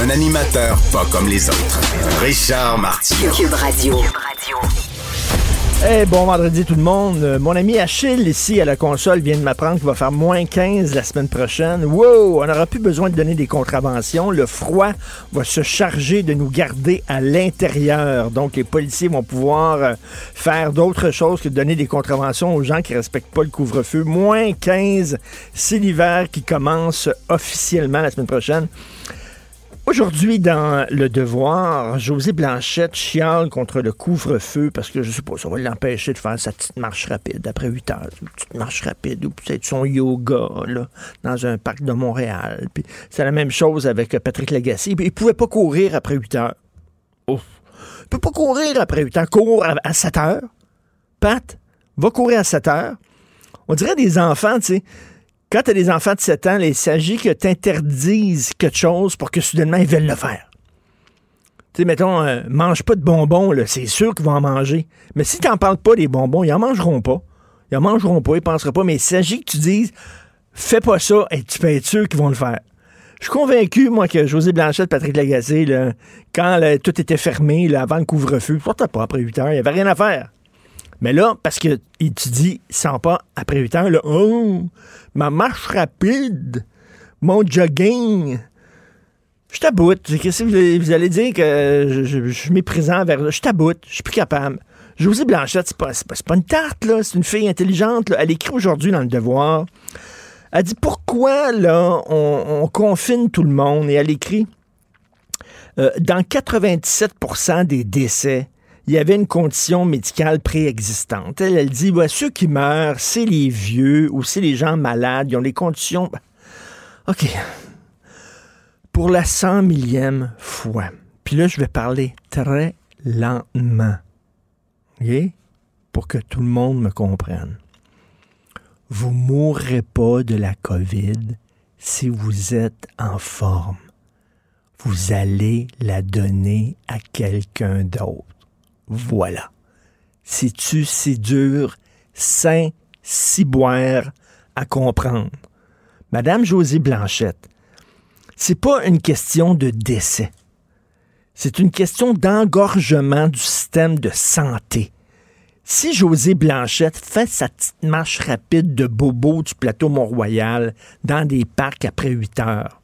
Un animateur pas comme les autres. Richard Martineau. Cube Radio. Eh, bon vendredi tout le monde. Euh, Mon ami Achille ici à la console vient de m'apprendre qu'il va faire moins 15 la semaine prochaine. Wow! On n'aura plus besoin de donner des contraventions. Le froid va se charger de nous garder à l'intérieur. Donc les policiers vont pouvoir euh, faire d'autres choses que de donner des contraventions aux gens qui respectent pas le couvre-feu. Moins 15, c'est l'hiver qui commence officiellement la semaine prochaine. Aujourd'hui, dans Le Devoir, José Blanchette chiale contre le couvre-feu parce que, je sais pas, ça va l'empêcher de faire sa petite marche rapide après 8 heures. Une petite marche rapide ou peut-être son yoga là, dans un parc de Montréal. Puis c'est la même chose avec Patrick Lagacé. Il pouvait pas courir après 8 heures. Ouf. Il peut pas courir après 8 heures. Cours à- à 7 heures. Pat, va courir à 7 heures. On dirait des enfants, tu sais. Quand tu as des enfants de 7 ans, il s'agit que tu interdises quelque chose pour que soudainement ils veulent le faire. Tu sais, mettons, euh, mange pas de bonbons, c'est sûr qu'ils vont en manger. Mais si tu n'en parles pas des bonbons, ils en mangeront pas. Ils en mangeront pas, ils penseront pas. Mais il s'agit que tu dises, fais pas ça, et tu peux être sûr qu'ils vont le faire. Je suis convaincu, moi, que José Blanchette, Patrick Lagacé, là, quand tout était fermé, là, avant le couvre-feu, sortait pas après 8 heures, il n'y avait rien à faire. Mais là, parce que il- tu dis, sans pas après 8 heures, là, oh, ma marche rapide, mon jogging. Je t'aboute. Qu'est-ce que vous allez, dire que je, je- je suis méprisant vers. Je t'aboute. Je suis plus capable. Josie Blanchette, c'est pas, pas, pas une tarte, là. C'est une fille intelligente. Elle écrit aujourd'hui dans Le Devoir. Elle dit pourquoi, là, on, on confine tout le monde. Et elle écrit euh, dans 97% des décès, il y avait une condition médicale préexistante. Elle, dit, ceux qui meurent, c'est les vieux ou c'est les gens malades, ils ont des conditions... Ben, OK. Pour la cent millième fois, puis là, je vais parler très lentement, OK? Pour que tout le monde me comprenne. Vous mourrez pas de la COVID si vous êtes en forme. Vous allez la donner à quelqu'un d'autre. Voilà. C'est-tu si dur, sain, si boire à comprendre? Madame Josie Blanchette, c'est pas une question de décès. C'est une question d'engorgement du système de santé. Si José Blanchette fait sa petite marche rapide de bobo du plateau Mont-Royal dans des parcs après 8 heures,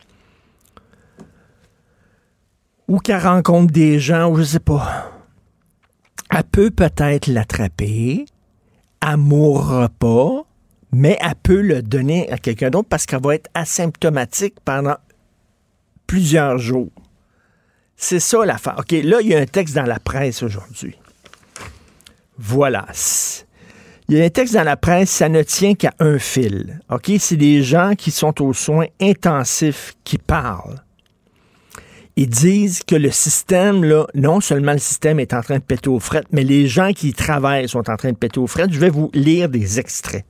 ou qu'elle rencontre des gens, ou je sais pas, elle peut peut-être l'attraper, elle mourra pas, mais elle peut le donner à quelqu'un d'autre parce qu'elle va être asymptomatique pendant plusieurs jours. C'est ça l'affaire. OK, là, il y a un texte dans la presse aujourd'hui. Voilà. Il y a un texte dans la presse, ça ne tient qu'à un fil. OK, c'est des gens qui sont aux soins intensifs qui parlent. Ils disent que le système, là, non seulement le système est en train de péter aux frettes, mais les gens qui y travaillent sont en train de péter aux frettes. Je vais vous lire des extraits.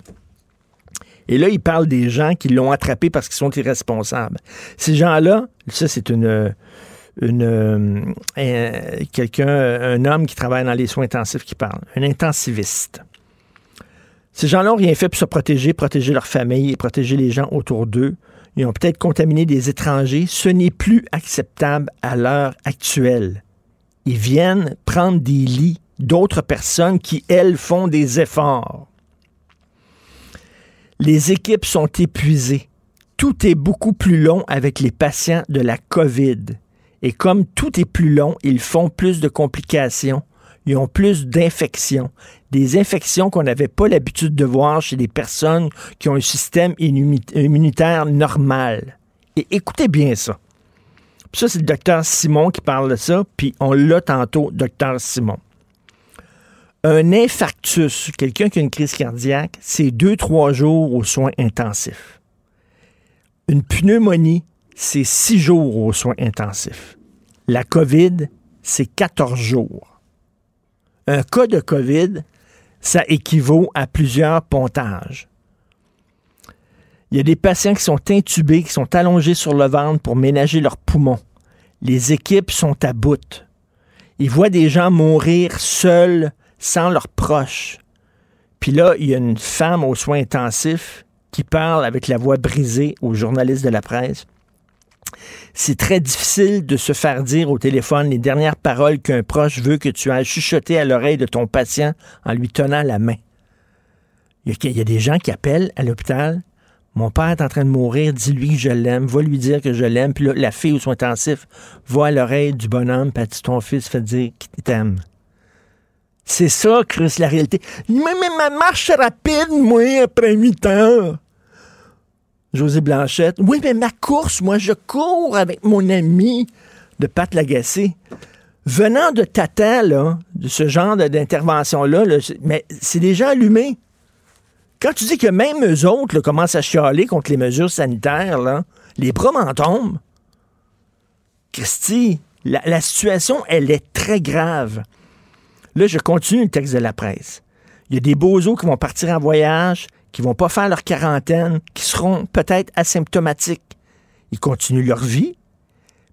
Et là, ils parlent des gens qui l'ont attrapé parce qu'ils sont irresponsables. Ces gens-là, ça, c'est une, une euh, un- quelqu'un, un homme qui travaille dans les soins intensifs qui parle, un intensiviste. Ces gens-là n'ont rien fait pour se protéger, protéger leur famille et protéger les gens autour d'eux. Ils ont peut-être contaminé des étrangers. Ce n'est plus acceptable à l'heure actuelle. Ils viennent prendre des lits d'autres personnes qui, elles, font des efforts. Les équipes sont épuisées. tout est beaucoup plus long avec les patients de la COVID. Et comme tout est plus long, ils font plus de complications. Ils ont plus d'infections. Des infections qu'on n'avait pas l'habitude de voir chez des personnes qui ont un système immunitaire normal. Et écoutez bien ça. Ça, c'est le docteur Simon qui parle de ça, puis on l'a tantôt, docteur Simon. Un infarctus, quelqu'un qui a une crise cardiaque, c'est deux, trois jours aux soins intensifs. Une pneumonie, c'est six jours aux soins intensifs. La COVID, c'est 14 jours. Un cas de COVID, ça équivaut à plusieurs pontages. Il y a des patients qui sont intubés, qui sont allongés sur le ventre pour ménager leurs poumons. Les équipes sont à bout. Ils voient des gens mourir seuls, sans leurs proches. Puis là, il y a une femme aux soins intensifs qui parle avec la voix brisée aux journalistes de la presse. C'est très difficile de se faire dire au téléphone les dernières paroles qu'un proche veut que tu aies chuchotées à l'oreille de ton patient en lui tenant la main. Il y, a, des gens qui appellent à l'hôpital. Mon père est en train de mourir, dis-lui que je l'aime, va lui dire que je l'aime. Puis la fille ou son intensif voit à l'oreille du bonhomme, puis ton fils fait dire qu'il t'aime. C'est ça, Chris, la réalité. Mais, ma marche rapide, moi, après 8 heures. José Blanchette. Oui, mais ma course, moi, je cours avec mon ami de Pat Lagacé. Venant de Tata, de ce genre d'intervention-là, mais c'est déjà allumé. Quand tu dis que même eux autres commencent à chialer contre les mesures sanitaires, là, les bras m'en tombent. Christy, la, la situation, elle est très grave. Là, je continue le texte de la presse. Il y a des bozos qui vont partir en voyage, qui vont pas faire leur quarantaine, qui seront peut-être asymptomatiques. Ils continuent leur vie,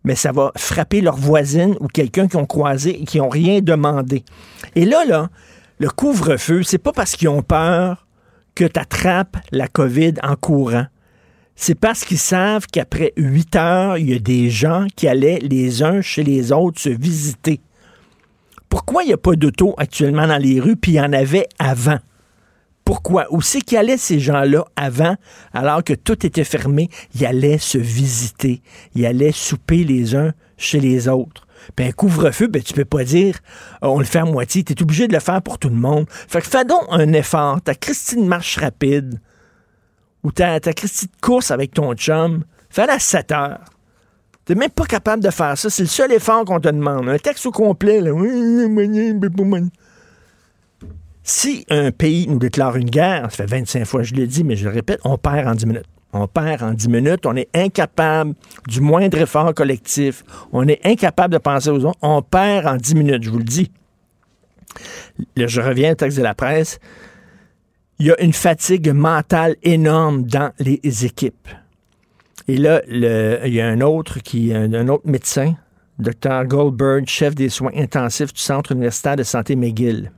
mais ça va frapper leur voisine ou quelqu'un qu'ils ont croisé et qui n'ont rien demandé. Et là, là, le couvre-feu, c'est pas parce qu'ils ont peur que tu attrapes la COVID en courant. C'est parce qu'ils savent qu'après huit heures, il y a des gens qui allaient les uns chez les autres se visiter. Pourquoi il n'y a pas d'auto actuellement dans les rues, puis il y en avait avant? Pourquoi? Où c'est qu'ils allaient ces gens-là avant, alors que tout était fermé? Ils allaient se visiter. Ils allaient souper les uns chez les autres. Puis un couvre-feu, ben, tu peux pas dire euh, on le fait à moitié. Tu es obligé de le faire pour tout le monde. Fait que fais donc un effort. Ta Christine marche rapide ou ta, ta Christine course avec ton chum. Fais-la à 7 heures. T'es même pas capable de faire ça. C'est le seul effort qu'on te demande. Un texte au complet, là. Si un pays nous déclare une guerre, ça fait 25 fois que je l'ai dit, mais je le répète, on perd en 10 minutes. On perd en 10 minutes. On est incapable du moindre effort collectif. On est incapable de penser aux autres. On perd en 10 minutes, je vous le dis. Je reviens au texte de la presse. Il y a une fatigue mentale énorme dans les équipes. Et là, il y a un autre, qui, un autre médecin, Dr. Goldberg, chef des soins intensifs du Centre universitaire de santé McGill.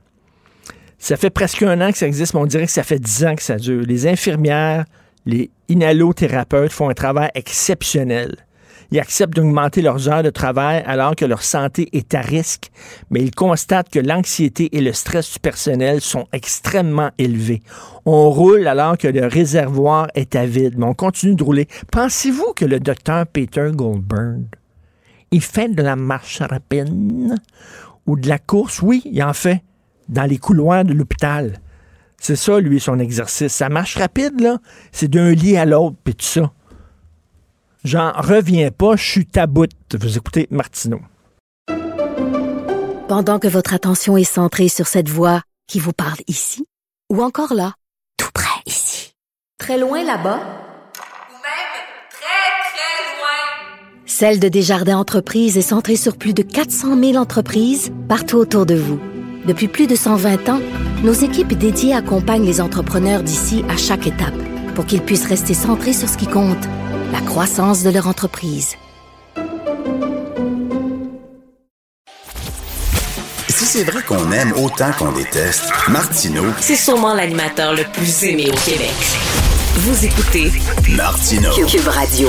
Ça fait presque un an que ça existe, mais on dirait que ça fait dix ans que ça dure. Les infirmières, les inhalothérapeutes font un travail exceptionnel. Ils acceptent d'augmenter leurs heures de travail alors que leur santé est à risque, mais ils constatent que l'anxiété et le stress du personnel sont extrêmement élevés. On roule alors que le réservoir est à vide, mais on continue de rouler. Pensez-vous que le docteur Peter Goldberg, il fait de la marche rapide ou de la course? Oui, il en fait dans les couloirs de l'hôpital. C'est ça, lui, son exercice. Ça marche rapide, là. C'est d'un lit à l'autre, puis tout ça. J'en reviens pas, je suis taboute. Vous écoutez Martineau. Pendant que votre attention est centrée sur cette voix qui vous parle ici, ou encore là, tout près ici, très loin là-bas, Celle de Desjardins Entreprises est centrée sur plus de 400 000 entreprises partout autour de vous. Depuis plus de 120 ans, nos équipes dédiées accompagnent les entrepreneurs d'ici à chaque étape pour qu'ils puissent rester centrés sur ce qui compte, la croissance de leur entreprise. Si c'est vrai qu'on aime autant qu'on déteste, Martineau, c'est sûrement l'animateur le plus aimé au Québec. Vous écoutez Martineau. Cube Radio.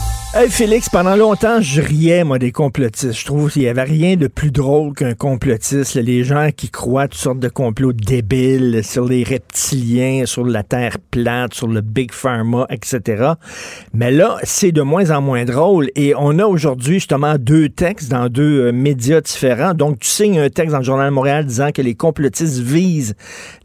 Hey Félix, pendant longtemps, je riais, moi, des complotistes. Je trouve qu'il n'y avait rien de plus drôle qu'un complotiste. Les gens qui croient toutes sortes de complots débiles sur les reptiliens, sur la Terre plate, sur le Big Pharma, etc. Mais là, c'est de moins en moins drôle. Et on a aujourd'hui, justement, deux textes dans deux euh, médias différents. Donc, tu signes un texte dans le Journal de Montréal disant que les complotistes visent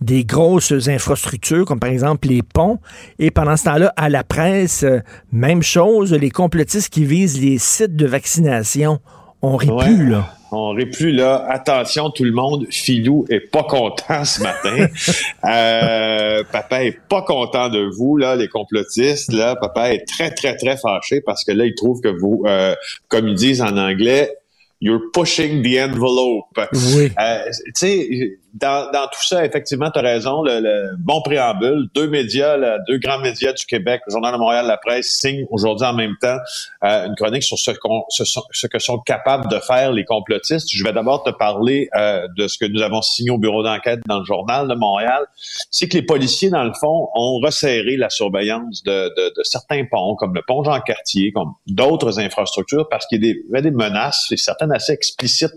des grosses infrastructures, comme par exemple les ponts. Et pendant ce temps-là, à la presse, euh, même chose, les complotistes qui visent les sites de vaccination. On rit plus, là. On rit plus là. Attention tout le monde, Filou est pas content ce matin. euh, papa est pas content de vous là, les complotistes là. Papa est très très très fâché parce que là il trouve que vous, euh, comme ils disent en anglais, you're pushing the envelope. Oui. Euh, tu sais, dans, dans, tout ça, effectivement, tu as raison. Le, bon préambule, deux médias, deux grands médias du Québec, le Journal de Montréal, la presse, signent aujourd'hui en même temps euh, une chronique sur ce, ce, ce, que sont capables de faire les complotistes. Je vais d'abord te parler euh, de ce que nous avons signé au bureau d'enquête dans le Journal de Montréal. C'est que les policiers, dans le fond, ont resserré la surveillance de, de, de certains ponts, comme le pont Jean-Cartier, comme d'autres infrastructures, parce qu'il y a des, des menaces, et certaines assez explicites,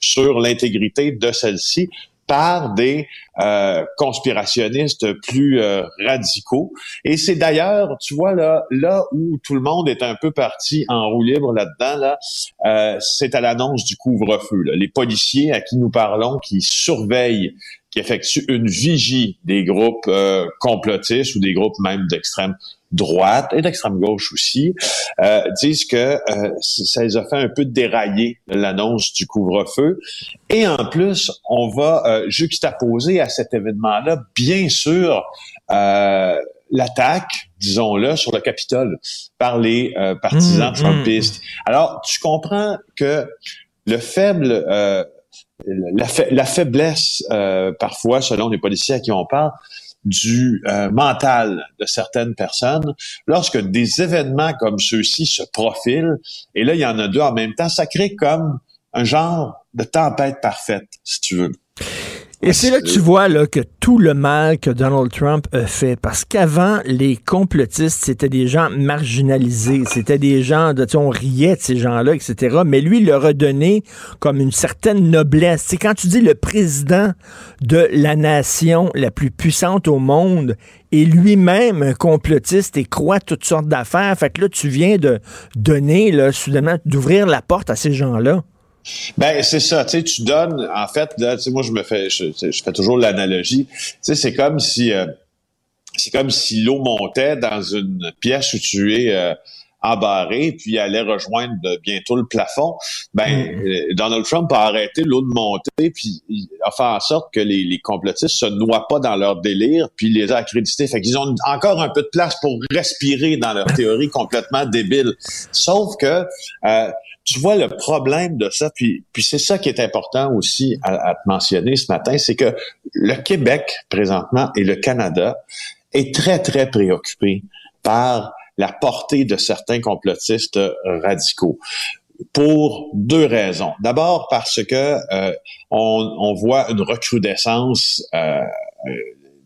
sur l'intégrité de celles-ci par des euh, conspirationnistes plus euh, radicaux. Et c'est d'ailleurs, tu vois, là, là où tout le monde est un peu parti en roue libre là-dedans, là, euh, c'est à l'annonce du couvre-feu. Les policiers à qui nous parlons, qui surveillent qui effectuent une vigie des groupes euh, complotistes ou des groupes même d'extrême droite et d'extrême gauche aussi, euh, disent que euh, ça les a fait un peu dérailler l'annonce du couvre-feu. Et en plus, on va euh, juxtaposer à cet événement-là, bien sûr, euh, l'attaque, disons-le, sur le Capitole par les partisans mmh, trumpistes. Mmh. Alors, tu comprends que le faible la, faiblesse, euh, parfois, selon les policiers à qui on parle, du euh, mental de certaines personnes, lorsque des événements comme ceux-ci se profilent, et là, il y en a deux en même temps, ça crée comme un genre de tempête parfaite, si tu veux. Et c'est là que tu vois là, que tout le mal que Donald Trump a fait, parce qu'avant, les complotistes, c'était des gens marginalisés, c'était des gens, de, on riait de ces gens-là, etc. Mais lui, il leur a donné comme une certaine noblesse. C'est quand tu dis le président de la nation la plus puissante au monde est lui-même un complotiste et croit toutes sortes d'affaires, fait que là, tu viens de donner, là, soudainement, d'ouvrir la porte à ces gens-là. Ben c'est ça, tu sais, tu donnes, en fait, là, moi je me fais, je, je fais toujours l'analogie, tu sais, c'est comme si, euh, c'est comme si l'eau montait dans une pièce où tu es euh, embarré, puis allait rejoindre bientôt le plafond. Ben mm. euh, Donald Trump a arrêté l'eau de monter, puis il a fait en sorte que les, les complotistes se noient pas dans leur délire, puis les a accrédités. Fait qu'ils ont encore un peu de place pour respirer dans leur théorie complètement débile. Sauf que euh, tu vois le problème de ça, puis, puis c'est ça qui est important aussi à, te mentionner ce matin, c'est que le Québec présentement et le Canada est très, très préoccupé par la portée de certains complotistes radicaux pour deux raisons. D'abord parce que euh, on, on, voit une recrudescence euh,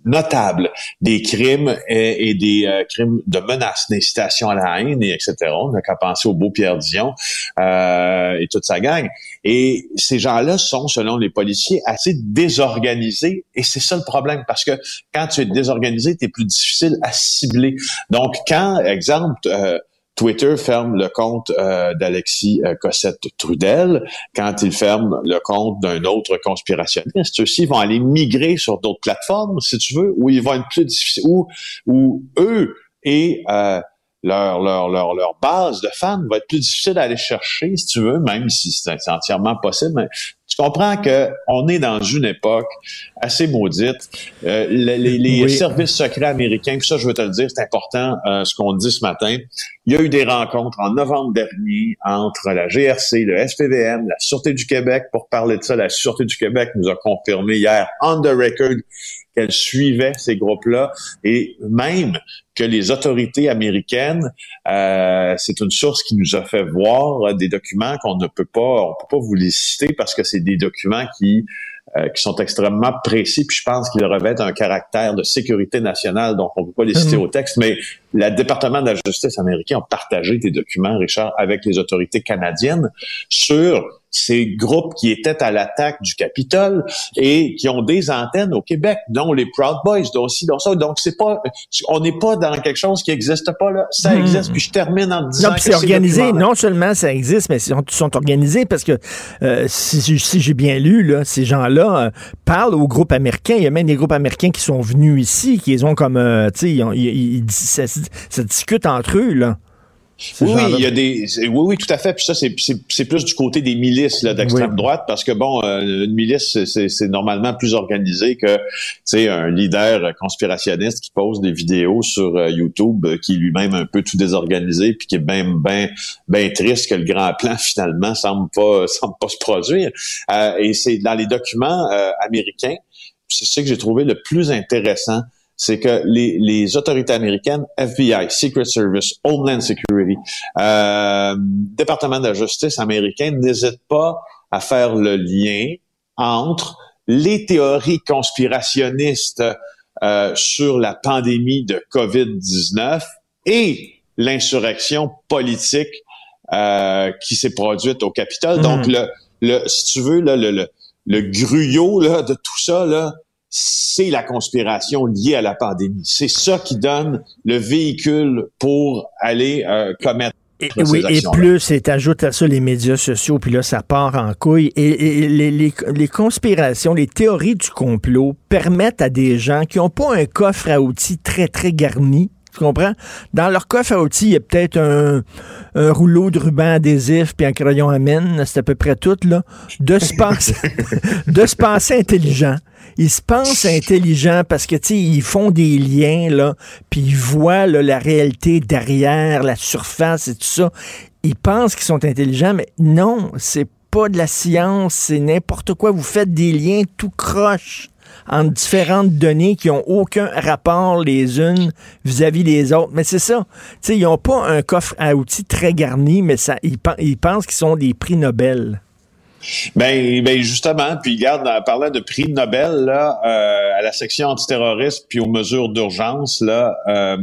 notable des crimes et, des euh, crimes de menaces, d'incitation à la haine, et etc. On n'a qu'à penser au beau Pierre Dion euh, et toute sa gang. Et ces gens-là sont, selon les policiers, assez désorganisés. Et c'est ça le problème, parce que quand tu es désorganisé, tu es plus difficile à cibler. Donc, quand, exemple, euh, Twitter ferme le compte euh, d'Alexis euh, Cossette-Trudel quand il ferme le compte d'un autre conspirationniste. Ceux-ci vont aller migrer sur d'autres plateformes, si tu veux, où ils vont être plus difficiles, où, où eux et euh, leur, leur, leur, leur base de fans va être plus difficile à aller chercher, si tu veux, même si c'est entièrement possible. Mais tu comprends que on est dans une époque assez maudite. Euh, les, les services secrets américains, puis ça, je veux te le dire, c'est important euh, ce qu'on dit ce matin. Il y a eu des rencontres en novembre dernier entre la GRC, le SPVM, la Sûreté du Québec. Pour parler de ça, la Sûreté du Québec nous a confirmé hier, on the record, qu'elle suivait ces groupes-là et même que les autorités américaines, euh, c'est une source qui nous a fait voir des documents qu'on ne peut pas, on peut pas vous les citer parce que c'est des documents qui euh, qui sont extrêmement précis, puis je pense qu'ils revêtent un caractère de sécurité nationale, donc on ne peut pas les citer mhm. au texte, mais le département de la justice américain a partagé des documents, Richard, avec les autorités canadiennes sur ces groupes qui étaient à l'attaque du Capitole et qui ont des antennes au Québec, dont les Proud Boys, dont aussi, dont ça. Donc, c'est pas, on n'est pas dans quelque chose qui n'existe pas, là. Ça Hmm. existe. Puis je termine en disant Non, puis c'est ces organisé. Non seulement ça existe, mais ils sont, sont organisés parce que euh, si, si j'ai bien lu, là, ces gens-là euh, parlent aux groupes américains. Il y a même des groupes américains qui sont venus ici, qui les ont comme, euh, tu sais, ils ils- ils- ça, ça discute entre eux, là. Oui, il y a des, oui, oui, tout à fait. Puis ça, c'est, plus du côté des milices d'extrême Oui. droite, parce que bon, euh, une milice, c'est- normalement plus organisé que, tu un leader conspirationniste qui pose des vidéos sur euh, YouTube, euh, qui est lui-même un peu tout désorganisé, puis qui est bien, ben, ben triste que le grand plan finalement semble pas, semble pas se produire. Euh, et c'est dans les documents euh, américains, c'est ça que j'ai trouvé le plus intéressant c'est que les, les autorités américaines, FBI, Secret Service, Homeland Security, euh, département de la justice américain n'hésitent pas à faire le lien entre les théories conspirationnistes euh, sur la pandémie de COVID-19 et l'insurrection politique euh, qui s'est produite au Capitole. Donc, le, le, si tu veux, là, le, le, le gruyot là, de tout ça, là, c'est la conspiration liée à la pandémie. C'est ça qui donne le véhicule pour aller euh, commettre Et, oui, et plus, et t'ajoutes à ça les médias sociaux, puis là, ça part en couille. Et, et les, les- les conspirations, les théories du complot permettent à des gens qui n'ont pas un coffre à outils très, très garni, tu comprends? Dans leur coffre à outils, il y a peut-être un, un rouleau de ruban adhésif puis un crayon à mine, c'est à peu près tout, là. De se penser, de se penser intelligent. Ils se pensent intelligents parce que, tu ils font des liens, là, puis ils voient là, la réalité derrière la surface et tout ça. Ils pensent qu'ils sont intelligents, mais non, c'est pas de la science, c'est n'importe quoi. Vous faites des liens tout croche entre différentes données qui ont aucun rapport les unes vis-à-vis des autres. Mais c'est ça. Tu sais, ils n'ont pas un coffre à outils très garni, mais ça, ils, ils pensent qu'ils sont des prix Nobel. Ben, ben justement, puis regarde, en parlant de prix Nobel, là, euh, à la section antiterroriste puis aux mesures d'urgence, là, euh,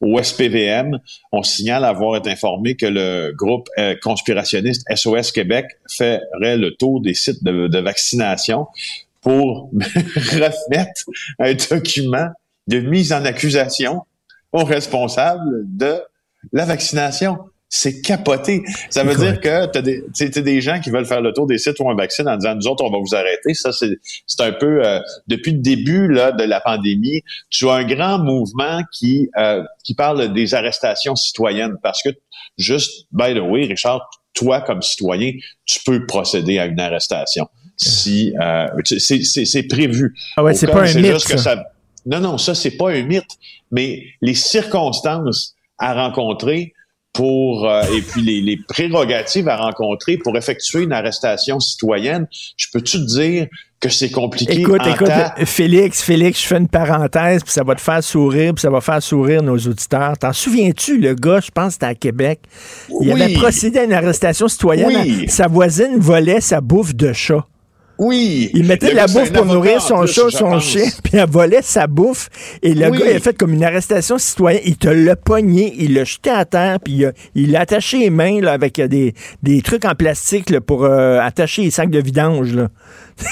au SPVM, on signale avoir été informé que le groupe euh, conspirationniste SOS Québec ferait le tour des sites de, vaccination pour remettre un document de mise en accusation aux responsables de la vaccination. C'est capoté. Ça veut dire que t'as des, t'sais, t'as des gens qui veulent faire le tour des sites où on vaccine en disant nous autres on va vous arrêter. Ça c'est c'est un peu euh, depuis le début là de la pandémie, tu as un grand mouvement qui euh, qui parle des arrestations citoyennes parce que juste by the way Richard, toi comme citoyen, tu peux procéder à une arrestation si euh, tu- c'est c'est c'est prévu. Ah ouais, Au c'est cas pas un c'est mythe, juste que ça. ça- Non, non, ça, c'est pas un mythe, mais les circonstances à rencontrer pour euh, et puis les, les prérogatives à rencontrer pour effectuer une arrestation citoyenne, je peux-tu te dire que c'est compliqué Écoute, en écoute, temps- Félix, Félix, je fais une parenthèse, puis ça va te faire sourire, puis ça va faire sourire nos auditeurs. T'en souviens-tu, le gars, je pense que c'était à Québec, il Oui. avait procédé à une arrestation citoyenne. Oui. Sa voisine volait sa bouffe de chat. Oui. Il mettait de la bouffe pour nourrir son plus, chat, son pense. chien, puis elle volait sa bouffe. Et le Oui. gars, il a fait comme une arrestation citoyenne. Il te l'a pogné, il l'a jeté à terre, puis il a, il a attaché les mains là, avec euh, des, des trucs en plastique là, pour euh, attacher les sacs de vidange. Là.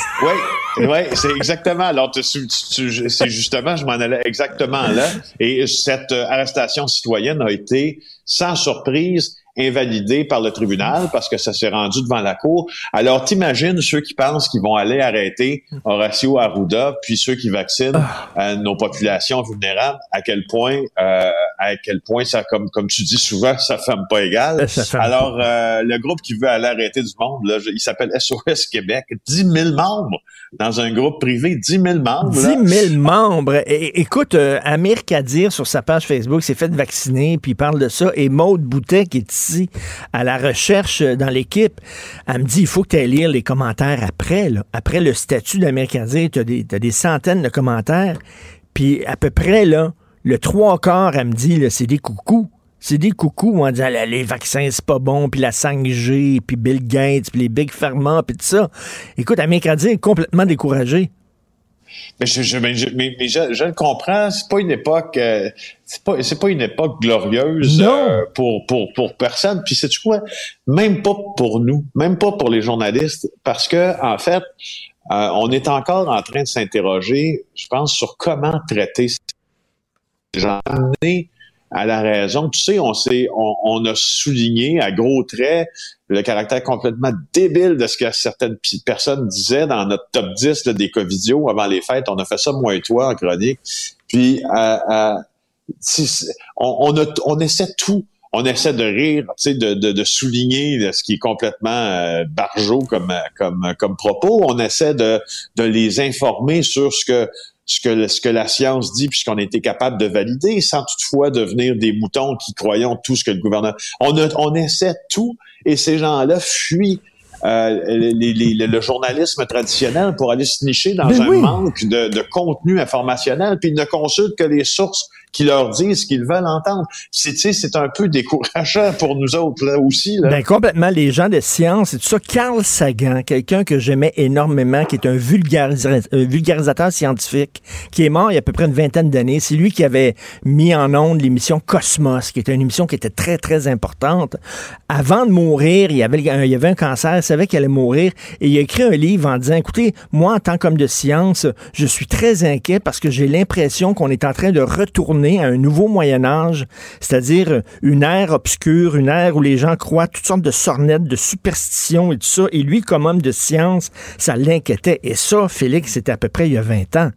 Oui, ouais, c'est exactement. Alors, tu- tu- tu- c'est justement, je m'en allais exactement là. Et cette euh, arrestation citoyenne a été, sans surprise, invalidée par le tribunal parce que ça s'est rendu devant la cour. Alors, t'imagines ceux qui pensent qu'ils vont aller arrêter Horacio Arruda, puis ceux qui vaccinent euh, nos populations vulnérables, à quel point, euh, à quel point ça, comme comme tu dis souvent, ça ferme pas égal. Alors, euh, le groupe qui veut aller arrêter du monde, là, il s'appelle SOS Québec, 10 000 membres dans un groupe privé, 10 000 membres. là. 10 000 membres. Écoute, euh, Amir Kadir, sur sa page Facebook, s'est fait vacciner, puis il parle de ça. Et Maude Boutet, qui est à la recherche dans l'équipe, elle me dit il faut que tu ailles lire les commentaires après. Après le statut d'Amir Kadir, tu as, des centaines de commentaires. Puis à peu près, là, le trois quarts, elle me dit c'est des coucous. C'est des coucous disant là, les vaccins, c'est pas bon, puis la 5G, puis Bill Gates, puis les Big Pharma, puis tout ça. Écoute, Kadir est complètement découragé. Mais je, je, mais, je, mais, mais je, je le comprends, c'est pas une époque euh, c'est pas c'est pas une époque glorieuse euh, pour pour pour personne. Puis c'est quoi? Même pas pour nous, même pas pour les journalistes, parce que en fait, euh, on est encore en train de s'interroger, je pense, sur comment traiter ces gens. amener à la raison. Tu sais, on on, on a souligné à gros traits le caractère complètement débile de ce que certaines personnes disaient dans notre top 10 là, des covidios avant les fêtes. On a fait ça, moi et toi, en chronique. Puis, euh, euh, on, on, a- essaie tout. On essaie de rire, tu sais, de, de, de souligner ce qui est complètement euh, comme, euh, comme, propos. On essaie de les informer sur ce que ce que, ce que la science dit puisqu'on a été capable de valider sans toutefois devenir des moutons qui croyons tout ce que le gouvernement... On, a- on essaie tout et ces gens-là fuient euh, les- les- le journalisme traditionnel pour aller se nicher dans Ben un oui. manque de, de contenu informationnel, puis ils ne consultent que les sources qui leur disent ce qu'ils veulent entendre. C'est, c'est un peu décourageant pour nous autres là aussi. Là. Ben, complètement. Les gens de science et tout ça. Carl Sagan, quelqu'un que j'aimais énormément, qui est un un vulgarisateur scientifique, qui est mort il y a à peu près une vingtaine d'années. C'est lui qui avait mis en onde l'émission Cosmos, qui était une émission qui était très, très importante. Avant de mourir, il y avait, il y avait un cancer, il savait qu'il allait mourir, et il a écrit un livre en disant, écoutez, moi, en tant qu'homme de science, je suis très inquiet parce que j'ai l'impression qu'on est en train de retourner à un nouveau Moyen Âge, c'est-à-dire une ère obscure, une ère où les gens croient toutes sortes de sornettes, de superstitions et tout ça. Et lui, comme homme de science, ça l'inquiétait. Et ça, Félix, c'était à peu près il y a 20 ans.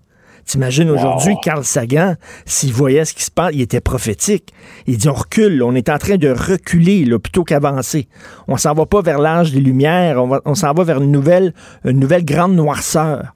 T'imagines aujourd'hui, Carl Sagan, s'il voyait ce qui se passe, il était prophétique. Il dit, on recule, on est en train de reculer là, plutôt qu'avancer. On s'en va pas vers l'âge des Lumières, on s'en va vers une nouvelle, une nouvelle grande noirceur.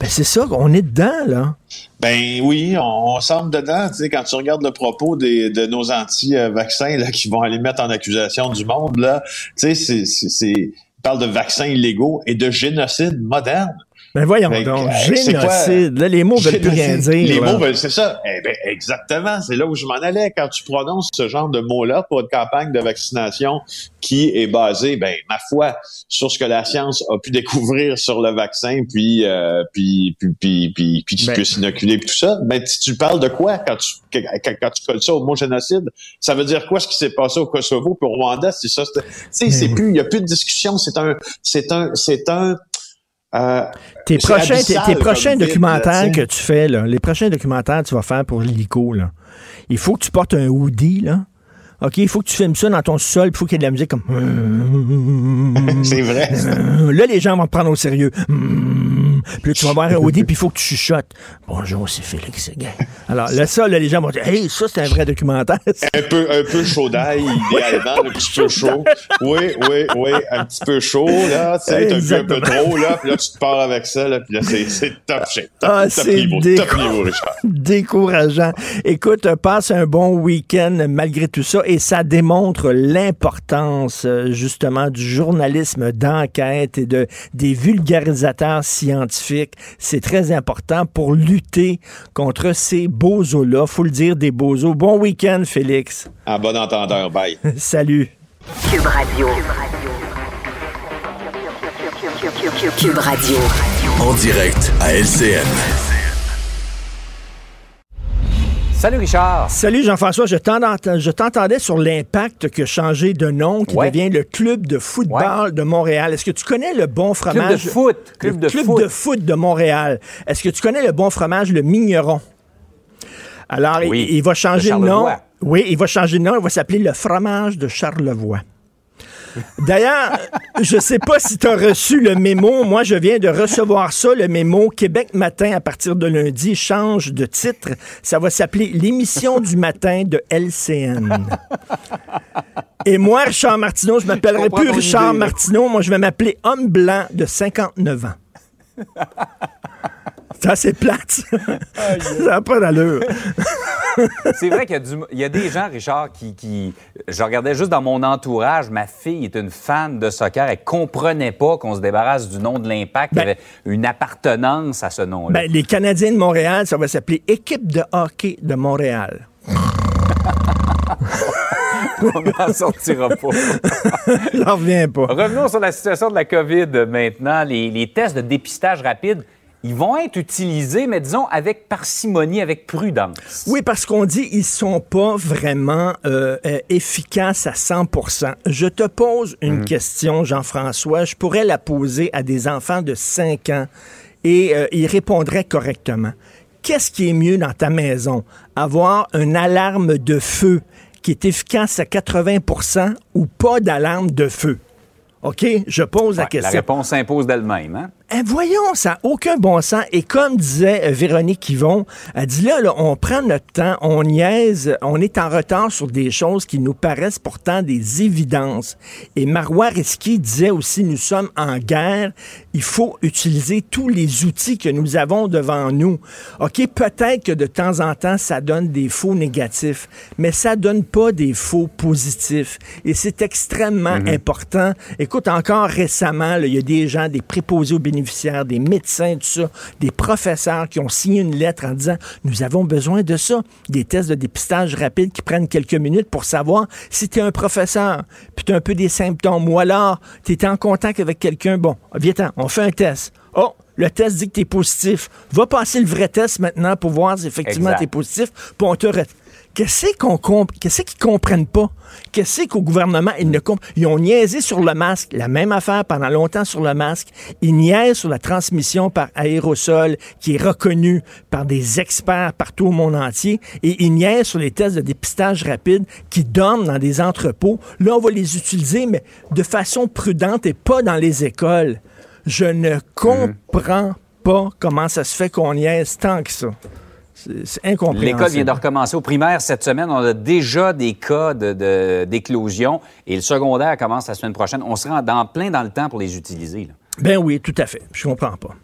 Ben c'est ça, on est dedans, là. Ben oui, on, on semble dedans. Quand tu regardes le propos des, de nos anti-vaccins là, qui vont aller mettre en accusation du monde, là, c'est, c'est, c'est- ils parlent de vaccins illégaux et de génocide moderne. Ben voyons Ben, donc, génocide. Là, les mots veulent plus rien dire. Les là. mots veulent, c'est ça. Eh ben, exactement. C'est là où je m'en allais. Quand tu prononces ce genre de mots-là pour une campagne de vaccination qui est basée, ben, ma foi, sur ce que la science a pu découvrir sur le vaccin, puis, euh, puis, puis, puis, puis, puis qui Ben. peut s'inoculer, puis tout ça. Ben, tu, tu parles de quoi quand tu, quand, quand tu colles ça au mot génocide? Ça veut dire quoi ce qui s'est passé au Kosovo au Rwanda? C'est ça. c'est- c'est plus, il y a plus de discussion. C'est un, c'est un, c'est un, euh, Tes prochains, tes, abyssal tes comme prochains documentaires que tu fais, là, les prochains documentaires que tu vas faire pour l'hélico, là, il faut que tu portes un hoodie, là. OK, il faut que tu filmes ça dans ton sol, il faut qu'il y ait de la musique comme... c'est vrai. Là, les gens vont te prendre au sérieux. Puis là, tu vas voir un hoodie, puis il faut que tu chuchotes. Bonjour, c'est Félix Séguin. Alors là, ça, là, les gens vont dire, hey, ça, c'est un vrai documentaire. Un peu, un peu chaud d'ail, idéalement, un petit peu chaud. Oui, oui, oui, un petit peu chaud, là, t'as vu un peu trop, là, puis là, tu te pars avec ça, là, puis là, c'est, c'est top shape. Top, Ah, top c'est niveau, déco- top niveau, Richard. décourageant. Écoute, passe un bon week-end malgré tout ça et ça démontre l'importance euh, justement du journalisme d'enquête et de des vulgarisateurs scientifiques. C'est très important pour lutter contre ces bozos-là. Faut le dire, des bozos. Bon week-end, Félix. En bon entendeur, bye. Salut. Cube Radio. Cube Radio. En direct à LCN. Salut Richard. Salut Jean-François, je t'entendais sur l'impact que changé de nom, qui Ouais. devient le Club de football de Montréal. Est-ce que tu connais le bon fromage? de foot. Club Le de Club foot. de foot de Montréal. Est-ce que tu connais le bon fromage, le Migneron? Alors, il- Oui, il, va changer de de, nom. Oui, il va changer de nom. Il va s'appeler le fromage de Charlevoix. D'ailleurs, je sais pas si tu as reçu le mémo. Moi, je viens de recevoir ça, le mémo. Québec Matin, à partir de lundi, change de titre. Ça va s'appeler l'émission du matin de LCN. Et moi, Richard Martineau, je m'appellerai plus Richard idée. Martineau. Moi, je vais m'appeler homme blanc de 59 ans. Ça, c'est plate. ça n'a pas d'allure. C'est vrai qu'il y, a du- il y a des gens, Richard, qui, qui- Je regardais juste dans mon entourage, ma fille est une fan de soccer. Elle comprenait pas qu'on se débarrasse du nom de l'impact. Ben- Il y avait une appartenance à ce nom-là. Ben, les Canadiens de Montréal, ça va s'appeler Équipe de hockey de Montréal. On n'en sortira pas. J'en reviens pas. Revenons sur la situation de la COVID maintenant. Les, les tests de dépistage rapide ils vont être utilisés, mais disons avec parcimonie, avec prudence. Oui, parce qu'on dit ils sont pas vraiment euh, euh, efficaces à 100% Je te pose une question, Jean-François. Je pourrais la poser à des enfants de 5 ans et euh, ils répondraient correctement. Qu'est-ce qui est mieux dans ta maison? Avoir une alarme de feu qui est efficace à 80% ou pas d'alarme de feu? OK, je pose la question. La réponse s'impose d'elle-même. Hein? Eh, voyons, ça n'a aucun bon sens. Et comme disait euh, Véronique Yvon, elle dit là, là, on prend notre temps, on niaise, on est en retard sur des choses qui nous paraissent pourtant des évidences. Et Marois Risky disait aussi, nous sommes en guerre, il faut utiliser tous les outils que nous avons devant nous. OK, peut-être que de temps en temps, ça donne des faux négatifs, mais ça donne pas des faux positifs. Et c'est extrêmement important. Écoute, encore récemment, il y a des gens, des préposés aux bénéficiaires, des médecins, tout ça, des professeurs qui ont signé une lettre en disant nous avons besoin de ça, des tests de dépistage rapide qui prennent quelques minutes pour savoir si tu es un professeur, puis tu as un peu des symptômes, ou alors tu es en contact avec quelqu'un, bon, viens on fait un test. Oh, le test dit que tu es positif. Va passer le vrai test maintenant pour voir si effectivement tu es positif, puis on te Qu'est-ce qu'on comp- qu'est-ce qu'ils comprennent pas? Qu'est-ce qu'au gouvernement, ils ne comprennent Ils ont niaisé sur le masque, la même affaire pendant longtemps sur le masque. Ils niaisent sur la transmission par aérosol, qui est reconnue par des experts partout au monde entier. Et ils niaisent sur les tests de dépistage rapide qui dorment dans des entrepôts. Là, on va les utiliser, mais de façon prudente et pas dans les écoles. Je ne comprends pas comment ça se fait qu'on niaise tant que ça. C'est c'est incompréhensible. L'école vient de recommencer au primaire cette semaine. On a déjà des cas de- de- d'éclosion et le secondaire commence la semaine prochaine. On sera dans, plein dans le temps pour les utiliser. là. Ben oui, tout à fait. Je comprends pas.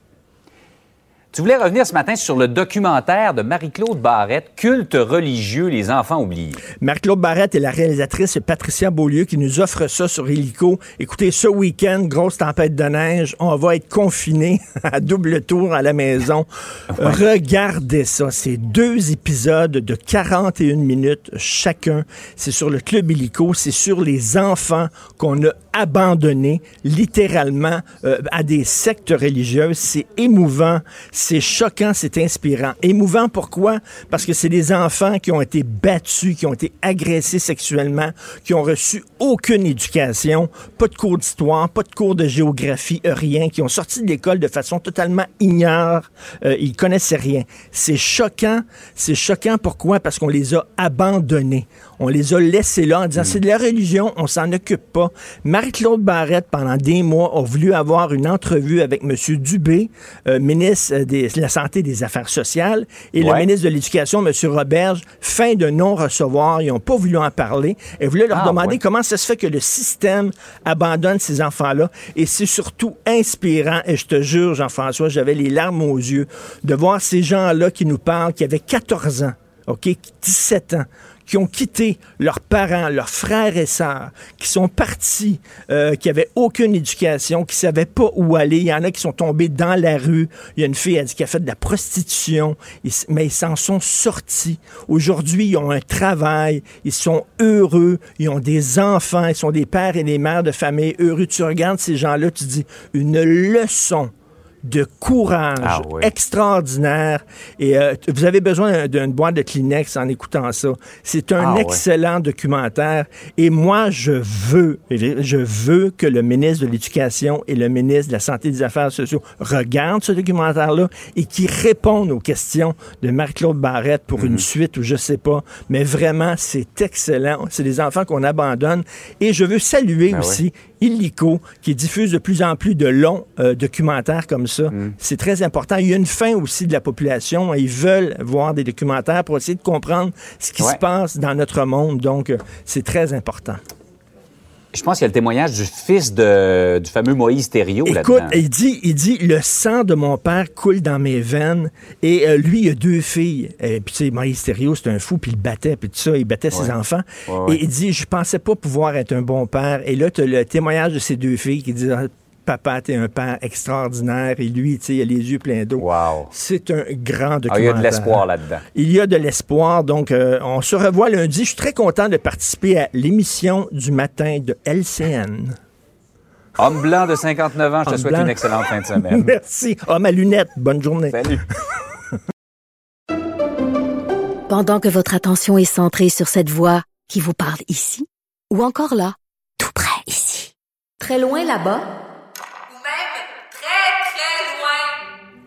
Tu voulais revenir ce matin sur le documentaire de Marie-Claude Barrette, Culte religieux, les enfants oubliés. Marc-Claude Barrette et la réalisatrice Patricia Beaulieu qui nous offre ça sur Helico. Écoutez, ce week-end, grosse tempête de neige, on va être confinés à double tour à la maison. Regardez ça. C'est deux épisodes de 41 minutes chacun. C'est sur le Club Helico. C'est sur les enfants qu'on a abandonnés littéralement euh, à des sectes religieuses. C'est émouvant, c'est choquant, c'est inspirant. Émouvant pourquoi? Parce que c'est des enfants qui ont été battus, qui ont été agressés sexuellement, qui ont reçu aucune éducation, pas de cours d'histoire, pas de cours de géographie, euh, rien, qui ont sorti de l'école de façon totalement ignare. Euh, ils connaissaient rien. C'est choquant. C'est choquant pourquoi? Parce qu'on les a abandonnés. On les a laissés là en disant c'est de la religion, on s'en occupe pas. Marie-Claude Barrette, pendant des mois, a voulu avoir une entrevue avec M. Dubé, euh, ministre euh, des- de la Santé et des Affaires sociales, et le ministre de l'Éducation, M. Roberge, fin de non-recevoir. Ils n'ont pas voulu en parler. Elle voulait leur Ah, demander ouais. comment ça se fait que le système abandonne ces enfants-là. Et c'est surtout inspirant, et je te jure, Jean-François, j'avais les larmes aux yeux, de voir ces gens-là qui nous parlent, qui avaient 14 ans, OK, 17 ans, qui ont quitté leurs parents, leurs frères et sœurs, qui sont partis, euh, qui avaient aucune éducation, qui savaient pas où aller. Il y en a qui sont tombés dans la rue. Il y a une fille elle qui a fait de la prostitution, mais ils s'en sont sortis. Aujourd'hui, ils ont un travail, ils sont heureux, ils ont des enfants, ils sont des pères et des mères de famille heureux. Tu regardes ces gens-là, tu dis une leçon de courage Ah oui. extraordinaire. Et euh, vous avez besoin d'une boîte de Kleenex en écoutant ça. C'est un Ah excellent documentaire. Et moi, je veux, je veux que le ministre de l'Éducation et le ministre de la Santé et des Affaires sociales regardent ce documentaire-là et qu'ils répondent aux questions de Marie-Claude Barrette pour Mhm. une suite ou je sais pas. Mais vraiment, c'est excellent. C'est des enfants qu'on abandonne. Et je veux saluer Ben aussi Illico, qui diffuse de plus en plus de longs euh, documentaires comme ça. Mm. C'est très important. Il y a une fin aussi de la population. Ils veulent voir des documentaires pour essayer de comprendre ce qui Ouais. se passe dans notre monde. Donc, euh, c'est très important. Je pense qu'il y a le témoignage du fils de- du fameux Moïse Thériault Écoute, là-dedans. il dit, il dit, le sang de mon père coule dans mes veines. Et euh, lui, il a deux filles. Et puis, tu sais, Maïs Thériault, c'est un fou, puis il battait, puis tout ça, il battait ses enfants. Ouais, ouais. Et il dit, je pensais pas pouvoir être un bon père. Et là, tu as le témoignage de ces deux filles qui disent, papa, t'es un père extraordinaire. Et lui, tu sais, il a les yeux pleins d'eau. Wow. C'est un grand Ah, documentaire. il y a de l'espoir là-dedans. Il y a de l'espoir. Donc, euh, on se revoit lundi. Je suis très content de participer à l'émission du matin de LCN. Homme blanc de 59 ans, je te Homme souhaite blanc. une excellente fin de semaine. Merci. Ah, ma lunette. Bonne journée. Salut. Pendant que votre attention est centrée sur cette voix qui vous parle ici, ou encore là, tout près ici, très loin là-bas, Ou même très, très loin.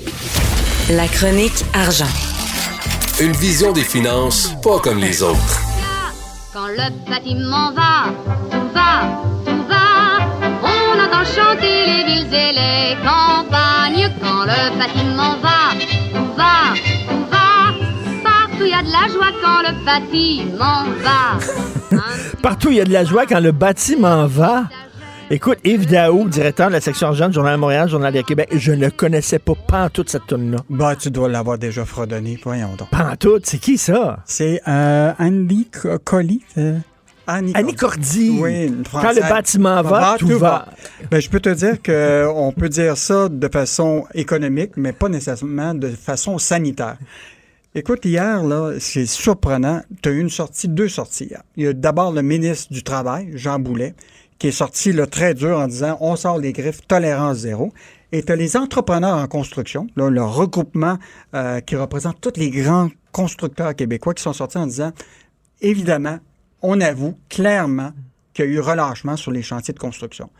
La chronique argent. Une vision des finances pas comme les autres. Quand le bâtiment va, tout va, tout va. On entend chanter les villes et les campagnes. Quand le bâtiment va, tout va, tout va. Partout il y a de la joie quand le bâtiment va. Partout, il y a de la joie quand le bâtiment va. Écoute, Yves Daou, directeur de la section du Journal de Montréal, Journal de Québec, je ne connaissais pas pantoute cette tune là Bah, tu dois l'avoir déjà fredonné, voyons donc. Pantoute, c'est qui ça? C'est euh, Andy Co- Colli. euh, Annie, Annie Cordy. Oui, une Quand le bâtiment va, tout va. Ben, je peux te dire que on peut dire ça de façon économique, mais pas nécessairement de façon sanitaire. Écoute, hier, là, c'est surprenant. Tu as eu une sortie, deux sorties hier. Il y a d'abord le ministre du Travail, Jean Boulet, qui est sorti là, très dur en disant on sort les griffes, tolérance zéro. Et tu les entrepreneurs en construction, le regroupement euh, qui représente tous les grands constructeurs québécois qui sont sortis en disant évidemment, on avoue clairement qu'il y a eu relâchement sur les chantiers de construction.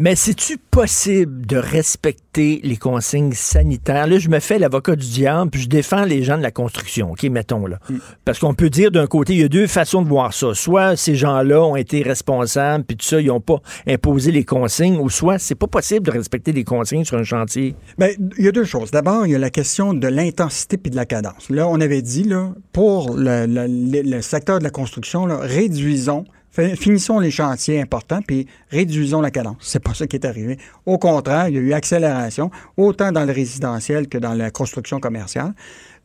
Mais c'est-tu possible de respecter les consignes sanitaires? Là, je me fais l'avocat du diable, puis je défends les gens de la construction, OK, mettons là. Parce qu'on peut dire d'un côté, il y a deux façons de voir ça. Soit ces gens-là ont été responsables, puis tout ça, ils n'ont pas imposé les consignes, ou soit c'est pas possible de respecter les consignes sur un chantier. Bien, il y a deux choses. D'abord, il y a la question de l'intensité puis de la cadence. Là, on avait dit, là, pour le, le- le- le secteur de la construction, là, réduisons, finissons les chantiers importants puis réduisons la cadence. C'est pas ça qui est arrivé. Au contraire, il y a eu accélération, autant dans le résidentiel que dans la construction commerciale.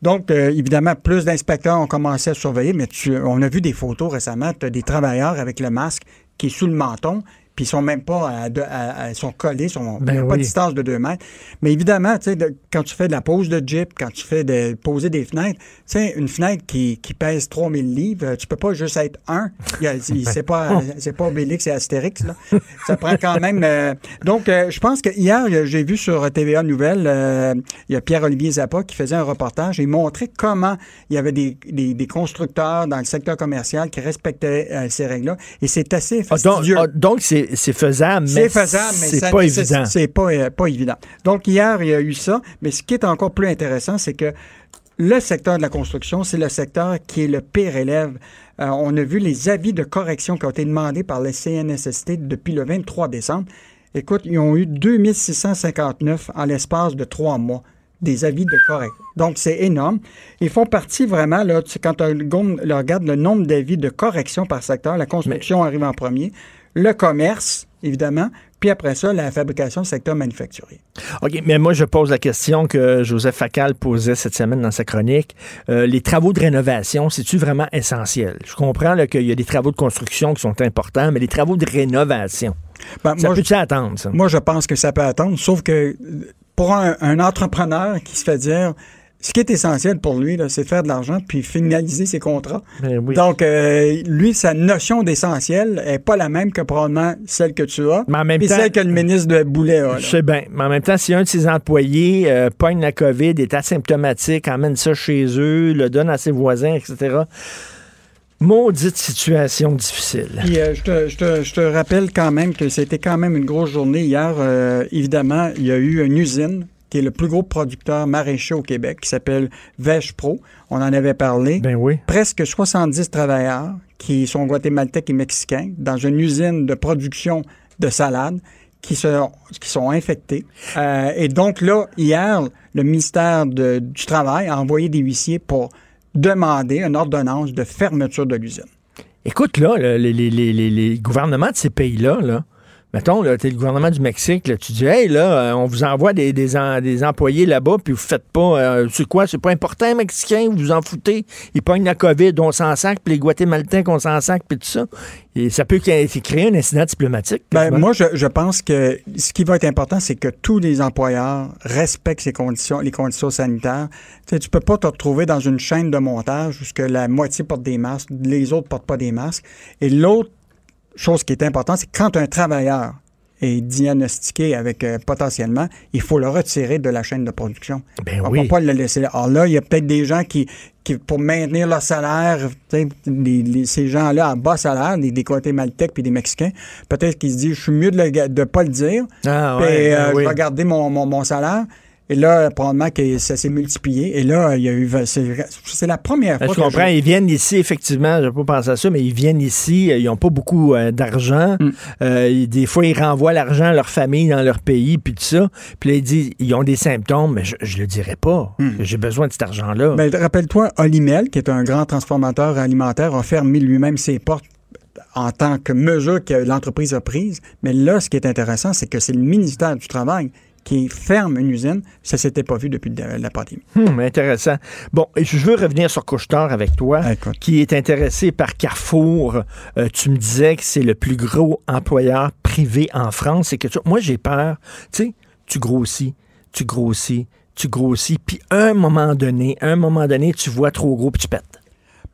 Donc, euh, évidemment, plus d'inspecteurs ont commencé à surveiller, mais on a vu des photos récemment, des travailleurs avec le masque qui est sous le menton, puis ils sont même pas à, deux- à- à- ils sont collés, ils sont Ben pas de distance de deux mètres. Mais évidemment, tu sais, quand tu fais de la pose de Jeep, quand tu fais de poser des fenêtres, tu sais, une fenêtre qui, qui pèse 3000 livres, euh, tu peux pas juste être un. Il y a- il- C'est pas, c'est pas Obélix et Astérix, là. Ça prend quand même. euh, donc, euh, je pense que hier, euh, j'ai vu sur TVA Nouvelle, euh, il y a Pierre-Olivier Zappa qui faisait un reportage et il montrait comment il y avait des, des, des constructeurs dans le secteur commercial qui respectaient euh, ces règles-là. Et c'est assez Ah, donc, fastidieux. ah, donc c'est c'est C'est faisable, mais c'est pas évident. C'est pas, euh, pas évident. Donc, hier, il y a eu ça. Mais ce qui est encore plus intéressant, c'est que le secteur de la construction, c'est le secteur qui est le pire élève. Euh, on a vu les avis de correction qui ont été demandés par le CNSST depuis le 23 décembre. Écoute, ils ont eu 2659 en l'espace de trois mois des avis de correction. Donc, c'est énorme. Ils font partie vraiment, là, quand on regarde le nombre d'avis de correction par secteur, la construction arrive en premier, le commerce, évidemment, puis après ça, la fabrication, secteur manufacturier. OK, mais moi, je pose la question que Joseph Facal posait cette semaine dans sa chronique. Euh, les travaux de rénovation, c'est-tu vraiment essentiel? Je comprends qu'il y a des travaux de construction qui sont importants, mais les travaux de rénovation, Ben, ça peut-tu attendre, ça? Moi, je pense que ça peut attendre, sauf que euh, pour un, un entrepreneur qui se fait dire ce qui est essentiel pour lui, c'est de faire de l'argent puis finaliser ses contrats. Ben oui. Donc, euh, lui, sa notion d'essentiel est pas la même que probablement celle que tu as, Mais en même puis temps- celle que le ministre de Boulet a. là. Je sais bien, mais en même temps, si un de ses employés euh, pogne la COVID, est asymptomatique, emmène ça chez eux, le donne à ses voisins, etc., Maudite situation difficile. Puis, euh, je, te, je te- je te rappelle quand même que c'était quand même une grosse journée hier. Euh, évidemment, il y a eu une usine qui est le plus gros producteur maraîcher au Québec, qui s'appelle Vèche Pro. On en avait parlé. Ben oui. Presque 70 travailleurs qui sont guatémaltèques et mexicains dans une usine de production de salade qui, se, qui sont infectés. Euh, et donc là, hier, le ministère de- du Travail a envoyé des huissiers pour demander une ordonnance de fermeture de l'usine. Écoute, là, le- les, les- les- les- les gouvernements de ces pays-là, là, mettons, là, t'es le gouvernement du Mexique, là, tu dis, hey, là, euh, on vous envoie des, des, en- des employés là-bas, puis vous faites pas, euh, c'est quoi, c'est pas important, les Mexicains, vous vous en foutez? Ils pognent la COVID, on s'en sac, puis les Guatémaltèques, on s'en sac, puis tout ça. Et ça peut créer un incident diplomatique. Ben, moi, je, je pense que ce qui va être important, c'est que tous les employeurs respectent ces conditions, les conditions sanitaires. Tu tu peux pas te retrouver dans une chaîne de montage où ce que la moitié porte des masques, les autres portent pas des masques. Et l'autre chose qui est importante, c'est quand un travailleur est diagnostiqué avec euh, potentiellement, il faut le retirer de la chaîne de production. Ben on ne oui. peut pas le laisser là. Alors là, il y a peut-être des gens qui, qui pour maintenir leur salaire, les- les- ces gens-là à bas salaire, des, des Guatémaltèques puis des Mexicains, peut-être qu'ils se disent, je suis mieux de ne pas le dire, Ah, puis, ouais, euh, ben oui. je vais garder mon, mon, mon salaire. Et là, probablement que ça s'est multiplié. Et là, il y a eu. C'est la première fois Je que comprends, ils viennent ici, effectivement, je n'ai pas pensé à ça, mais ils viennent ici, euh, ils n'ont pas beaucoup euh, d'argent. Mm. Euh, des fois, ils renvoient l'argent à leur famille dans leur pays, puis tout ça. Puis là, ils disent, ils ont des symptômes, mais je ne le dirai pas. que J'ai besoin de cet argent-là. Ben, Rappelle-toi, Olimel, qui est un grand transformateur alimentaire, a fermé lui-même ses portes en tant que mesure que l'entreprise a prise. Mais là, ce qui est intéressant, c'est que c'est le ministère du Travail qui ferme une usine. Ça s'était pas vu depuis la pandémie. Hum, intéressant. Bon, et je veux revenir sur Couchetard avec toi, Écoute. qui est intéressé par Carrefour. Euh, tu me disais que c'est le plus gros employeur privé en France. Et que tu- moi, j'ai peur. Tu sais, tu grossis, tu grossis, tu grossis, puis un moment donné, un moment donné, tu vois trop gros, puis tu pètes.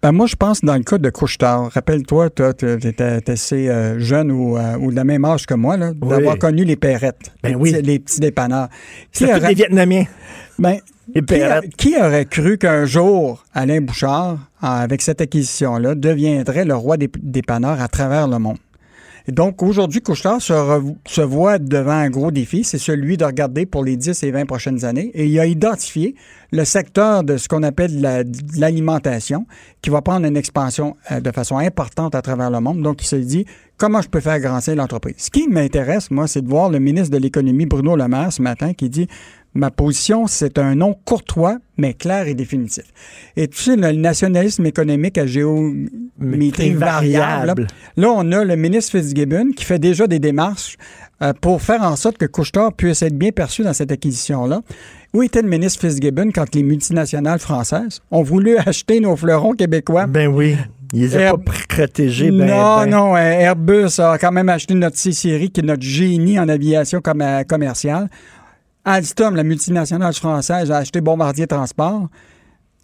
Ben, moi, je pense dans le cas de Couchetard. Rappelle-toi, toi, tu étais assez euh, jeune ou, euh, ou de la même âge que moi, là, d'avoir connu les perrettes. Ben les, oui. petits, les petits dépanneurs. Qui C'est tous des Vietnamiens. Ben, Les qui, qui aurait cru qu'un jour, Alain Bouchard, avec cette acquisition-là, deviendrait le roi des dépanneurs à travers le monde? Donc, aujourd'hui, Couchetard se, se voit devant un gros défi, c'est celui de regarder pour les 10 et 20 prochaines années. Et il a identifié le secteur de ce qu'on appelle l'alimentation, qui va prendre une expansion euh, de façon importante à travers le monde. Donc, il s'est dit, comment je peux faire grandir l'entreprise? Ce qui m'intéresse, moi, c'est de voir le ministre de l'Économie, Bruno Le Maire, ce matin, qui dit, ma position, c'est un nom courtois, mais clair et définitif. Et tu sais, le nationalisme économique à géométrie variable. Là, on a le ministre Fitzgibbon qui fait déjà des démarches euh, pour faire en sorte que Couchetard puisse être bien perçu dans cette acquisition-là. Où était le ministre Fitzgibbon quand les multinationales françaises ont voulu acheter nos fleurons québécois? Ben oui. Ils les pas protégés. Ben, non, ben. non, euh, Airbus a quand même acheté notre C-Série, qui est notre génie en aviation comme, commerciale. Alstom, la multinationale française, a acheté Bombardier Transport.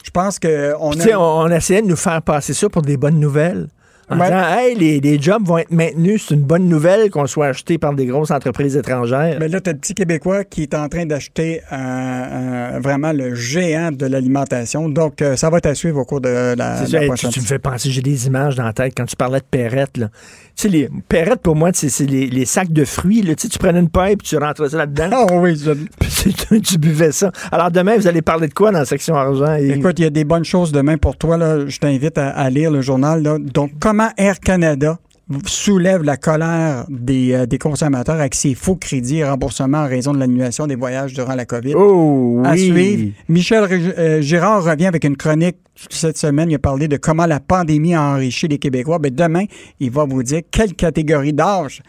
Je pense qu'on a... on, on essayait de nous faire passer ça pour des bonnes nouvelles. En disant, hey, les, les jobs vont être maintenus, c'est une bonne nouvelle qu'on soit acheté par des grosses entreprises étrangères. Mais là, tu as le petit Québécois qui est en train d'acheter euh, euh, vraiment le géant de l'alimentation. Donc, euh, ça va être à suivre au cours de la, la ça, tu, me fais penser, j'ai des images dans la tête quand tu parlais de Perrette. Là. Tu sais, les Perrette, pour moi, c'est les, les sacs de fruits. Là. Tu, sais, tu prenais une paille puis tu rentrais ça là-dedans. Ah oui, je- tu buvais ça. Alors demain, vous allez parler de quoi dans la section argent? Et... Écoute, il y a des bonnes choses demain pour toi. Là. Je t'invite à, à lire le journal. Là. Donc, comment Air Canada soulève la colère des, euh, des consommateurs avec ses faux crédits et remboursements en raison de l'annulation des voyages durant la COVID. Oh, oui. À suivre. Michel euh, Girard revient avec une chronique cette semaine. Il a parlé de comment la pandémie a enrichi les Québécois. Ben, demain, il va vous dire quelle catégorie d'âge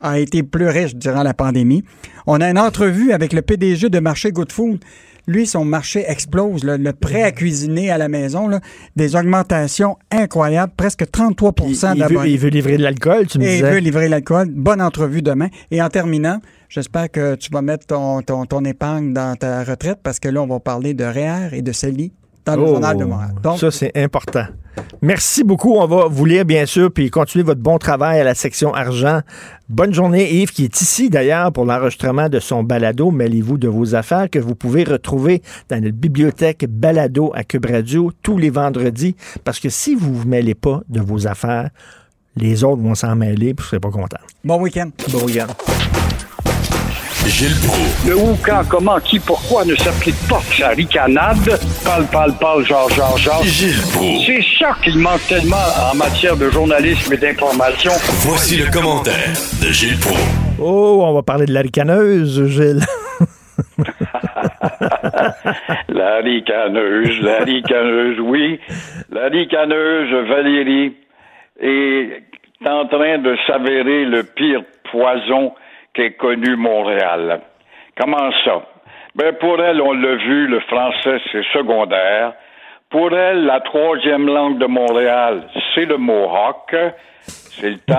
a été plus riche durant la pandémie. On a une entrevue avec le PDG de Marché Good Food. Lui, son marché explose. là. Le prêt à cuisiner à la maison, là, des augmentations incroyables, presque 33 Il, il veut, il veut livrer de l'alcool, tu me Et il disais. veut livrer l'alcool. Bonne entrevue demain. Et en terminant, j'espère que tu vas mettre ton, ton, ton épargne dans ta retraite parce que là, on va parler de REER et de CELI dans le Oh, journal de Montréal. Donc, ça, c'est important. Merci beaucoup. On va vous lire, bien sûr, puis continuer votre bon travail à la section argent. Bonne journée, Yves, qui est ici d'ailleurs pour l'enregistrement de son balado Mêlez-vous de vos affaires que vous pouvez retrouver dans notre bibliothèque balado à Cube Radio tous les vendredis. Parce que si vous ne vous mêlez pas de vos affaires, les autres vont s'en mêler puis vous ne serez pas contents. Bon week-end. Bon week-end. Gilles Proulx. Le où, quand, comment, qui, pourquoi ne s'applique pas que sa ricanade? Parle, parle, parle, genre, genre, genre. Gilles Proulx. C'est ça qu'il manque tellement en matière de journalisme et d'information. Voici le commentaire de Gilles Proulx. Oh, on va parler de la ricaneuse, Gilles. La ricaneuse, la ricaneuse, oui. La ricaneuse Valérie est en train de s'avérer le pire poison qu'ait connu Montréal. Comment ça? Ben, pour elle, on l'a vu, le français, c'est secondaire. Pour elle, la troisième langue de Montréal, c'est le Mohawk. C'est le temps,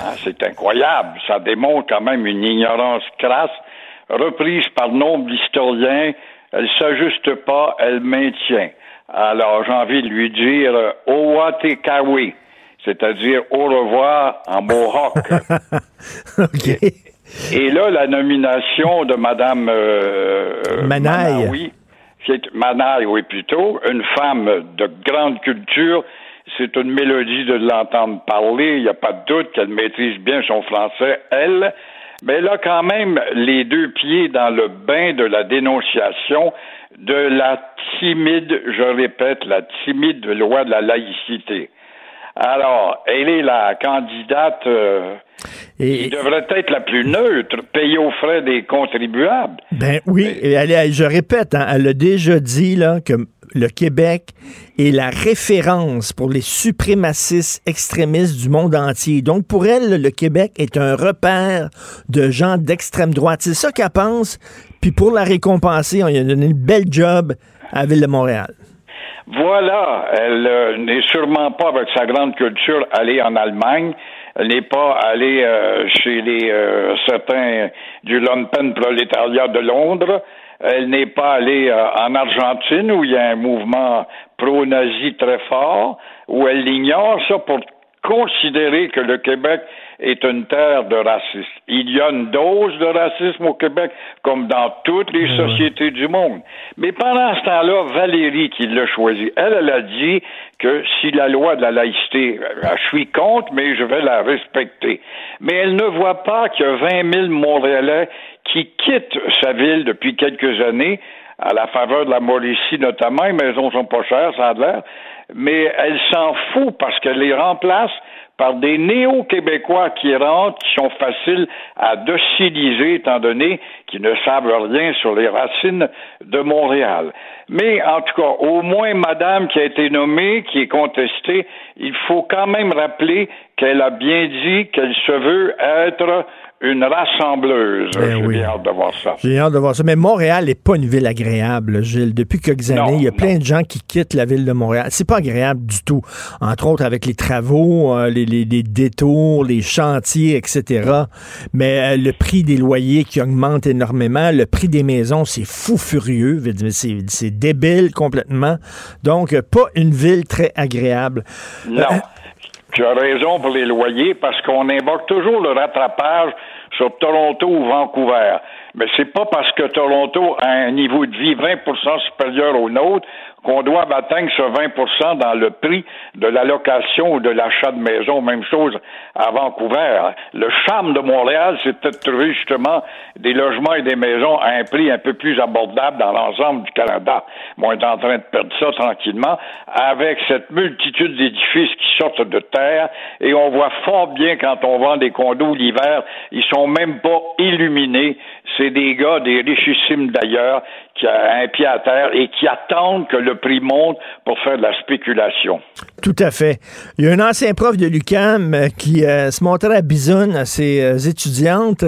hein, c'est incroyable. Ça démontre quand même une ignorance crasse, reprise par nombre d'historiens. Elle s'ajuste pas, elle maintient. Alors, j'ai envie de lui dire Owatekawi, c'est-à-dire au revoir en Mohawk. OK. Et là, la nomination de Madame euh, Manaille. Manaoui, qui est Manaille, oui, plutôt, une femme de grande culture. C'est une mélodie de l'entendre parler. Il n'y a pas de doute qu'elle maîtrise bien son français, elle. Mais elle a quand même les deux pieds dans le bain de la dénonciation de la timide, je répète, la timide loi de la laïcité. Alors, elle est la candidate euh, Et- qui devrait être la plus neutre, payée aux frais des contribuables. Ben oui, et elle, elle- je répète, hein, elle a déjà dit là, que le Québec est la référence pour les suprémacistes extrémistes du monde entier. Donc pour elle, le Québec est un repère de gens d'extrême droite. C'est ça qu'elle pense. Puis pour la récompenser, on lui a donné une belle job à la Ville de Montréal. Voilà, elle euh, n'est sûrement pas avec sa grande culture allée en Allemagne. Elle n'est pas allée euh, chez les euh, certains du Lumpen prolétariat de Londres. Elle n'est pas allée euh, en Argentine où il y a un mouvement pro-nazi très fort, où elle ignore ça pour considérer que le Québec est une terre de racisme. Il y a une dose de racisme au Québec, comme dans toutes les sociétés du monde. Mais pendant ce temps-là, Valérie, qui l'a choisi, elle, elle a dit que si la loi de la laïcité, euh, je suis contre, mais je vais la respecter. Mais elle ne voit pas qu'il y a 20 000 Montréalais qui quittent sa ville depuis quelques années, à la faveur de la Mauricie notamment, les maisons sont pas chères, ça a l'air, mais elle s'en fout parce qu'elle les remplace par des néo-québécois qui rentrent, qui sont faciles à dociliser, étant donné qu'ils ne savent rien sur les racines de Montréal. Mais en tout cas, au moins Madame qui a été nommée, qui est contestée, il faut quand même rappeler qu'elle a bien dit qu'elle se veut être une rassembleuse. Ben J'ai oui. hâte de voir ça. J'ai hâte de voir ça. Mais Montréal n'est pas une ville agréable, Gilles. Depuis quelques années, Non, il y a non. plein de gens qui quittent la ville de Montréal. C'est pas agréable du tout. Entre autres avec les travaux, euh, les, les- les détours, les chantiers, etc. Mais euh, le prix des loyers qui augmente énormément, le prix des maisons, c'est fou furieux. C'est débile complètement. Donc, euh, pas une ville très agréable. Non. Tu as raison pour les loyers parce qu'on invoque toujours le rattrapage sur Toronto ou Vancouver. Mais c'est pas parce que Toronto a un niveau de vie 20% supérieur au nôtre qu'on doit atteindre ce 20% dans le prix de la location ou de l'achat de maison. Même chose à Vancouver. Le charme de Montréal, c'était de trouver justement des logements et des maisons à un prix un peu plus abordable dans l'ensemble du Canada. On est en train de perdre ça tranquillement avec cette multitude d'édifices qui sortent de terre et on voit fort bien quand on vend des condos l'hiver, ils sont même pas illuminés. C'est des gars, des richissimes d'ailleurs, qui ont un pied à terre et qui attendent que le prix monte pour faire de la spéculation. Tout à fait. Il y a un ancien prof de l'UCAM euh, qui euh, se montrait à bisonne à ses euh, étudiantes.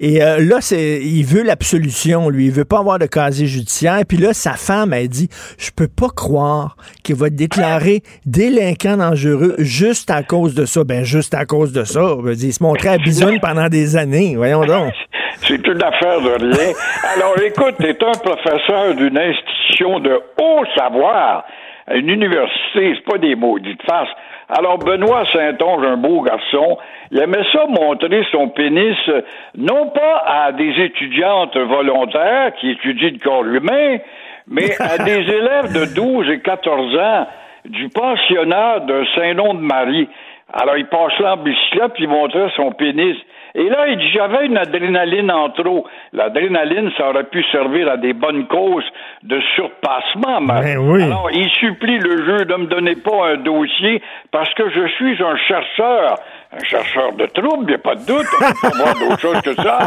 Et euh, là, il veut l'absolution, lui. Il veut pas avoir de casier judiciaire. Puis là, sa femme, elle dit, je peux pas croire qu'il va être déclaré délinquant dangereux juste à cause de ça. Ben, juste à cause de ça. Il se montrait à bisonne pendant des années. Voyons donc. C'est une affaire de rien. Alors, écoute, tu es un professeur d'une institution de haut savoir. À une université, c'est pas des maudites faces. Alors, Benoît Saint-Onge, un beau garçon, il aimait ça montrer son pénis, euh, non pas à des étudiantes volontaires qui étudient le corps humain, mais à des élèves de 12 et 14 ans du pensionnat de Saint-Nom-de-Marie. Alors, il passe là en bicyclette, puis il montrait son pénis. Et là, il dit, j'avais une adrénaline en trop. L'adrénaline, ça aurait pu servir à des bonnes causes de surpassement. mais- Ben oui. Alors, il supplie le jeu de me donner pas un dossier parce que je suis un chercheur. Un chercheur de troubles, il n'y a pas de doute. On peut pas voir d'autre chose que ça.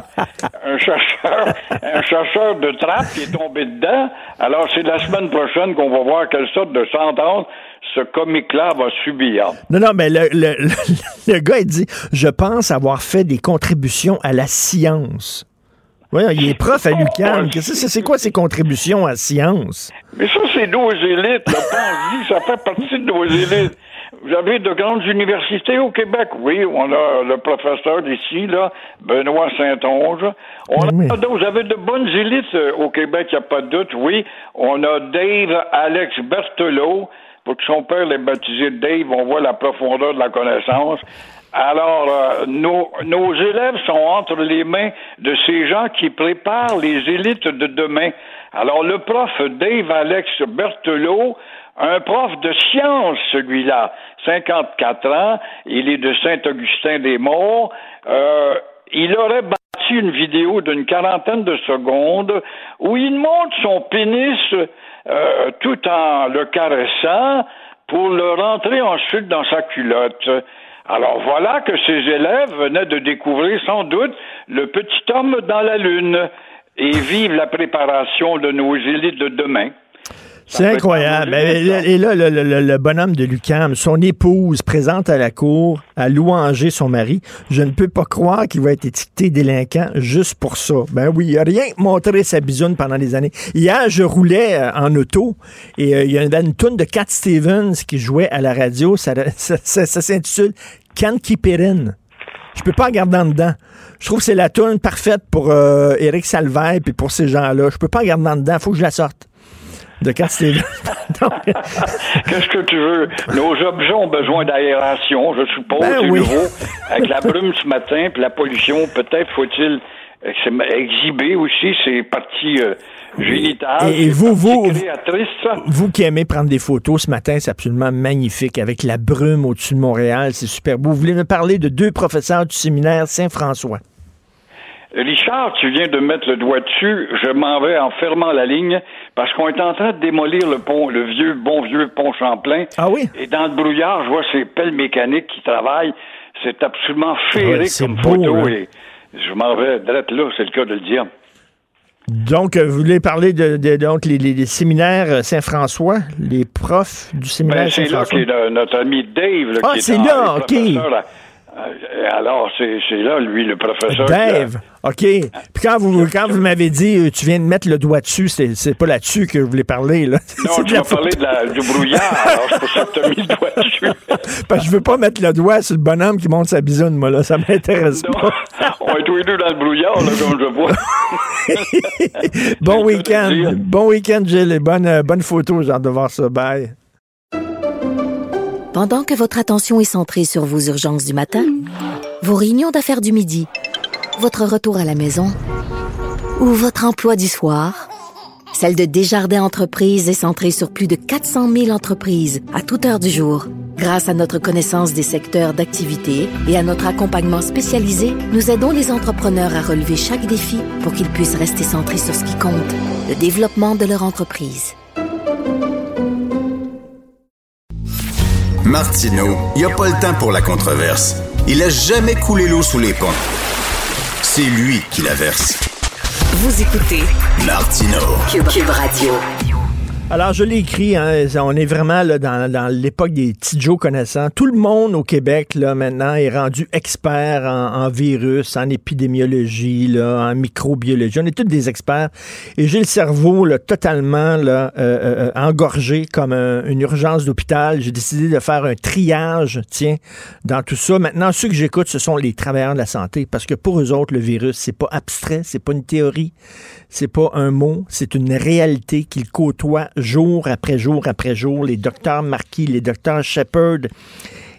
Un chercheur, un chercheur de trappe qui est tombé dedans. Alors, c'est la semaine prochaine qu'on va voir quelle sorte de sentence ce comique-là va subir. Non, non, mais le, le, le- le gars, il dit Je pense avoir fait des contributions à la science. Voyons, il est prof à l'UQAM. Qu'est-ce que c'est quoi ces contributions à la science? Mais ça, c'est nos élites. Là. Ça fait partie de nos élites. Vous avez de grandes universités au Québec. Oui, on a le professeur d'ici, là, Benoît Saint-Onge. On a d'autres. Vous avez de bonnes élites euh, au Québec, il n'y a pas de doute. Oui, on a Dave Alex Berthelot. Pour que son père l'ait baptisé Dave, on voit la profondeur de la connaissance. Alors, euh, nos, élèves sont entre les mains de ces gens qui préparent les élites de demain. Alors, le prof Dave Alex Berthelot, un prof de science, celui-là, 54 ans, il est de Saint-Augustin-des-Morts, euh, il aurait bâti une vidéo d'une quarantaine de secondes où il montre son pénis euh, tout en le caressant pour le rentrer ensuite dans sa culotte. Alors voilà que ces élèves venaient de découvrir sans doute le petit homme dans la lune et vivent la préparation de nos élites de demain. C'est incroyable. Et là, et là, le, le- le bonhomme de Lucam, son épouse présente à la cour à louanger son mari. Je ne peux pas croire qu'il va être étiqueté délinquant juste pour ça. Ben oui, il a rien montré sa bisoune pendant des années. Hier, je roulais euh, en auto et euh, il y avait une toune de Cat Stevens qui jouait à la radio. Ça, ça, ça- ça s'intitule Can't Keep It In. Je peux pas regarder en dedans. Je trouve que c'est la toune parfaite pour euh, Eric Salvaire et pour ces gens-là. Je peux pas regarder en dedans. Faut que je la sorte. De Cat Stevens. Qu'est-ce que tu veux? Nos objets ont besoin d'aération, je suppose, Ben oui. Avec la brume ce matin, puis la pollution, peut-être faut-il ex- exhiber aussi ces parties euh, génitales. Et- et vous, vous-. Vous qui aimez prendre des photos ce matin, c'est absolument magnifique. Avec la brume au-dessus de Montréal, c'est super beau. Vous voulez me parler de deux professeurs du séminaire Saint-François? Richard, tu viens de mettre le doigt dessus. Je m'en vais en fermant la ligne parce qu'on est en train de démolir le pont, le vieux, bon vieux pont Champlain. Ah oui? Et dans le brouillard, je vois ces pelles mécaniques qui travaillent. C'est absolument Ouais, féerique c'est comme beau, photo. hein. Et je m'en vais direct là, c'est le cas de le dire. Donc, euh, vous voulez parler de, de- donc, les, les- les séminaires euh, Saint-François, les profs du séminaire Ben, c'est là Saint-François? qu'est notre ami Dave. là, Ah, qui est c'est là, OK. là. Euh, Alors, c'est c'est là, lui, le professeur. Dave, OK. Puis quand vous, quand vous m'avez dit, euh, tu viens de mettre le doigt dessus, c'est c'est pas là-dessus que je voulais parler, là. Non, tu de la vas parler de la- du brouillard, alors c'est pour ça que tu as mis le doigt dessus. Parce que je veux pas mettre le doigt sur le bonhomme qui monte sa bisoune, moi, là. Ça m'intéresse pas. On est tous les deux dans le brouillard, là, comme je vois. bon week-end. Bon week-end, Gilles. Et bonne, euh, bonne photo, j'ai hâte de voir ça. Bye. Pendant que votre attention est centrée sur vos urgences du matin, vos réunions d'affaires du midi, votre retour à la maison ou votre emploi du soir, celle de Desjardins Entreprises est centrée sur plus de 400 000 entreprises à toute heure du jour. Grâce à notre connaissance des secteurs d'activité et à notre accompagnement spécialisé, nous aidons les entrepreneurs à relever chaque défi pour qu'ils puissent rester centrés sur ce qui compte, le développement de leur entreprise. Martineau, il n'y a pas le temps pour la controverse. Il a jamais coulé l'eau sous les ponts. C'est lui qui la verse. Vous écoutez. Cube, Cube Radio. Alors, je l'ai écrit, hein, on est vraiment là, dans, dans l'époque des petits Joe connaissants. Tout le monde au Québec, là, maintenant, est rendu expert en, en virus, en épidémiologie, là, en microbiologie. On est tous des experts. Et j'ai le cerveau là, totalement là, euh, euh, engorgé comme un- une urgence d'hôpital. J'ai décidé de faire un triage, tiens, dans tout ça. Maintenant, ceux que j'écoute, ce sont les travailleurs de la santé, parce que pour eux autres, le virus, c'est pas abstrait, c'est pas une théorie, c'est pas un mot, c'est une réalité qu'ils côtoient jour après jour après jour. Les docteurs Marquis, les docteurs Shepard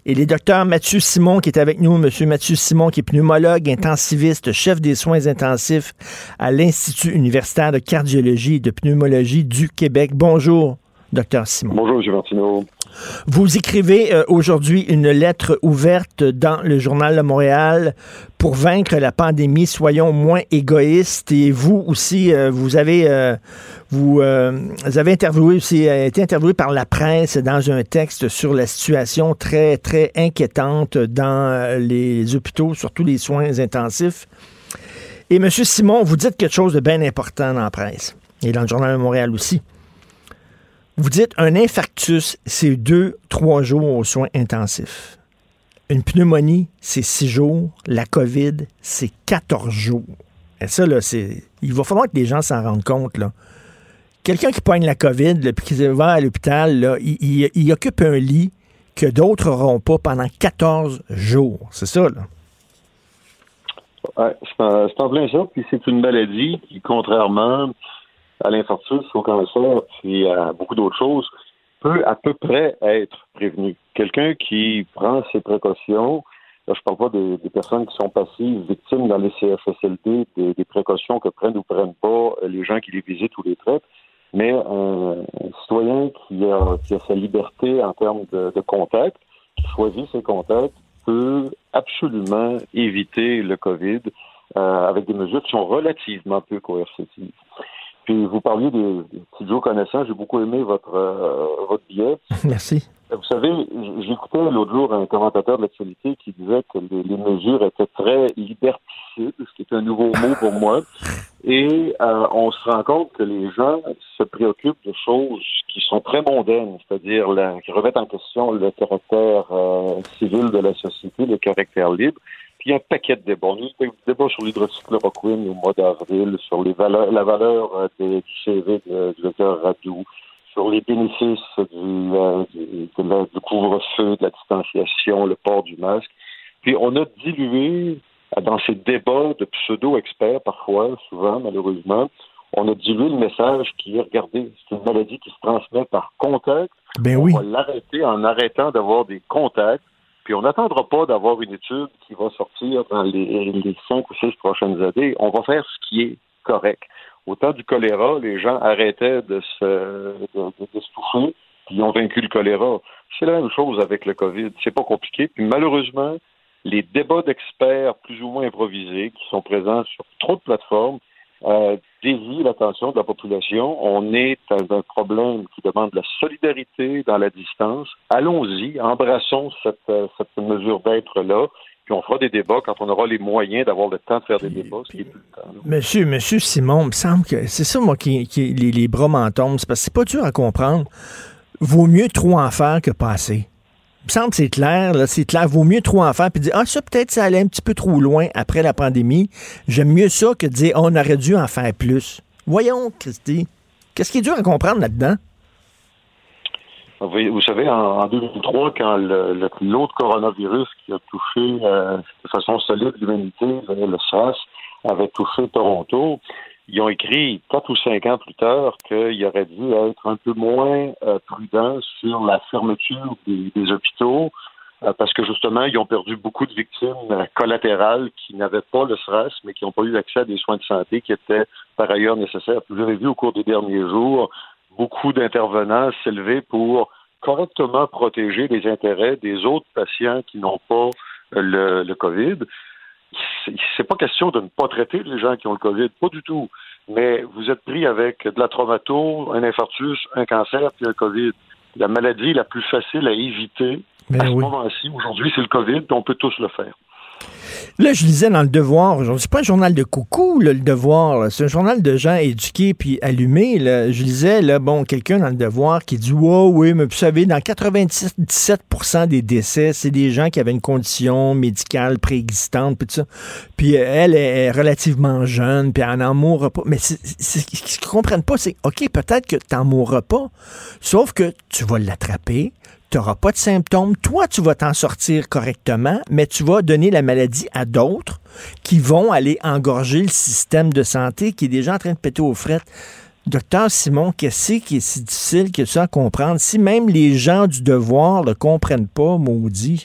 et les docteurs Mathieu Simon qui est avec nous. Monsieur Mathieu Simon qui est pneumologue, intensiviste, chef des soins intensifs à l'Institut universitaire de cardiologie et de pneumologie du Québec. Bonjour, docteur Simon. Bonjour, M. Martineau. Vous écrivez euh, aujourd'hui une lettre ouverte dans le Journal de Montréal pour vaincre la pandémie. Soyons moins égoïstes. Et vous aussi, euh, vous avez euh, vous, avez interviewé aussi, été interviewé par la presse dans un texte sur la situation très très inquiétante dans les hôpitaux, surtout les soins intensifs. Et Monsieur Simon, vous dites quelque chose de bien important dans la presse et dans le Journal de Montréal aussi. Vous dites un infarctus, c'est deux, trois jours aux soins intensifs. Une pneumonie, c'est six jours. La COVID, c'est 14 jours. Et ça, là, c'est. Il va falloir que les gens s'en rendent compte, là. Quelqu'un qui poigne la COVID, puis qui va à l'hôpital, là, il, occupe un lit que d'autres n'auront pas pendant 14 jours. C'est ça, là. Ouais, c'est en plein ça. Puis c'est une maladie qui, contrairement à l'infarctus, au cancer, puis à beaucoup d'autres choses, peut à peu près être prévenu. Quelqu'un qui prend ses précautions, là, je parle pas des, personnes qui sont passives, victimes dans les CHSLD, des, précautions que prennent ou prennent pas euh, les gens qui les visitent ou les traitent, mais un, citoyen qui a, qui a, sa liberté en termes de, de contact, qui choisit ses contacts, peut absolument éviter le COVID euh, avec des mesures qui sont relativement peu coercitives. Puis vous parliez des, des studios connaissants. J'ai beaucoup aimé votre euh, votre billet. Merci. Vous savez, j'écoutais l'autre jour un commentateur de l'actualité qui disait que les, mesures étaient très liberticides, ce qui est un nouveau mot pour moi. Et euh, on se rend compte que les gens se préoccupent de choses qui sont très mondaines, c'est-à-dire qui remettent en question le caractère euh, civil de la société, le caractère libre il y a un paquet de débats. On a eu des débats sur l'hydroxychloroquine au mois d'avril, sur les valeurs, la valeur euh, du CV du docteur Radou, sur les bénéfices du, euh, du, du couvre-feu, de la distanciation, le port du masque. Puis on a dilué euh, dans ces débats de pseudo-experts, parfois, souvent, malheureusement, on a dilué le message qui est, regardez, c'est une maladie qui se transmet par contact. Ben on oui. va l'arrêter en arrêtant d'avoir des contacts puis on n'attendra pas d'avoir une étude qui va sortir dans les, cinq ou six prochaines années. On va faire ce qui est correct. Au temps du choléra, les gens arrêtaient de se, toucher, puis ils ont vaincu le choléra. C'est la même chose avec le COVID. C'est pas compliqué. Puis malheureusement, les débats d'experts plus ou moins improvisés qui sont présents sur trop de plateformes euh, dévie l'attention de la population. On est dans un problème qui demande de la solidarité dans la distance. Allons-y, embrassons cette, euh, cette mesure d'être-là. Puis on fera des débats quand on aura les moyens d'avoir le temps de faire des débats, ce qui est plus le temps. Monsieur, monsieur Simon, il me semble que c'est ça, moi, qui, qui les, les bras m'en tombent. C'est parce que c'est pas dur à comprendre. Vaut mieux trop en faire que pas assez me semble c'est clair, c'est clair. Vaut mieux trop en faire puis dire Ah, ça, peut-être, ça allait un petit peu trop loin après la pandémie. J'aime mieux ça que de dire On aurait dû en faire plus. Voyons, Christy. Qu'est-ce qui est dur à comprendre là-dedans? Vous, savez, en, 2003, quand l'autre coronavirus qui a touché euh, de façon solide l'humanité, le SARS, avait touché Toronto, ils ont écrit quatre ou cinq ans plus tard qu'il aurait dû être un peu moins euh, prudent sur la fermeture des, hôpitaux euh, parce que justement, ils ont perdu beaucoup de victimes euh, collatérales qui n'avaient pas le SRAS, mais qui n'ont pas eu accès à des soins de santé qui étaient par ailleurs nécessaires. Vous avez vu au cours des derniers jours beaucoup d'intervenants s'élever pour correctement protéger les intérêts des autres patients qui n'ont pas le, le COVID c'est pas question de ne pas traiter les gens qui ont le COVID, pas du tout. Mais vous êtes pris avec de la traumato, un infarctus, un cancer, puis un COVID. La maladie la plus facile à éviter ben à ce moment-ci, aujourd'hui, c'est le COVID, on peut tous le faire. Là, je lisais dans Le Devoir, c'est pas un journal de coucou, Le Devoir, c'est un journal de gens éduqués puis allumés. Là. Je lisais, là, bon, quelqu'un dans Le Devoir qui dit wow, oui, mais vous savez, dans 97% des décès, c'est des gens qui avaient une condition médicale préexistante, puis. Puis elle est relativement jeune, puis elle n'en mourra pas. Mais ce qu'ils ne comprennent pas, c'est OK, peut-être que tu n'en mourras pas, sauf que tu vas l'attraper, tu n'auras pas de symptômes. Toi, tu vas t'en sortir correctement, mais tu vas donner la maladie à d'autres qui vont aller engorger le système de santé qui est déjà en train de péter aux frettes. Docteur Simon, qu'est-ce qui est si difficile que ça à comprendre? Si même les gens du devoir ne comprennent pas, maudit?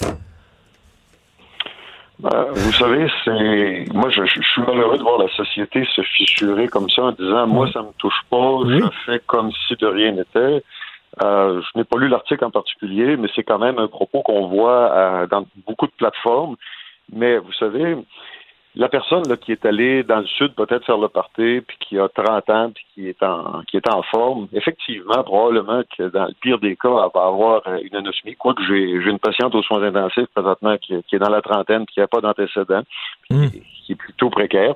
Ben, vous savez, c'est moi je, je suis malheureux de voir la société se fissurer comme ça en disant moi ça me touche pas, je fais comme si de rien n'était. Euh, je n'ai pas lu l'article en particulier, mais c'est quand même un propos qu'on voit euh, dans beaucoup de plateformes. Mais vous savez, la personne là, qui est allée dans le sud peut-être faire le party, puis qui a 30 ans, puis qui est en qui est en forme, effectivement, probablement que dans le pire des cas, elle va avoir euh, une anosmie. Quoique j'ai j'ai une patiente aux soins intensifs présentement qui, qui est dans la trentaine, puis qui n'a pas d'antécédents, puis qui, qui est plutôt précaire.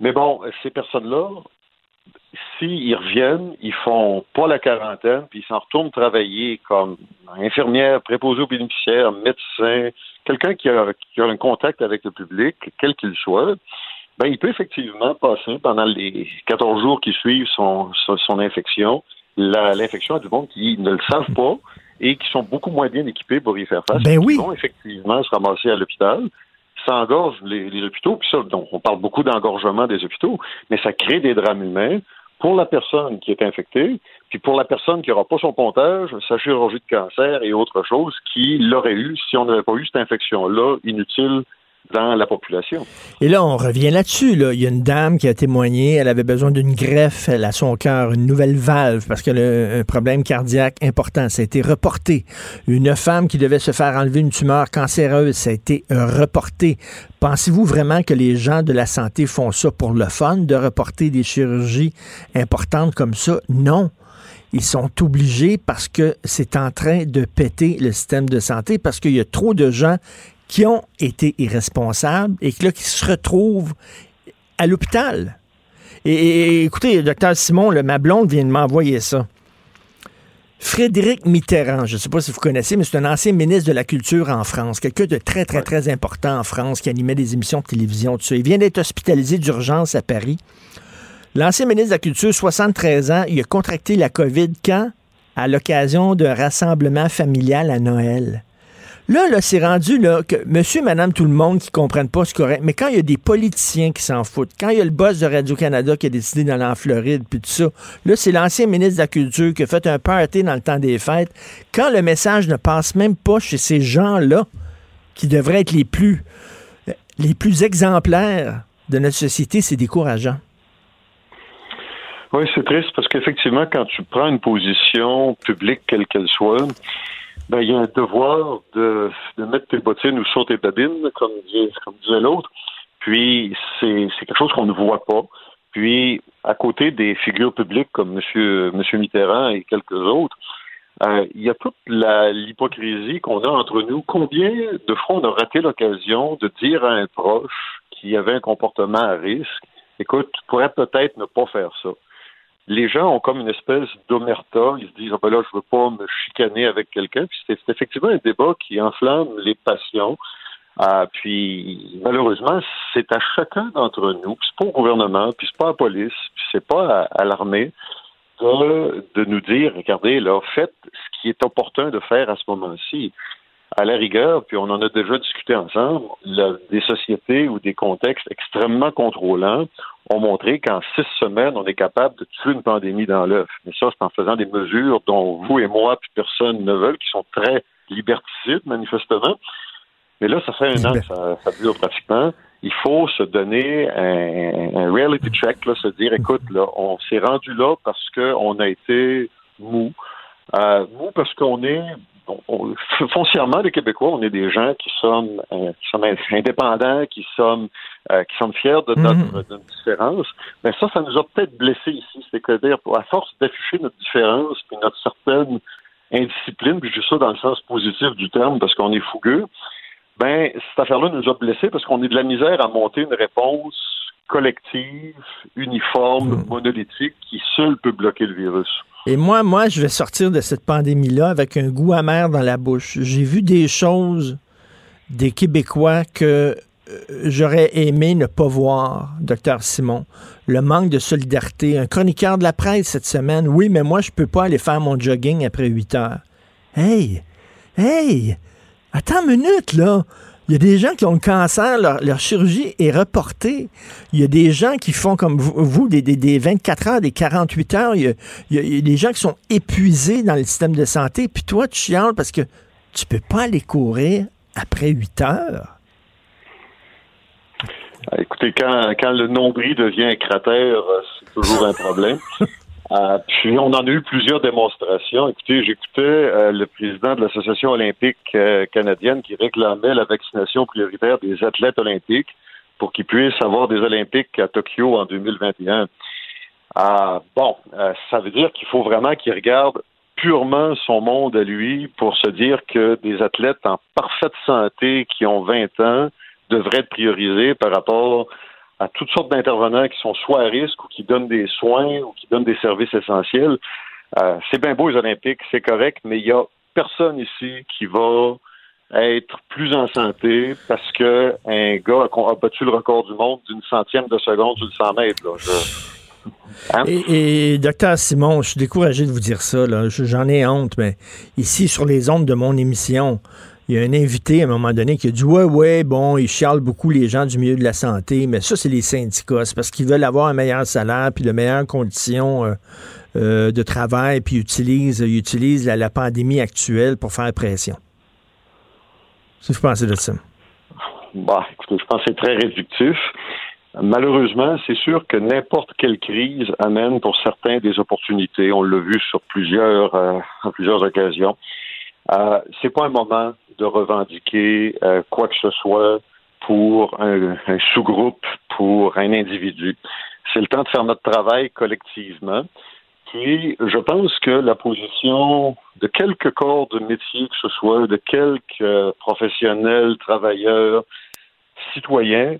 Mais bon, ces personnes-là, s'ils reviennent, ils font pas la quarantaine, puis ils s'en retournent travailler comme infirmière, préposée aux bénéficiaires, médecin, quelqu'un qui a, qui a un contact avec le public, quel qu'il soit, ben, il peut effectivement passer pendant les 14 jours qui suivent son, son, son infection, l'infection à du monde qui ne le savent pas et qui sont beaucoup moins bien équipés pour y faire face. Ben qui oui. vont effectivement se ramasser à l'hôpital. Ça engorge les, hôpitaux, puis ça, donc, on parle beaucoup d'engorgement des hôpitaux, mais ça crée des drames humains pour la personne qui est infectée, puis pour la personne qui n'aura pas son pontage, sa chirurgie de cancer et autre chose qui l'aurait eu si on n'avait pas eu cette infection-là inutile dans la population. Et là, on revient là-dessus. Là. Il y a une dame qui a témoigné, elle avait besoin d'une greffe, elle a son cœur, une nouvelle valve, parce qu'elle a un problème cardiaque important. Ça a été reporté. Une femme qui devait se faire enlever une tumeur cancéreuse, ça a été euh, reporté. Pensez-vous vraiment que les gens de la santé font ça pour le fun, de reporter des chirurgies importantes comme ça? Non. Ils sont obligés parce que c'est en train de péter le système de santé, parce qu'il y a trop de gens qui ont été irresponsables et que là, qui se retrouvent à l'hôpital. Et, et- écoutez, docteur Simon, le, ma blonde vient de m'envoyer ça. Frédéric Mitterrand, je ne sais pas si vous connaissez, mais c'est un ancien ministre de la Culture en France, quelqu'un de très, très, très important en France qui animait des émissions de télévision, tout ça. Il vient d'être hospitalisé d'urgence à Paris. L'ancien ministre de la Culture, 73 ans, il a contracté la COVID quand? À l'occasion d'un rassemblement familial à Noël. Là, là, c'est rendu là, que monsieur, madame, tout le monde qui ne comprennent pas, c'est correct. Mais quand il y a des politiciens qui s'en foutent, quand il y a le boss de Radio-Canada qui a décidé d'aller en Floride, puis tout ça, là, c'est l'ancien ministre de la Culture qui a fait un party dans le temps des fêtes. Quand le message ne passe même pas chez ces gens-là, qui devraient être les plus, les plus exemplaires de notre société, c'est décourageant. Oui, c'est triste parce qu'effectivement, quand tu prends une position publique, quelle qu'elle soit, ben, il y a un devoir de, de mettre tes bottines ou sur tes babines, comme, disait- comme disait l'autre. Puis, c'est quelque chose qu'on ne voit pas. Puis, à côté des figures publiques comme Monsieur, Monsieur Mitterrand et quelques autres, euh, il y a toute l'hypocrisie qu'on a entre nous. Combien de fois on a raté l'occasion de dire à un proche qui avait un comportement à risque, écoute, tu pourrais peut-être ne pas faire ça les gens ont comme une espèce d'omerta. Ils se disent, ah ben là, je veux pas me chicaner avec quelqu'un. Puis c'est effectivement un débat qui enflamme les passions. Ah, puis malheureusement, c'est à chacun d'entre nous, puis c'est pas au gouvernement, puis c'est pas à la police, puis c'est pas à, à l'armée, de, de nous dire, regardez, là, faites ce qui est opportun de faire à ce moment-ci. À la rigueur, puis on en a déjà discuté ensemble, le- des sociétés ou des contextes extrêmement contrôlants ont montré qu'en six semaines, on est capable de tuer une pandémie dans l'œuf. Mais ça, c'est en faisant des mesures dont vous et moi, puis personne ne veulent, qui sont très liberticides, manifestement. Mais là, ça fait un an que ça, dure pratiquement. Il faut se donner un, un reality check, là, se dire, écoute, là, on s'est rendu là parce qu'on a été mou. Euh, mou parce qu'on est on- on- foncièrement, les Québécois, on est des gens qui sommes, euh, qui sommes indépendants, qui sommes, euh, qui sommes fiers de notre, de notre différence. Mais ça, ça nous a peut-être blessés ici. C'est-à-dire, à force d'afficher notre différence puis notre certaine indiscipline, puis je dis ça dans le sens positif du terme parce qu'on est fougueux, ben, cette affaire-là nous a blessés parce qu'on est de la misère à monter une réponse collective, uniforme, monolithique, qui seule peut bloquer le virus. Et moi, moi, je vais sortir de cette pandémie-là avec un goût amer dans la bouche. J'ai vu des choses des Québécois que euh, j'aurais aimé ne pas voir, docteur Simon. Le manque de solidarité. Un chroniqueur de la presse cette semaine. Oui, mais moi, je peux pas aller faire mon jogging après 8 heures. Hey! Hey! Attends une minute, là! Il y a des gens qui ont le cancer, leur, leur chirurgie est reportée. Il y a des gens qui font comme vous, vous, des, des, des 24 heures, des 48 heures. Il y, a, il y des gens qui sont épuisés dans le système de santé. Puis toi, tu chiales parce que tu peux pas aller courir après 8 heures. Écoutez, quand, quand le nombril devient un cratère, c'est toujours un problème. Euh, puis on en a eu plusieurs démonstrations. Écoutez, j'écoutais euh, le président de l'Association olympique euh, canadienne qui réclamait la vaccination prioritaire des athlètes olympiques pour qu'ils puissent avoir des Olympiques à Tokyo en 2021. Ah, bon, euh, ça veut dire qu'il faut vraiment qu'il regarde purement son monde à lui pour se dire que des athlètes en parfaite santé qui ont 20 ans devraient être priorisés par rapport à toutes sortes d'intervenants qui sont soit à risque ou qui donnent des soins ou qui donnent des services essentiels. Euh, c'est bien beau les Olympiques, c'est correct, mais il y a personne ici qui va être plus en santé parce que un gars a, a battu le record du monde d'une centième de seconde sur le 100 mètres. Hein? Et, et docteur Simon, je suis découragé de vous dire ça. J'en ai honte, mais ici, sur les ondes de mon émission, il y a un invité à un moment donné qui a dit Ouais, ouais, bon, ils chialent beaucoup les gens du milieu de la santé, mais ça, c'est les syndicats. C'est parce qu'ils veulent avoir un meilleur salaire puis de meilleures conditions euh, euh, de travail, puis ils utilisent, ils utilisent la, pandémie actuelle pour faire pression. Si vous pensez de ça? Bah, écoutez, je pense que c'est très réductif. Malheureusement, c'est sûr que n'importe quelle crise amène pour certains des opportunités. On l'a vu sur plusieurs, euh, plusieurs occasions. Euh, c'est pas un moment de revendiquer euh, quoi que ce soit pour un, sous-groupe, pour un individu. C'est le temps de faire notre travail collectivement. Puis, je pense que la position de quelques corps de métier que ce soit, de quelques euh, professionnels, travailleurs, citoyens,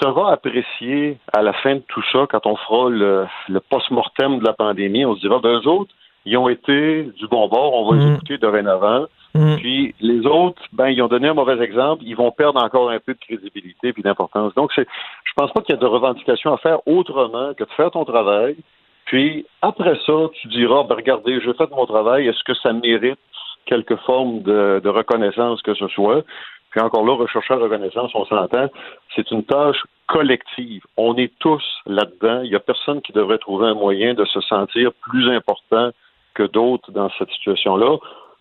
sera appréciée à la fin de tout ça, quand on fera le, le post-mortem de la pandémie. On se dira, ben, eux autres, ils ont été du bon bord, on va les Mhm. écouter dorénavant. Mhm. Puis les autres, ben, ils ont donné un mauvais exemple, ils vont perdre encore un peu de crédibilité puis d'importance. Donc, c'est, je pense pas qu'il y a de revendication à faire autrement que de faire ton travail. Puis après ça, tu diras, ben, regardez, j'ai fait mon travail, est-ce que ça mérite quelque forme de, de reconnaissance que ce soit? Puis encore là, rechercher la reconnaissance, on s'entend, c'est une tâche collective. On est tous là-dedans. Il n'y a personne qui devrait trouver un moyen de se sentir plus important que d'autres dans cette situation-là.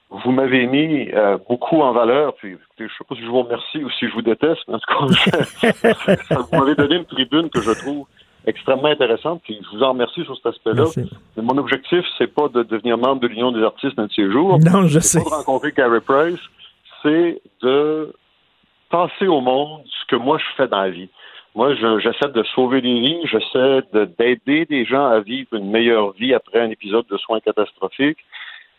Vous m'avez mis euh, beaucoup en valeur, puis écoutez, je ne sais pas si je vous remercie ou si je vous déteste, mais en tout cas, vous m'avez donné une tribune que je trouve extrêmement intéressante, puis je vous en remercie sur cet aspect-là. Mon objectif, c'est pas de devenir membre de l'Union des artistes un de ces jours. Non, je sais. pas de rencontrer Carey Price, c'est de passer au monde ce que moi je fais dans la vie. Moi, je- j'essaie de sauver des vies, j'essaie de- d'aider des gens à vivre une meilleure vie après un épisode de soins catastrophiques.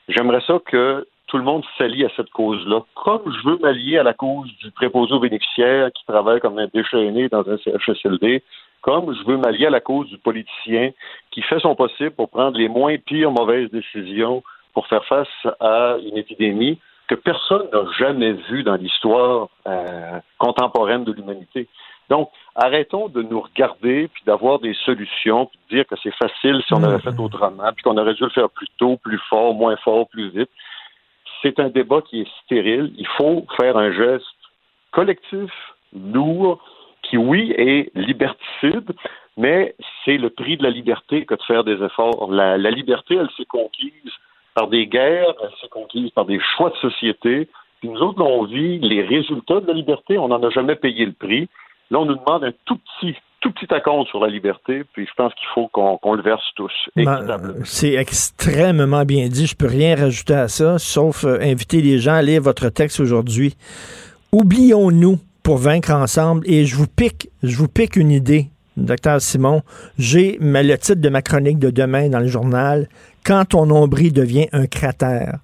J'aimerais ça que tout le monde s'allie à cette cause-là. Comme je veux m'allier à la cause du préposé aux bénéficiaires qui travaille comme un déchaîné dans un CHSLD, comme je veux m'allier à la cause du politicien qui fait son possible pour prendre les moins pires mauvaises décisions pour faire face à une épidémie que personne n'a jamais vue dans l'histoire euh, contemporaine de l'humanité. Donc, arrêtons de nous regarder puis d'avoir des solutions puis de dire que c'est facile si on avait fait autrement puis qu'on aurait dû le faire plus tôt, plus fort, moins fort, plus vite. C'est un débat qui est stérile. Il faut faire un geste collectif, lourd, qui, oui, est liberticide, mais c'est le prix de la liberté que de faire des efforts. La, la liberté, elle s'est conquise par des guerres, elle s'est conquise par des choix de société. Puis nous autres, on vit les résultats de la liberté, on n'en a jamais payé le prix. Là, on nous demande un tout petit, tout petit acompte sur la liberté, puis je pense qu'il faut qu'on le verse tous. équitablement. Ben, C'est extrêmement bien dit. Je peux rien rajouter à ça, sauf euh, inviter les gens à lire votre texte aujourd'hui. Oublions-nous pour vaincre ensemble. Et je vous pique, je vous pique une idée, docteur Simon. J'ai le titre de ma chronique de demain dans le journal. Quand ton nombril devient un cratère.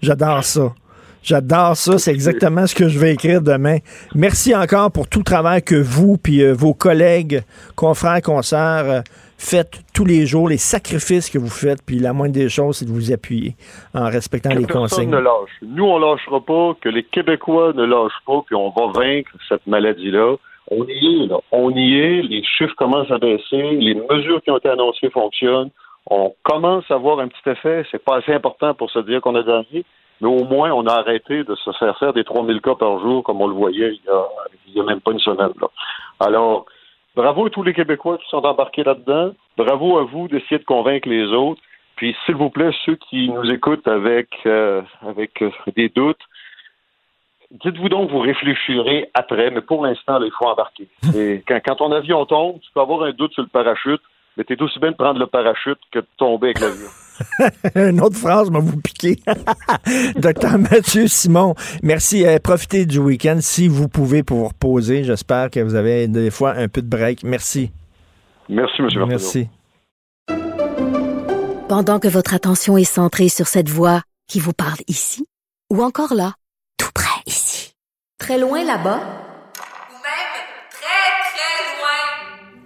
J'adore ça. J'adore ça. C'est exactement ce que je vais écrire demain. Merci encore pour tout le travail que vous puis euh, vos collègues, confrères, consoeurs, euh, faites tous les jours, les sacrifices que vous faites. Puis la moindre des choses, c'est de vous appuyer en respectant que les personne consignes. ne lâche. Nous, on lâchera pas, que les Québécois ne lâchent pas, puis on va vaincre cette maladie-là. On y est, là. On y est. Les chiffres commencent à baisser. Les mesures qui ont été annoncées fonctionnent. On commence à voir un petit effet. C'est pas assez important pour se dire qu'on a gagné, mais au moins, on a arrêté de se faire faire des 3000 cas par jour, comme on le voyait il y a, il y a même pas une semaine. Là. Alors, bravo à tous les Québécois qui sont embarqués là-dedans. Bravo à vous d'essayer de convaincre les autres. Puis, s'il vous plaît, ceux qui nous écoutent avec, euh, avec euh, des doutes, dites-vous donc, vous réfléchirez après, mais pour l'instant, là, il faut embarquer. Et quand, quand ton avion tombe, tu peux avoir un doute sur le parachute, mais t'es aussi bien de prendre le parachute que de tomber avec l'avion. Une autre phrase m'a vous piqué. Docteur Mathieu Simon, merci. Euh, profitez du week-end si vous pouvez pour vous reposer. J'espère que vous avez des fois un peu de break. Merci. Merci, M. Martineau. Merci. Pendant que votre attention est centrée sur cette voix qui vous parle ici, ou encore là, tout près ici, très loin là-bas, Ou même très, très loin.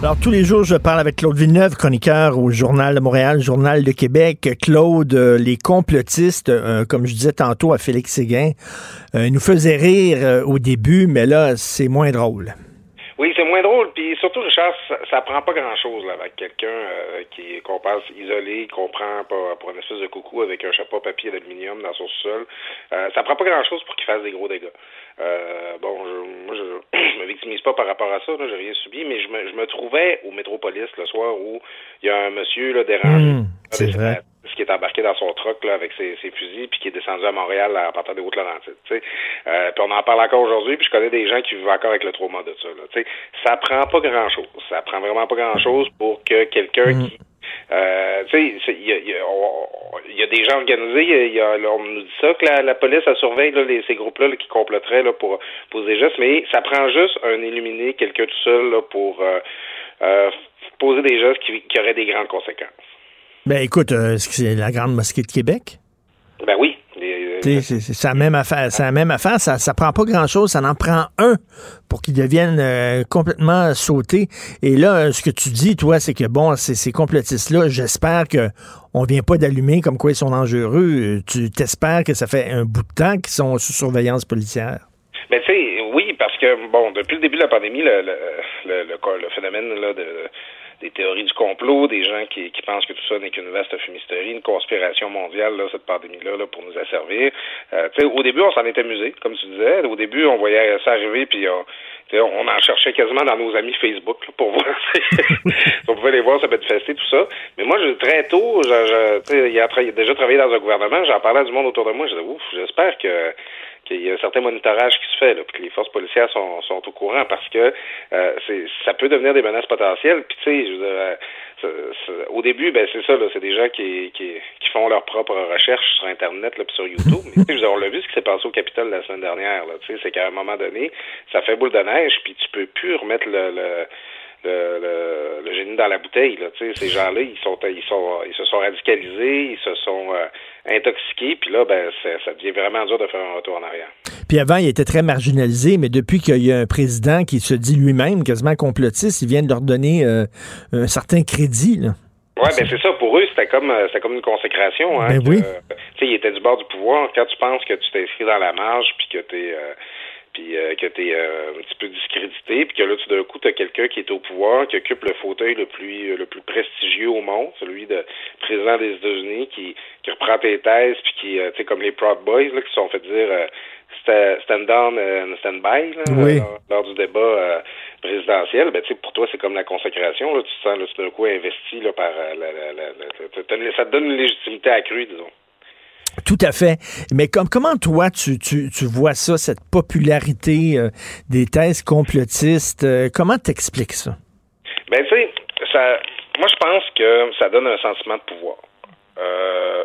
Alors, tous les jours, je parle avec Claude Villeneuve, chroniqueur au Journal de Montréal, Journal de Québec. Claude, euh, les complotistes, euh, comme je disais tantôt à Félix Séguin, euh, nous faisaient rire euh, au début, mais là, c'est moins drôle. Oui, c'est moins drôle. Puis surtout, Richard, ça, ça prend pas grand-chose là, avec quelqu'un qui qu'on passe isolé, qu'on prend pour, pour une espèce de coucou avec un chapeau papier d'aluminium dans son. Euh, ça prend pas grand-chose pour qu'il fasse des gros dégâts. Euh, bon, je, moi, je, je me victimise pas par rapport à ça. Là, j'ai rien subi, mais je me, je me trouvais au Métropolis le soir où il y a un monsieur là, dérangé. Hum, c'est vrai. Ce qui est embarqué dans son truck là, avec ses, ses fusils, puis qui est descendu à Montréal en partant des Hautes-Laurentides. tu sais. Euh, puis on en parle encore aujourd'hui, puis je connais des gens qui vivent encore avec le trauma de ça. Là, tu sais. ça prend pas grand-chose. Ça prend vraiment pas grand-chose pour que quelqu'un Hum. qui euh, tu sais, il y a, il y, a- on- il y a des gens organisés. y a- là, on nous dit ça que la, la police elle surveille là, les, ces groupes-là là, qui comploteraient là, pour poser des gestes, mais ça prend juste un illuminé, quelqu'un tout seul là, pour euh, euh, poser des gestes qui, qui auraient des grandes conséquences. Ben écoute, est-ce que c'est la Grande Mosquée de Québec? Ben oui. Sais, C'est c'est- c'est la même affaire. C'est la même affaire. Ça, ça prend pas grand-chose. Ça en prend un pour qu'ils deviennent euh, complètement sautés. Et là, euh, ce que tu dis, toi, c'est que bon, ces, ces complotistes-là, j'espère que on vient pas d'allumer comme quoi ils sont dangereux. Euh, Tu t'espères que ça fait un bout de temps qu'ils sont sous surveillance policière. Ben, tu sais, oui, parce que, bon, depuis le début de la pandémie, le, le, le, le- le phénomène là, de, des théories du complot, des gens qui, qui pensent que tout ça n'est qu'une vaste fumisterie, une conspiration mondiale, là, cette pandémie-là, là, pour nous asservir. Euh, au début, on s'en est amusé, comme tu disais. Au début, on voyait ça arriver, puis on, sais, on en cherchait quasiment dans nos amis Facebook là, pour voir on pouvait les voir se manifester, tout ça. Mais moi, je, très tôt, a déjà travaillé dans un gouvernement, j'en parlais à du monde autour de moi, je disais, ouf, j'espère que qu'il y a un certain monitorage qui se fait, là, puis que les forces policières sont, sont au courant parce que euh, c'est, ça peut devenir des menaces potentielles. Puis tu sais, je veux dire, euh, au début, ben c'est ça, là, c'est des gens qui, qui, qui font leurs propres recherches sur Internet, là, puis sur YouTube. Tu sais, on l'a vu ce qui s'est passé au Capitole la semaine dernière. Là, tu sais, c'est qu'à un moment donné, ça fait boule de neige, puis tu peux plus remettre le, le le, le, le génie dans la bouteille. Là, ces gens-là, ils sont, ils sont, ils se sont radicalisés, ils se sont euh, intoxiqués, puis là, ben, ça devient vraiment dur de faire un retour en arrière. Puis avant, il était très marginalisé, mais depuis qu'il y a un président qui se dit lui-même quasiment complotiste, il vient de leur donner euh, un certain crédit. Là. Ouais, ben c'est ça. Pour eux, c'était comme euh, c'était comme une consécration. Hein, Ben que, oui. euh, tu sais, ils étaient du bord du pouvoir. Quand tu penses que tu t'inscris dans la marge, puis que t'es euh, puis euh, que t'es euh, un petit peu discrédité, puis que là, tout d'un coup, t'as quelqu'un qui est au pouvoir, qui occupe le fauteuil le plus le plus prestigieux au monde, celui de président des États-Unis, qui qui reprend tes thèses, puis qui, euh, tu sais, comme les Proud Boys, là, qui se sont fait dire euh, sta- stand down and stand by là, Oui. lors, lors du débat euh, présidentiel, ben tu sais, pour toi, c'est comme la consécration. Là, tu te sens là, tout d'un coup investi là, par euh, la, la, la, ça te donne une légitimité accrue, disons. Tout à fait. Mais comme, comment toi, tu, tu, tu vois ça, cette popularité euh, des thèses complotistes? euh, comment t'expliques ça? Ben tu sais, ça, moi je pense que ça donne un sentiment de pouvoir. Euh,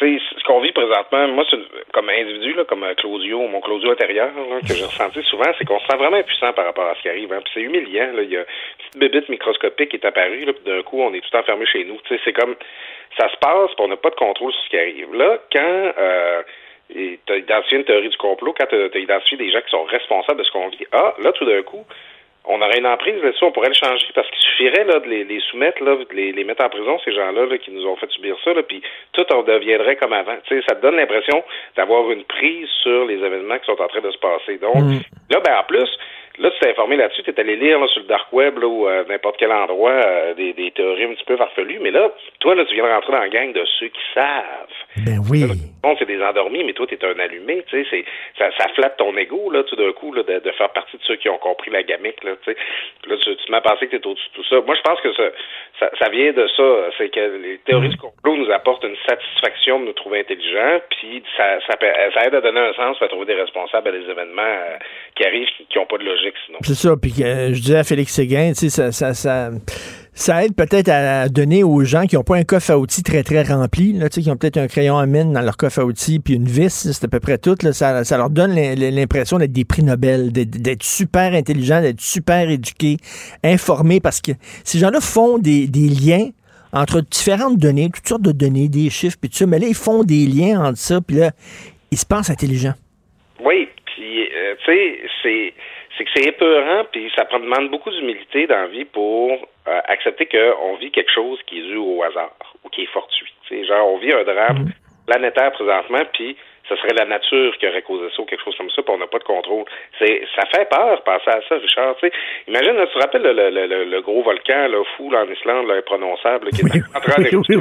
ce qu'on vit présentement, moi, comme individu, là, comme euh, Claudio, mon Claudio intérieur, là, que j'ai ressenti souvent, c'est qu'on se sent vraiment impuissant par rapport à ce qui arrive. Hein. Puis c'est humiliant. Là. Il y a une petite bébite microscopique qui est apparue, là, puis d'un coup, on est tout enfermé chez nous. C'est comme ça se passe, puis on n'a pas de contrôle sur ce qui arrive. Là, quand euh, tu as identifié une théorie du complot, quand tu as, identifié des gens qui sont responsables de ce qu'on vit, ah, là, tout d'un coup, on aurait une emprise là-dessus, on pourrait le changer parce qu'il suffirait là, de les, les soumettre, là, de les, les, mettre en prison, ces gens-là là, qui nous ont fait subir ça, là, puis tout en deviendrait comme avant. Tu sais, ça te donne l'impression d'avoir une prise sur les événements qui sont en train de se passer. Donc, Mm. là, ben en plus, là, tu t'es informé là-dessus, tu es allé lire là, sur le dark web là, ou euh, n'importe quel endroit euh, des, des théories un petit peu farfelues, mais là, toi, là, tu viens de rentrer dans la gang de ceux qui savent. Ben oui. Bon, c'est des endormis, mais toi, t'es un allumé, tu sais, ça, ça flatte ton ego, là, tout d'un coup, là, de, de faire partie de ceux qui ont compris la gamique, là, tu sais. Là, tu, tu m'as pensé que t'es au-dessus de tout ça. Moi, je pense que ça, ça, ça vient de ça, c'est que les théories du complot nous apportent une satisfaction de nous trouver intelligents, puis ça, ça, ça aide à donner un sens, à trouver des responsables à des événements euh, qui arrivent, qui n'ont pas de logique, sinon. C'est ça. Puis euh, je disais à Félix Séguin, tu sais, ça, ça, ça, ça aide peut-être à donner aux gens qui n'ont pas un coffre à outils très, très rempli, là, tu sais, qui ont peut-être un crayon à mine dans leur coffre à outils, puis une vis, c'est à peu près tout. Là, ça, ça leur donne l'im- l'impression d'être des prix Nobel, d'être d'être super intelligents, d'être super éduqués, informés, parce que ces gens-là font des, des liens entre différentes données, toutes sortes de données, des chiffres, puis tout ça, mais là, ils font des liens entre ça, puis là, ils se pensent intelligents. Oui, puis euh, tu sais, c'est c'est que c'est épeurant, puis ça prend- demande beaucoup d'humilité dans la vie pour euh, accepter qu'on vit quelque chose qui est dû au hasard ou qui est fortuit. Tu sais, genre, on vit un drame planétaire présentement, puis ce serait la nature qui aurait causé ça ou quelque chose comme ça, puis on n'a pas de contrôle. C'est, ça fait peur penser à ça, Richard. Tu sais, imagine, là, tu te rappelles le, le, le, le gros volcan là, fou là, en Islande, là, imprononçable, là, qui est en train d'éruption.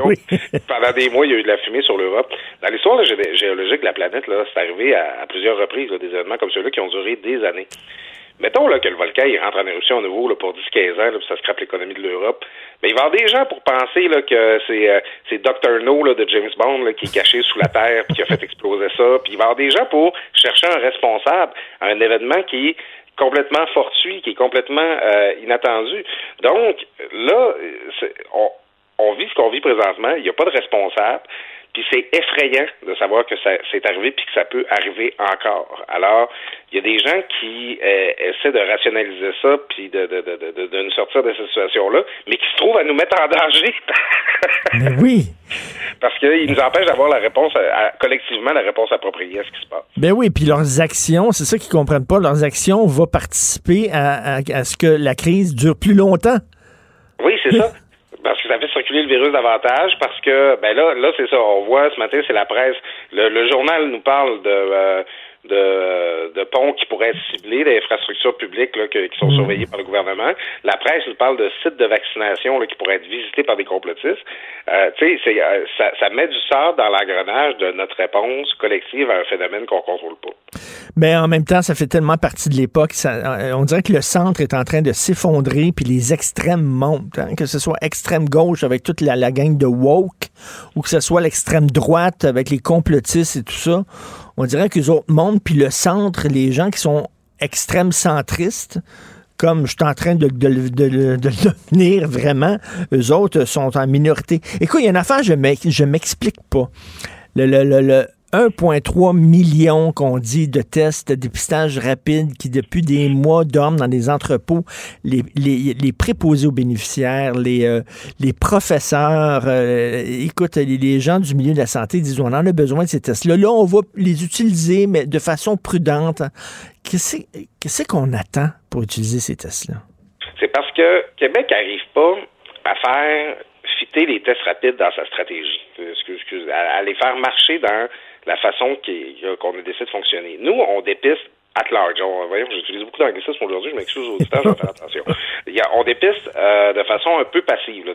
Pendant des mois, il y a eu de la fumée sur l'Europe. Dans l'histoire là, gé- géologique de la planète, là, c'est arrivé à, à plusieurs reprises, là, des événements comme ceux-là qui ont duré des années. Mettons là, que le volcan il rentre en éruption à nouveau là, pour 10-15 ans, là, puis ça scrape l'économie de l'Europe. Mais il va y avoir des gens pour penser là, que c'est euh, Dr. No là, de James Bond là, qui est caché sous la terre puis qui a fait exploser ça. Puis il va y avoir des gens pour chercher un responsable à un événement qui est complètement fortuit, qui est complètement euh, inattendu. Donc là, on, on vit ce qu'on vit présentement. Il n'y a pas de responsable. Puis c'est effrayant de savoir que ça c'est arrivé puis que ça peut arriver encore. Alors, il y a des gens qui euh, essaient de rationaliser ça puis de, de, de, de, de nous sortir de cette situation-là, mais qui se trouvent à nous mettre en danger. Mais oui. Parce qu'ils nous empêchent d'avoir la réponse, à- à- collectivement, la réponse appropriée à ce qui se passe. Ben oui, puis leurs actions, c'est ça qu'ils comprennent pas, leurs actions vont participer à, à- à ce que la crise dure plus longtemps. Oui, c'est ça. Parce que ça fait circuler le virus davantage, parce que ben là, là c'est ça. On voit ce matin, c'est la presse. Le, le journal nous parle de euh, de, de ponts qui pourraient être ciblés, d'infrastructures publiques là, que- qui sont surveillées par le gouvernement. La presse nous parle de sites de vaccination là, qui pourraient être visités par des complotistes. Euh, tu sais, euh, ça, ça met du sort dans l'engrenage de notre réponse collective à un phénomène qu'on contrôle pas. Mais en même temps, ça fait tellement partie de l'époque. euh, On dirait que le centre est en train de s'effondrer, puis les extrêmes montent. hein, que ce soit extrême gauche avec toute la, la gang de woke, ou que ce soit l'extrême droite avec les complotistes et tout ça. On dirait que les autres montent, puis le centre, les gens qui sont extrêmes centristes, comme je suis en train de, de, de, de- devenir vraiment, eux autres sont en minorité. Écoute, il y a une affaire, je je m'explique pas. Le 1,3 million qu'on dit de tests de dépistage rapide qui, depuis des mois, dorment dans des entrepôts. Les, les, les préposés aux bénéficiaires, les, euh, les professeurs, euh, écoute, les, les gens du milieu de la santé disent on en a besoin de ces tests-là. Là, on va les utiliser, mais de façon prudente. Qu'est-ce qu'on attend pour utiliser ces tests-là? C'est parce que Québec n'arrive pas à faire fitter les tests rapides dans sa stratégie, à, à les faire marcher dans la façon qui- qu'on a décidé de fonctionner. Nous, on dépiste at large. On, voyons, j'utilise beaucoup d'anglicisme aujourd'hui, je m'excuse aux auditeurs, je vais faire attention. Il y a, on dépiste euh, de façon un peu passive. Là,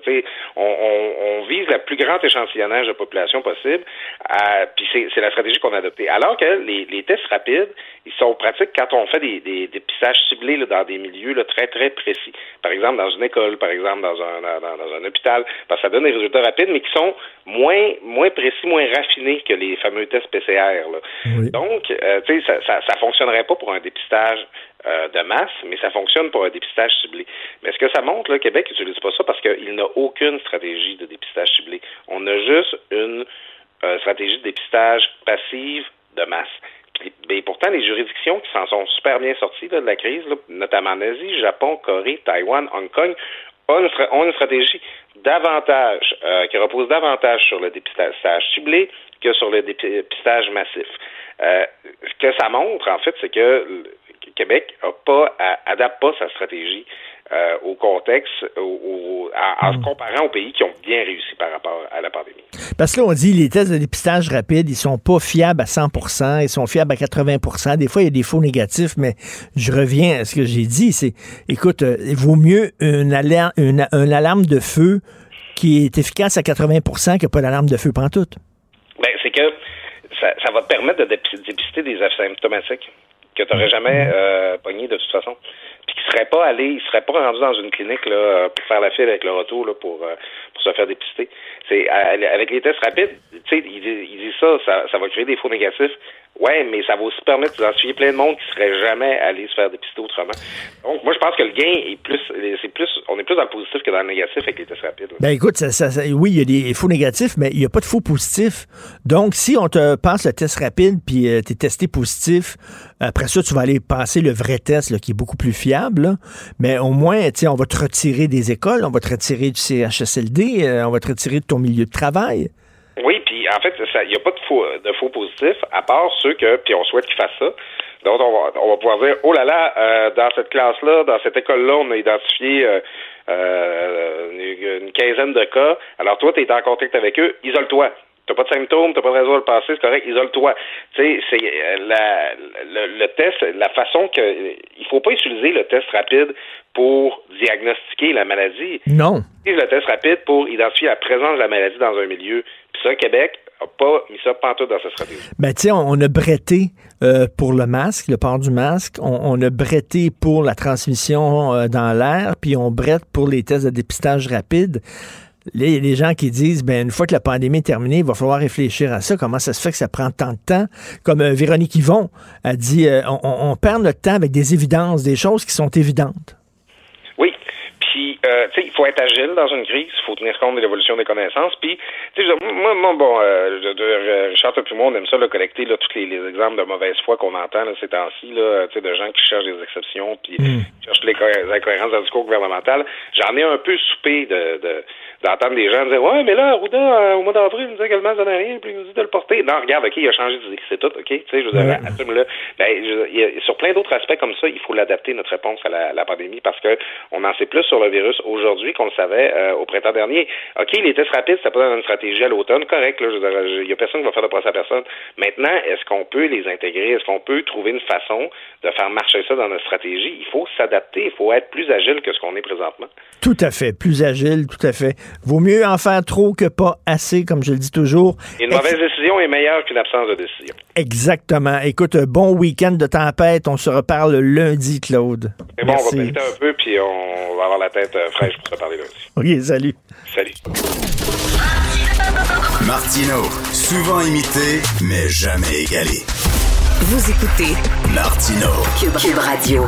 on, on, on vise le plus grand échantillonnage de population possible, euh, puis c'est, la stratégie qu'on a adoptée. Alors que les, les tests rapides, ils sont pratiques quand on fait des, des dépistages ciblés là, dans des milieux là, très, très précis. Par exemple, dans une école, par exemple, dans un, dans, dans un hôpital, parce que ça donne des résultats rapides, mais qui sont moins, moins précis, moins raffinés que les fameux tests PCR. Là. Donc, euh, tu sais, ça, ça, ça fonctionnerait pas pour un dépistage euh, de masse, mais ça fonctionne pour un dépistage ciblé. Mais ce que ça montre, là, Québec n'utilise pas ça parce qu'il n'a aucune stratégie de dépistage ciblé? On a juste une euh, stratégie de dépistage passive de masse. Puis, ben, pourtant, les juridictions qui s'en sont super bien sorties là, de la crise, là, notamment en Asie, Japon, Corée, Taïwan, Hong Kong, ont une, ont une stratégie davantage, euh, qui repose davantage sur le dépistage ciblé que sur le dépistage massif. Euh, ce que ça montre, en fait, c'est que le Québec a pas, a- adapte pas sa stratégie euh, au contexte, au- au- en, en se comparant aux pays qui ont bien réussi par rapport à la pandémie. Parce que là, on dit les tests de dépistage rapide, ils sont pas fiables à 100% ils sont fiables à 80% Des fois, il y a des faux négatifs, mais je reviens à ce que j'ai dit. C'est, écoute, euh, il vaut mieux une alarme, une, une alarme de feu qui est efficace à 80% que pas d'alarme de feu pantoute. Ben, c'est que ça, ça va te permettre de dép- dépister des asymptomatiques que tu n'aurais jamais euh, pogné de toute façon. Seraient pas allés, ils seraient pas rendus dans une clinique là, pour faire la file avec le retour là, pour, euh, pour se faire dépister. À- avec les tests rapides, tu sais, disent- ils disent ça, ça, va créer des faux négatifs. Ouais, mais ça va aussi permettre d'identifier plein de monde qui serait jamais allé se faire dépister autrement. Donc, moi, je pense que le gain est plus, c'est plus, on est plus dans le positif que dans le négatif avec les tests rapides. Ben écoute, ça- ça- oui, il y a des faux négatifs, mais il n'y a pas de faux positifs. Donc, si on te passe le test rapide puis tu es testé positif, après ça, tu vas aller passer le vrai test qui est beaucoup plus fiable. Mais au moins, tu sais, on va te retirer des écoles, on va te retirer du CHSLD, euh, on va te retirer de ton milieu de travail? Oui, puis en fait, il n'y a pas de faux, de faux positifs, à part ceux que, puis on souhaite qu'ils fassent ça. Donc, on va, on va pouvoir dire, oh là là, euh, dans cette classe-là, dans cette école-là, on a identifié euh, euh, une, quinzaine de cas. Alors, toi, tu es en contact avec eux, isole-toi. T'as pas de symptômes, t'as pas de raison de le passer, c'est correct, isole-toi. Tu sais, c'est le, le test, la façon que, il faut pas utiliser le test rapide pour diagnostiquer la maladie Non. utilise le test rapide pour identifier la présence de la maladie dans un milieu. Puis ça, Québec n'a pas mis ça pantoute dans sa stratégie. Ben, tu sais, on, a bretté euh, pour le masque, le port du masque. On, on a bretté pour la transmission euh, dans l'air, puis on brette pour les tests de dépistage rapide. Là, il y a des gens qui disent, ben, une fois que la pandémie est terminée, il va falloir réfléchir à ça. Comment ça se fait que ça prend tant de temps? Comme euh, Véronique Yvon a dit, euh, on perd notre temps avec des évidences, des choses qui sont évidentes. Puis, euh, tu sais, il faut être agile dans une crise, il faut tenir compte de l'évolution des connaissances. Puis, tu sais, moi, moi, bon, euh, je- je- Richard et moi, on aime ça, là, collecter là, tous les, les exemples de mauvaise foi qu'on entend là, ces temps-ci, là, tu sais, de gens qui cherchent des exceptions, puis qui cherchent les, co- les incohérences dans le discours gouvernemental. J'en ai un peu soupé de, de d'entendre des gens dire ouais mais là Arruda euh, au mois d'avril il nous disait que le masque donnait rien puis il nous dit de le porter. Non regarde ok il a changé d'idée c'est tout ok? Tu sais je veux dire assume-le. Ben, je- a- sur plein d'autres aspects comme ça il faut l'adapter notre réponse à la, la pandémie parce que on en sait plus sur le virus aujourd'hui qu'on le savait euh, au printemps dernier. Ok les tests rapides c'était pas dans une stratégie à l'automne correct là je veux dire je- il y a personne qui va faire de procès à personne. Maintenant est-ce qu'on peut les intégrer? Est-ce qu'on peut trouver une façon de faire marcher ça dans notre stratégie? Il faut s'adapter il faut être plus agile que ce qu'on est présentement. Tout à fait. Plus agile, tout à fait. Vaut mieux en faire trop que pas assez, comme je le dis toujours. Une mauvaise décision est meilleure qu'une absence de décision. Exactement. Écoute, un bon week-end de tempête. On se reparle lundi, Claude. Mais bon, on va Merci. péter un peu, puis on va avoir la tête euh, fraîche pour se parler lundi. OK, salut. Salut. Martino, souvent imité, mais jamais égalé. Vous écoutez Martino. Cube, Cube Radio.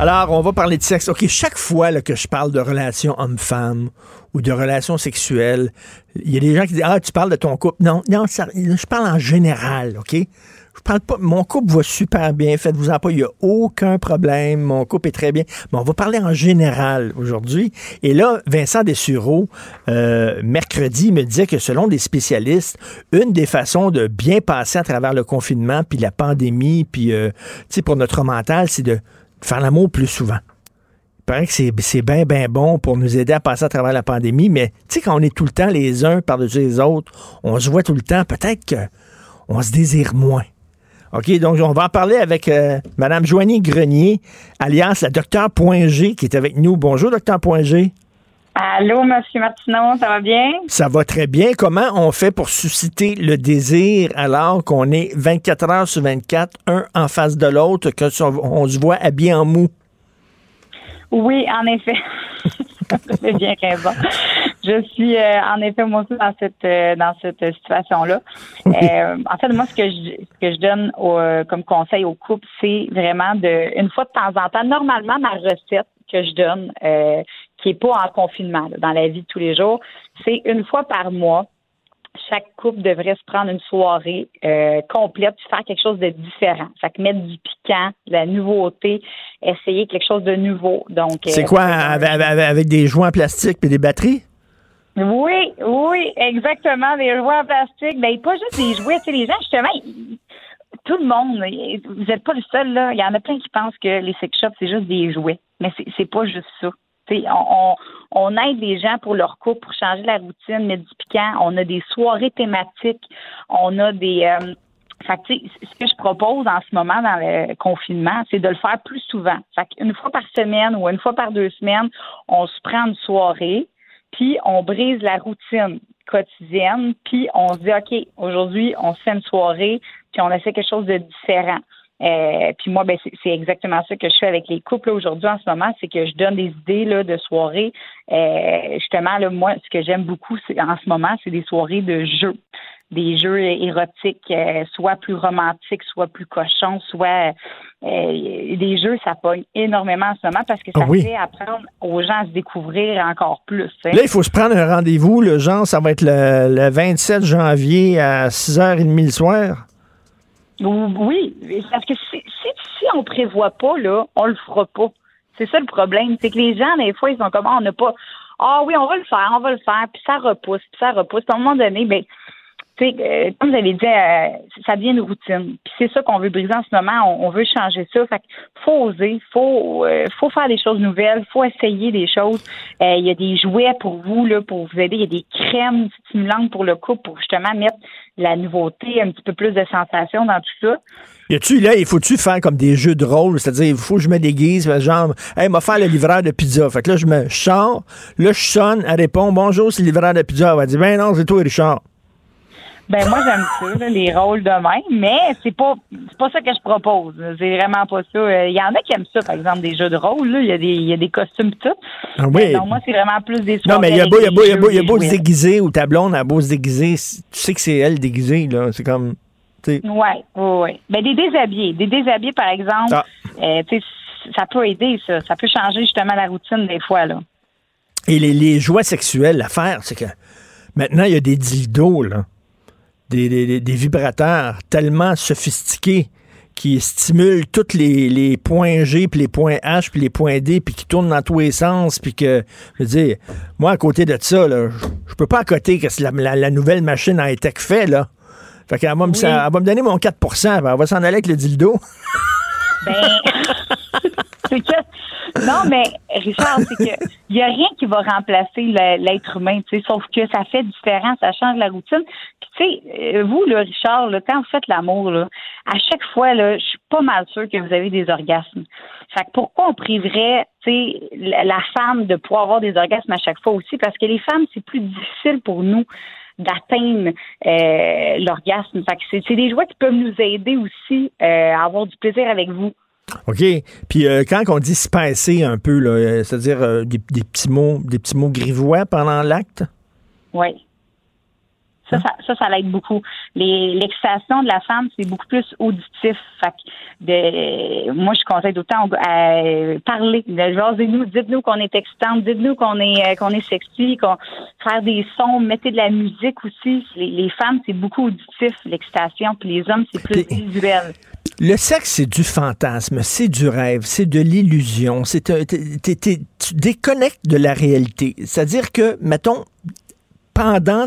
Alors, on va parler de sexe. OK, chaque fois que je parle de relations homme-femme ou de relations sexuelles, il y a des gens qui disent Ah, tu parles de ton couple. Non, non, je parle en général, OK? Je parle pas. Mon couple va super bien, faites-vous-en pas, il n'y a aucun problème. Mon couple est très bien. Mais on va parler en général aujourd'hui. Et là, Vincent Dessureau, euh, mercredi, me disait que selon des spécialistes, une des façons de bien passer à travers le confinement, puis la pandémie, puis, euh, pour notre mental, c'est de faire l'amour plus souvent. Il paraît que c'est, bien, bien bon pour nous aider à passer à travers la pandémie, mais tu sais, quand on est tout le temps les uns par-dessus les autres, on se voit tout le temps, peut-être qu'on se désire moins. OK, donc on va en parler avec euh, Mme Joanie Grenier, alias la docteur G, qui est avec nous. Bonjour, docteur G. Allô, Monsieur Martineau, ça va bien? Ça va très bien. Comment on fait pour susciter le désir alors qu'on est 24 heures sur 24, un en face de l'autre, que on se voit habillé en mou? Oui, en effet. Vous avez bien raison. Je suis euh, en effet moi aussi dans cette euh, dans cette situation-là. Euh, en fait, moi, ce que je ce que je donne au, comme conseil au couple, c'est vraiment de une fois de temps en temps. Normalement, ma recette que je donne, qui est pas en confinement là, dans la vie de tous les jours, c'est une fois par mois chaque couple devrait se prendre une soirée euh, complète, faire quelque chose de différent. Fait que mettre du piquant, de la nouveauté, essayer quelque chose de nouveau. Donc C'est euh, quoi, avec, avec- des jouets en plastique et des batteries? Oui, oui, exactement. Des jouets en plastique. Ben, pas juste des jouets. Tu sais, les gens, justement, ils- tout le monde, vous n'êtes pas le seul, là. Il y en a plein qui pensent que les sex shops, c'est juste des jouets. Mais c'est, c'est pas juste ça. On, aide les gens pour leur couple, pour changer la routine, mettre du piquant. On a des soirées thématiques. On a des. euh, fait ce que je propose en ce moment dans le confinement, c'est de le faire plus souvent. Fait une fois par semaine ou une fois par deux semaines, on se prend une soirée, puis on brise la routine quotidienne, puis on se dit, OK, aujourd'hui, on se fait une soirée, puis on essaie quelque chose de différent. Euh, puis moi, ben, c'est exactement ça que je fais avec les couples aujourd'hui en ce moment, c'est que je donne des idées là, de soirées. Euh, justement, là, moi, ce que j'aime beaucoup en ce moment, c'est des soirées de jeux. Des jeux érotiques, euh, soit plus romantiques, soit plus cochons, soit euh, des jeux, ça pogne énormément en ce moment parce que ça Ah oui. fait apprendre aux gens à se découvrir encore plus. sais. Là, il faut se prendre un rendez-vous. Le genre, ça va être le, le 27 janvier à 6h30 le soir. Oui, parce que si, si, si on prévoit pas, là, on le fera pas. C'est ça le problème. C'est que les gens, des fois, ils sont comme, Ah, on n'a pas, ah oui, on va le faire, on va le faire, puis ça repousse, puis ça repousse. Puis à un moment donné, ben, euh, comme vous avez dit, euh, ça devient une routine. Puis c'est ça qu'on veut briser en ce moment. On, veut changer ça. Fait faut oser, faut, euh, faut faire des choses nouvelles, faut essayer des choses. Euh, Il y a des jouets pour vous là, pour vous aider. Il y a des crèmes stimulantes pour le couple pour justement mettre la nouveauté, un petit peu plus de sensation dans tout ça. Y a-tu, là, il faut-tu faire comme des jeux de rôle? C'est-à-dire, il faut que je me déguise, fait genre, hey, m'a faire le livreur de pizza. Fait que là, je me sors, là, je sonne, elle répond, bonjour, c'est le livreur de pizza. Elle va dire, ben non, c'est toi, Richard. Ben moi j'aime ça, là, les rôles de même, mais c'est pas c'est pas ça que je propose. C'est vraiment pas ça. Euh, Il y en a qui aiment ça, par exemple, des jeux de rôle. là. Il y a des il y a des costumes tout. Ah oui. Mais non, moi c'est vraiment plus des Non, mais il y a beau, il y a beau, il y a beau, il y a jeux, beau des se déguiser, ou ta blonde a beau se déguiser, tu sais que c'est elle déguisée, là. C'est comme. Ouais, ouais, ouais. Ben des déshabillés, des déshabillés par exemple. Ah. euh, ça peut aider ça, ça peut changer justement la routine des fois là. Et les, les jouets sexuels, l'affaire, c'est que maintenant, il y a des dildos, là. Des, des- des- des vibrateurs tellement sophistiqués qui stimulent tous les, les points G, puis les points H, puis les points D, puis qui tournent dans tous les sens, puis que, je veux dire, moi, à côté de ça, là, je, peux pas à côté que la, la- la nouvelle machine à high-tech fait, là. Fait qu'elle va, va me donner mon 4 puis elle va s'en aller avec le dildo. Ben, c'est que, non, mais Richard, c'est que il a rien qui va remplacer le- l'être humain, tu sais, sauf que ça fait différent, ça change la routine. Tu sais, euh, vous, là, Richard, là, quand vous faites l'amour, à chaque fois, là, je suis pas mal sûre que vous avez des orgasmes. Fait que pourquoi on priverait, tu sais, la, femme de pouvoir avoir des orgasmes à chaque fois aussi? Parce que les femmes, c'est plus difficile pour nous d'atteindre euh, l'orgasme. Fait que c'est des jouets qui peuvent nous aider aussi euh, à avoir du plaisir avec vous. OK. Puis euh, quand on dit se pincer un peu, là, euh, c'est-à-dire euh, des, des petits mots, des petits mots grivois pendant l'acte? Oui. Ça, ça, ça, ça l'aide beaucoup. L'excitation de la femme, c'est beaucoup plus auditif. Fait que de, moi, je conseille d'autant à parler. Jasez-nous, dites-nous qu'on est excitante, dites-nous qu'on est euh, qu'on est sexy, qu'on faire des sons, mettez de la musique aussi. Les, les femmes, c'est beaucoup auditif, l'excitation, puis les hommes, c'est plus visuel. Le sexe, c'est du fantasme, c'est du rêve, c'est de l'illusion. C'est tu déconnectes de la réalité. C'est-à-dire que, mettons, pendant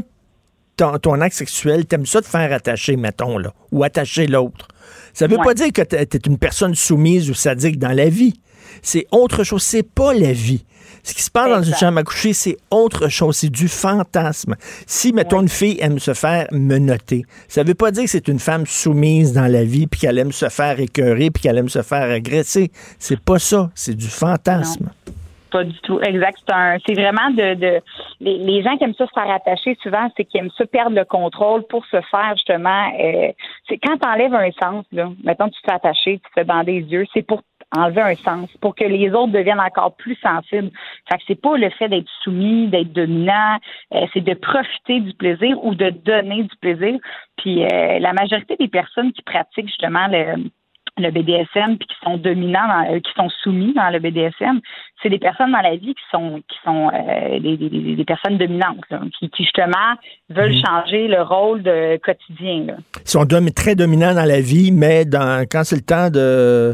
ton, ton acte sexuel, t'aimes ça te faire attacher, mettons, là, ou attacher l'autre. Ça veut Ouais. pas dire que t'es une personne soumise ou sadique dans la vie. C'est autre chose. C'est pas la vie. Ce qui se passe dans une chambre à coucher, c'est autre chose. C'est du fantasme. Si, mettons, une fille aime se faire menotter, ça veut pas dire que c'est une femme soumise dans la vie, puis qu'elle aime se faire écœurer, puis qu'elle aime se faire agresser. C'est pas ça. C'est du fantasme. Pas du tout. Exact. C'est un- c'est vraiment de, de les, les gens qui aiment ça se faire attacher souvent, c'est qu'ils aiment ça perdre le contrôle pour se faire justement. euh, c'est quand t'enlèves un sens là. Mettons tu te fais attacher, tu te fais bander les yeux, c'est pour enlever un sens, pour que les autres deviennent encore plus sensibles. Fait que c'est pas le fait d'être soumis, d'être dominant, euh, c'est de profiter du plaisir ou de donner du plaisir. Puis euh, la majorité des personnes qui pratiquent justement le le BDSM puis qui sont dominants, dans- euh, qui sont soumis dans le BDSM, c'est des personnes dans la vie qui sont qui sont euh, des, des- personnes dominantes, là, qui, qui justement veulent Mhm. changer le rôle de quotidien. Là. Ils sont dom- très dominants dans la vie, mais dans, quand c'est le temps de,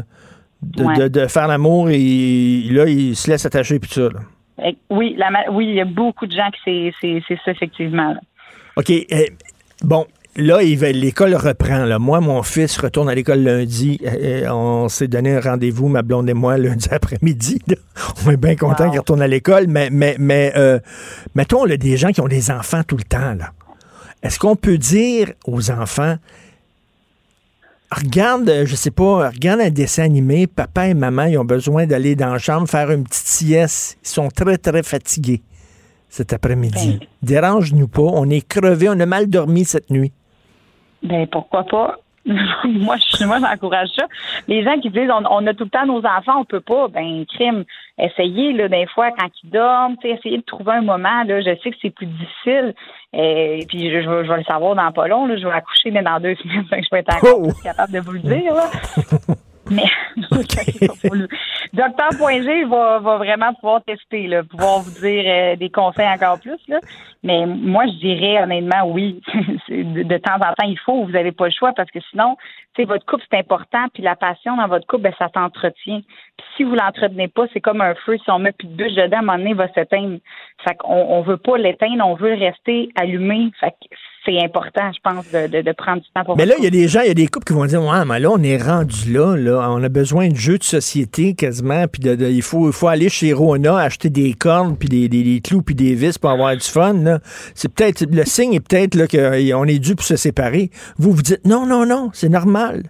de, Ouais. de- de faire l'amour, il- là, ils se laissent attacher puis tout ça. là. Eh, Oui, la, oui, il y a beaucoup de gens qui c'est c'est c'est ça effectivement. là. OK. eh, bon, là, il va- l'école reprend. Là. Moi, mon fils retourne à l'école lundi. Eh, on s'est donné un rendez-vous, ma blonde et moi, lundi après-midi. On est bien content qu'il retourne à l'école. Mais, mais, mais euh, mettons, là, des gens qui ont des enfants tout le temps. là. Est-ce qu'on peut dire aux enfants, regarde, euh, je sais pas, regarde un dessin animé, papa et maman, ils ont besoin d'aller dans la chambre faire une petite sieste. Ils sont très, très fatigués cet après-midi. Dérange-nous pas. On est crevés, on a mal dormi cette nuit. Ben pourquoi pas? moi, je, moi, j'encourage ça. Les gens qui disent on, on a tout le temps nos enfants, on peut pas, ben crime. Essayez là, des fois quand ils dorment, essayez de trouver un moment. Là, je sais que c'est plus difficile. Et puis je, je vais, je vais le savoir dans pas long. Là, je vais accoucher mais dans deux semaines, je vais être encore Oh! capable de vous le dire. Là. Mais Docteur.g va, va vraiment pouvoir tester, là, pouvoir vous dire euh, des conseils encore plus. Là. Mais moi, je dirais honnêtement, oui. De, de temps en temps, il faut. Vous n'avez pas le choix parce que sinon, tu sais, votre couple, c'est important. Puis la passion dans votre couple, ben, ça s'entretient. Puis si vous l'entretenez pas, c'est comme un feu. Si on met plus de bûche dedans, à un moment donné, il va s'éteindre. Fait qu'on on veut pas l'éteindre, on veut rester allumé. Fait que c'est important, je pense, de, de, de prendre du temps pour Mais là, il y a des gens, il y a des couples qui vont dire Ouais, mais là, on est rendu là, là. On a besoin de jeux de société quasiment. Puis de, de- il, faut, il faut aller chez Rona acheter des cordes, puis des, des- des clous, puis des vis pour avoir du fun. là. C'est peut-être. Le signe est peut-être là, qu'on est dû pour se séparer. Vous vous dites Non, non, non, c'est normal.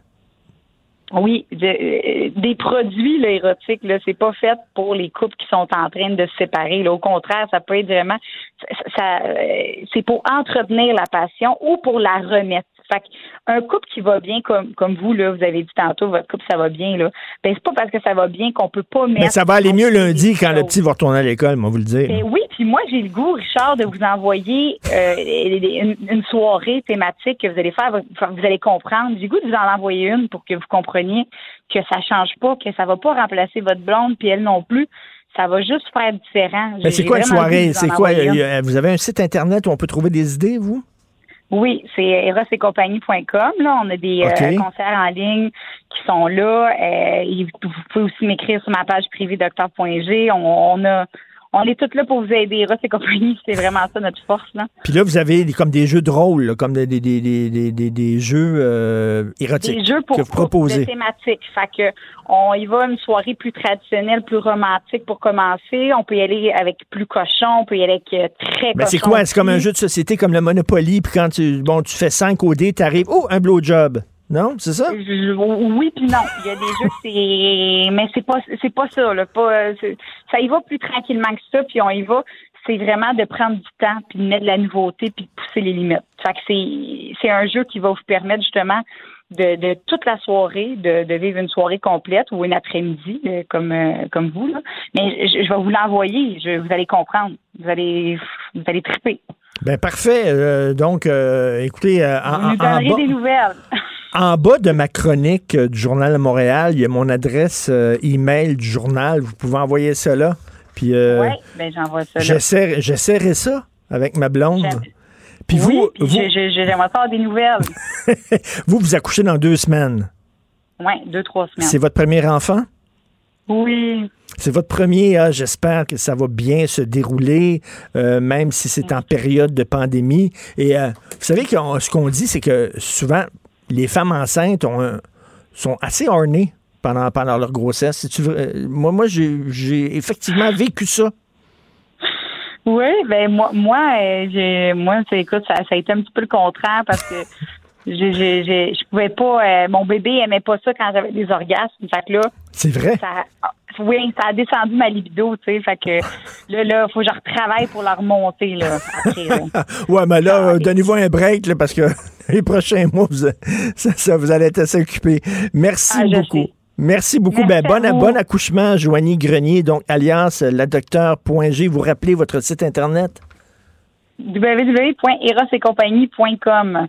Oui, euh, des produits là, érotiques, là, c'est pas fait pour les couples qui sont en train de se séparer. Là. Au contraire, ça peut être vraiment, ça, ça, euh, c'est pour entretenir la passion ou pour la remettre. Fait un couple qui va bien comme comme vous là, vous avez dit tantôt, votre couple ça va bien là. Ben c'est pas parce que ça va bien qu'on peut pas mettre. Mais ça va aller mieux lundi quand le petit va retourner à l'école, moi, vous le dire. Ben oui, puis moi j'ai le goût, Richard, de vous envoyer euh, une, une soirée thématique que vous allez faire, vous allez comprendre. J'ai le goût de vous en envoyer une pour que vous compreniez que ça change pas, que ça va pas remplacer votre blonde, puis elle non plus. Ça va juste faire différent. Mais c'est quoi une soirée? C'est quoi? une. euh, Vous avez un site Internet où on peut trouver des idées, vous? Oui, c'est erosetcompagnie.com. Là, on a des euh, concerts en ligne qui sont là. Euh, vous pouvez aussi m'écrire sur ma page privée docteur.g. On, on a on est toutes là pour vous aider. Eros et compagnie, c'est vraiment ça notre force. Là. Puis là, vous avez des- comme des jeux de rôle, là, comme des, des, des, des, des- des- des jeux euh, érotiques Des jeux pour que vous proposez. de thématiques. Fait que on y va une soirée plus traditionnelle, plus romantique pour commencer. On peut y aller avec plus cochon, on peut y aller avec euh, très Ben, c'est quoi? C'est comme un jeu de société comme le Monopoly, puis quand tu, bon, tu fais 5 au dé, t'arrives, oh, un blowjob. Non, c'est ça? Oui puis non. Il y a des jeux c'est mais c'est pas c'est pas ça là, pas euh, ça y va plus tranquillement que ça puis on y va c'est vraiment de prendre du temps puis de mettre de la nouveauté puis de pousser les limites. Fait que c'est c'est un jeu qui va vous permettre justement de, de toute la soirée de, vivre une soirée complète ou une après-midi euh, comme euh, comme vous là. Mais je, je vais vous l'envoyer, vous allez comprendre, vous allez vous allez triper. Ben parfait. Euh, donc, euh, écoutez, euh, en, bas, des nouvelles. en bas de ma chronique du Journal de Montréal, il y a mon adresse email du journal. Vous pouvez envoyer là. Puis ouais, ben j'envoie ça. j'essaierai ça avec ma blonde. Puis oui, vous, puis vous, j'aimerais avoir des nouvelles. vous, vous accouchez dans deux semaines. Oui, deux, trois semaines. C'est votre premier enfant? Oui. C'est votre premier, ah, j'espère que ça va bien se dérouler, euh, même si c'est en période de pandémie. Et euh, vous savez que ce qu'on dit, c'est que souvent, les femmes enceintes ont un- sont assez ornées pendant, pendant leur grossesse. Euh, moi, moi j'ai effectivement vécu ça. Oui, ben moi, moi, j'ai, moi, c'est, écoute, ça, ça a été un petit peu le contraire parce que je pouvais pas. euh, mon bébé aimait pas ça quand j'avais des orgasmes. Fait que là, C'est vrai? ça, oui, ça a descendu ma libido, tu sais. Fait que là, là, faut que je retravaille pour la remonter là. Après, là. ouais, mais là, euh, donnez-vous un break là, parce que les prochains mois, vous, ça, ça, vous allez être assez occupé. Merci Ah, je beaucoup. sais. Merci beaucoup. Merci ben, bon accouchement, Joanie Grenier, donc alias euh, la docteur.g. Vous rappelez votre site Internet? www.erosetcompagnie.com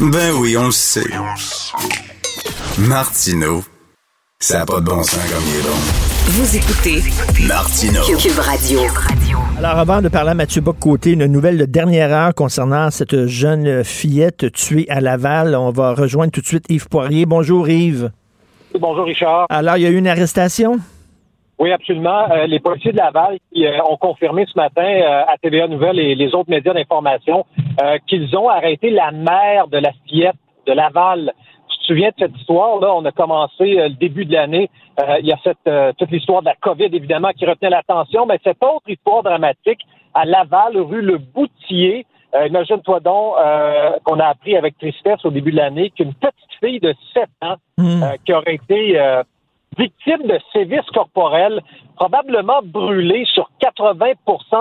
Ben oui, on le sait. Martineau, ça n'a pas de bon sens comme il est bon. Vous écoutez Martineau. Cube Radio. Alors, avant de parler à Mathieu Bock-Côté, une nouvelle de dernière heure concernant cette jeune fillette tuée à Laval. On va rejoindre tout de suite Yves Poirier. Bonjour, Yves. Bonjour, Richard. Alors, il y a eu une arrestation? Oui, absolument. Euh, les policiers de Laval qui, euh, ont confirmé ce matin euh, à TVA Nouvelle et les autres médias d'information euh, qu'ils ont arrêté la mère de la fillette de Laval. Tu te souviens de cette histoire-là? On a commencé le début de l'année. il y a cette, toute l'histoire de la COVID, évidemment, qui retenait l'attention, mais cette autre histoire dramatique à Laval, rue Le Boutier. Imagine-toi donc qu'on a appris avec tristesse au début de l'année qu'une petite fille de 7 ans qui aurait été victime de sévices corporels, probablement brûlée sur 80%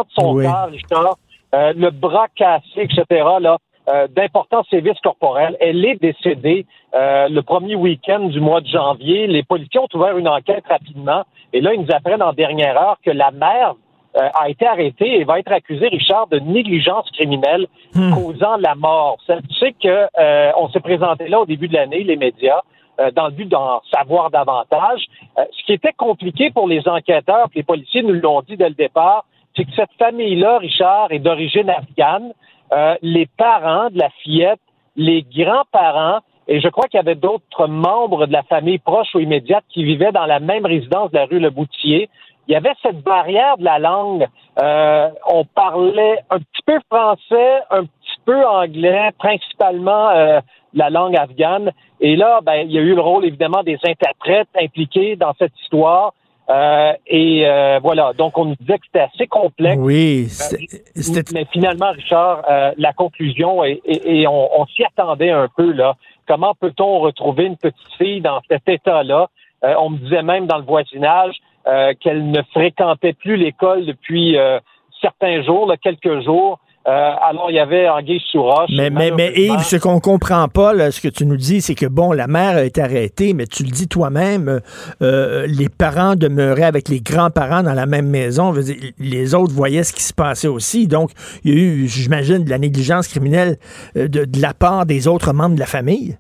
de son Oui. corps, Richard, euh, le bras cassé, etc., là, euh, d'importants sévices corporels. Elle est décédée euh, le premier week-end du mois de janvier. Les policiers ont ouvert une enquête rapidement. Et là, ils nous apprennent en dernière heure que la mère euh, a été arrêtée et va être accusée, Richard, de négligence criminelle causant la mort. Tu sais que euh, on s'est présenté là au début de l'année, les médias, euh, dans le but d'en savoir davantage. Euh, ce qui était compliqué pour les enquêteurs, les policiers nous l'ont dit dès le départ, c'est que cette famille-là, Richard, est d'origine afghane. Euh, les parents de la fillette, les grands-parents, et je crois qu'il y avait d'autres membres de la famille proche ou immédiate qui vivaient dans la même résidence de la rue Le Boutier. Il y avait cette barrière de la langue. Euh, on parlait un petit peu français, un petit peu anglais, principalement euh, la langue afghane. Et là, ben, il y a eu le rôle évidemment des interprètes impliqués dans cette histoire. Euh, et euh, voilà, donc on nous disait que c'était assez complexe. Oui, Euh, mais finalement, Richard, euh, la conclusion, et, et- et on, on s'y attendait un peu, là. Comment peut-on retrouver une petite fille dans cet état-là? Euh, on me disait même dans le voisinage euh, qu'elle ne fréquentait plus l'école depuis euh, certains jours, là, quelques jours. Euh, alors, il y avait Anguille sous roche. Mais, mais, mais Yves, ce qu'on comprend pas, là, ce que tu nous dis, c'est que, bon, la mère a été arrêtée, mais tu le dis toi-même, euh, euh, les parents demeuraient avec les grands-parents dans la même maison. Dire, les autres voyaient ce qui se passait aussi. Donc, il y a eu, j'imagine, de la négligence criminelle de, de la part des autres membres de la famille.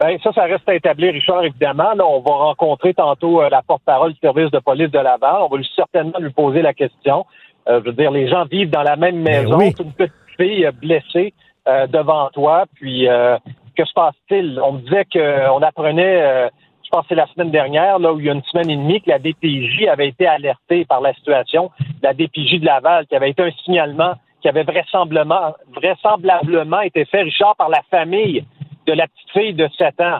Ben, ça, ça reste à établir, Richard, évidemment. Là, on va rencontrer tantôt euh, la porte-parole du service de police de Laval. On va lui, certainement lui poser la question. Euh, je veux dire, les gens vivent dans la même maison. oui. Une petite fille euh, blessée euh, devant toi. Puis, euh, que se passe-t-il? On me disait qu'on apprenait, euh, je pense que c'est la semaine dernière, là, où il y a une semaine et demie, que la DPJ avait été alertée par la situation. La DPJ de Laval, qui avait été un signalement qui avait vraisemblablement, vraisemblablement été fait, Richard, par la famille de la petite fille de 7 ans.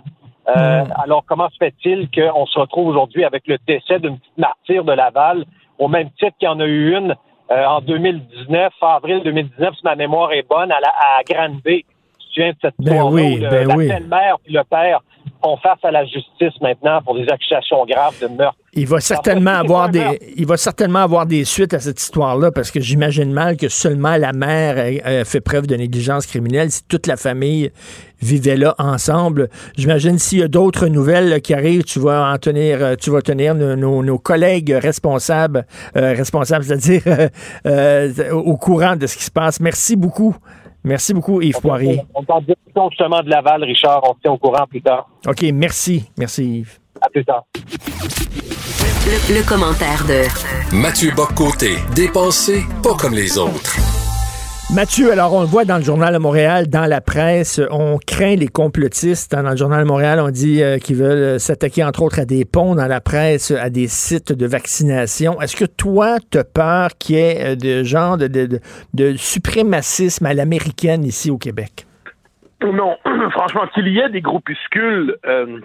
Euh, Alors, comment se fait-il qu'on se retrouve aujourd'hui avec le décès d'une petite martyre de Laval, au même titre qu'il y en a eu une euh, en 2019, avril 2019, si ma mémoire est bonne, à, la, à Granby. Tu te souviens de cette Ben oui, où le- ben la oui. belle-mère et le père font face à la justice maintenant pour des accusations graves de meurtre. Il va certainement avoir des, il va certainement avoir des suites à cette histoire-là parce que j'imagine mal que seulement la mère ait- ait fait preuve de négligence criminelle. Si toute la famille vivait là ensemble, j'imagine s'il y a d'autres nouvelles là, qui arrivent, tu vas en tenir, euh, tu vas tenir nos, nos- nos collègues responsables, euh, responsables, c'est-à-dire euh, euh, au courant de ce qui se passe. Merci beaucoup. Merci beaucoup, Yves Poirier. On discussion justement de Laval, Richard. On se tient au courant plus tard. OK, merci. Merci, Yves. À plus tard. Le, le commentaire de Mathieu Boccoté, dépensé pas comme les autres. Mathieu, alors on le voit dans le journal de Montréal, dans la presse, on craint les complotistes. Dans le journal de Montréal, on dit euh, qu'ils veulent s'attaquer entre autres à des ponts dans la presse, à des sites de vaccination. Est-ce que toi, tu as peur qu'il y ait euh, de genre de, de, de- de suprémacisme à l'américaine ici au Québec? Non, franchement, qu'il y ait des groupuscules euh,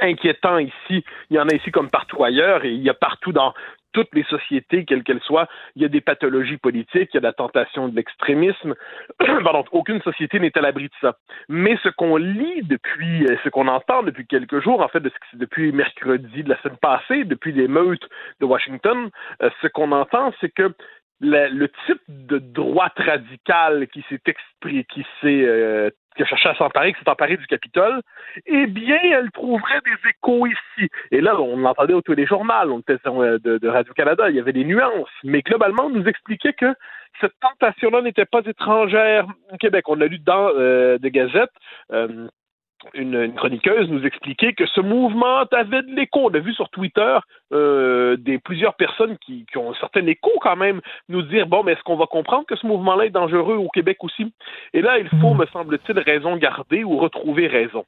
inquiétants ici, il y en a ici comme partout ailleurs, et il y a partout dans toutes les sociétés, quelles qu'elles soient, il y a des pathologies politiques, il y a de la tentation de l'extrémisme. Pardon, aucune société n'est à l'abri de ça. Mais ce qu'on lit depuis, euh, ce qu'on entend depuis quelques jours, en fait, depuis mercredi de la semaine passée, depuis les meutes de Washington, euh, ce qu'on entend, c'est que le, type de droite radicale qui s'est exprimé, qui s'est euh, qui a cherché à s'emparer, qui s'est emparé du Capitole, eh bien, elle trouverait des échos ici. Et là, on l'entendait au téléjournal, on était euh, de, de Radio-Canada, il y avait des nuances, mais globalement, on nous expliquait que cette tentation-là n'était pas étrangère au Québec. On l'a lu dans euh, des gazettes. Euh, une, chroniqueuse nous expliquait que ce mouvement avait de l'écho. On a vu sur Twitter euh, des plusieurs personnes qui, qui, ont un certain écho quand même nous dire bon, mais est-ce qu'on va comprendre que ce mouvement-là est dangereux au Québec aussi? Et là, il faut, hmm. me semble-t-il, raison garder ou retrouver raison.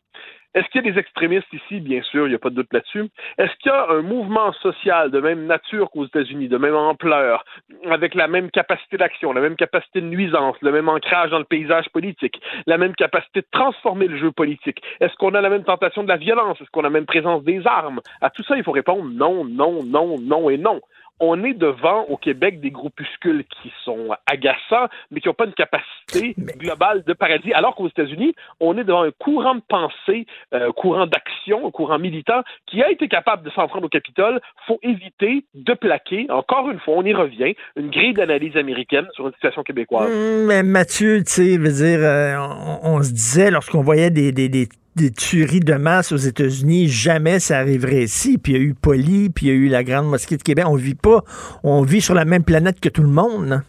Est-ce qu'il y a des extrémistes ici? Bien sûr, il n'y a pas de doute là-dessus. Est-ce qu'il y a un mouvement social de même nature qu'aux États-Unis, de même ampleur, avec la même capacité d'action, la même capacité de nuisance, le même ancrage dans le paysage politique, la même capacité de transformer le jeu politique? Est-ce qu'on a la même tentation de la violence? Est-ce qu'on a la même présence des armes? À tout ça, il faut répondre non, non, non, non et non on est devant au Québec des groupuscules qui sont agaçants, mais qui n'ont pas une capacité globale de paradis, alors qu'aux États-Unis, on est devant un courant de pensée, un euh, courant d'action, un courant militant qui a été capable de s'en prendre au Capitole. faut éviter de plaquer, encore une fois, on y revient, une grille d'analyse américaine sur une situation québécoise. Mmh, mais Mathieu, tu sais, veut dire, euh, on, se disait lorsqu'on voyait des, des, des des tueries de masse aux États-Unis, jamais ça arriverait ici. Puis il y a eu Poli, puis il y a eu la Grande Mosquée de Québec. On vit pas, on vit sur la même planète que tout le monde.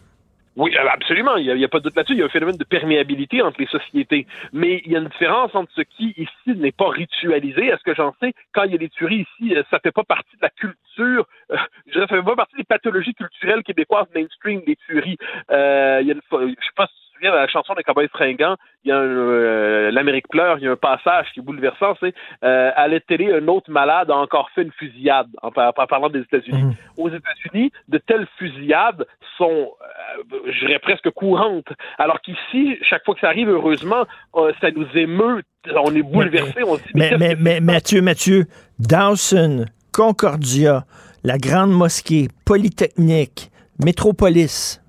Oui, euh, absolument. Il n'y a, pas de doute là-dessus. Il y a un phénomène de perméabilité entre les sociétés. Mais il y a une différence entre ce qui, ici, n'est pas ritualisé. Est-ce que j'en sais? Quand il y a des tueries ici, euh, ça fait pas partie de la culture, euh, je dirais, ça fait pas partie des pathologies culturelles québécoises mainstream, des tueries. Euh, il y a sais pas souviens de la chanson des Cowboys fringants, il y a euh, l'Amérique pleure, il y a un passage qui est bouleversant, c'est euh, à la télé, un autre malade a encore fait une fusillade, en, parlant des États-Unis. Mhm. Aux États-Unis, de telles fusillades sont, euh, je dirais presque courantes, alors qu'ici, chaque fois que ça arrive, heureusement, euh, ça nous émeut, on est bouleversé. Mais, on mais, mais, Mathieu, Mathieu, Dawson, Concordia, la Grande Mosquée, Polytechnique, Métropolis,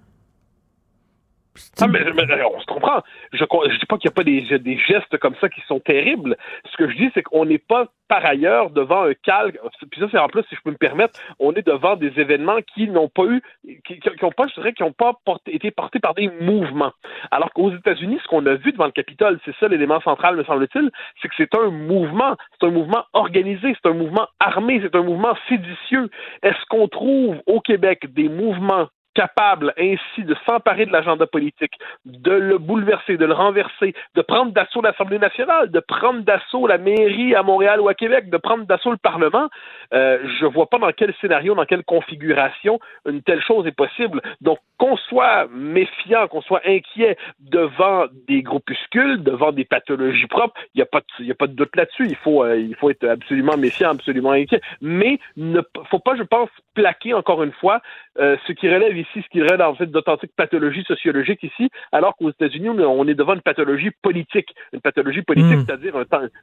ah, mais, on se comprend. Je ne dis pas qu'il n'y a pas des, des, gestes comme ça qui sont terribles. Ce que je dis, c'est qu'on n'est pas par ailleurs devant un calque. Puis ça, c'est en plus, si je peux me permettre, on est devant des événements qui n'ont pas eu, qui n'ont pas, je dirais, qui n'ont pas été portés par des mouvements. Alors qu'aux États-Unis, ce qu'on a vu devant le Capitole, c'est ça l'élément central, me semble-t-il, c'est que c'est un mouvement. C'est un mouvement organisé, c'est un mouvement armé, c'est un mouvement séditieux. Est-ce qu'on trouve au Québec des mouvements capable ainsi de s'emparer de l'agenda politique, de le bouleverser, de le renverser, de prendre d'assaut l'Assemblée nationale, de prendre d'assaut la mairie à Montréal ou à Québec, de prendre d'assaut le Parlement, euh, je vois pas dans quel scénario, dans quelle configuration une telle chose est possible. Donc, qu'on soit méfiant, qu'on soit inquiet devant des groupuscules, devant des pathologies propres, il n'y a, pas de, a pas de doute là-dessus. Il faut, euh, il faut être absolument méfiant, absolument inquiet. Mais ne faut pas, je pense, plaquer encore une fois euh, ce qui relève ici, ce qui relève en fait d'authentique pathologie sociologique ici, alors qu'aux États-Unis, on est devant une pathologie politique. Une pathologie politique, hmm. c'est-à-dire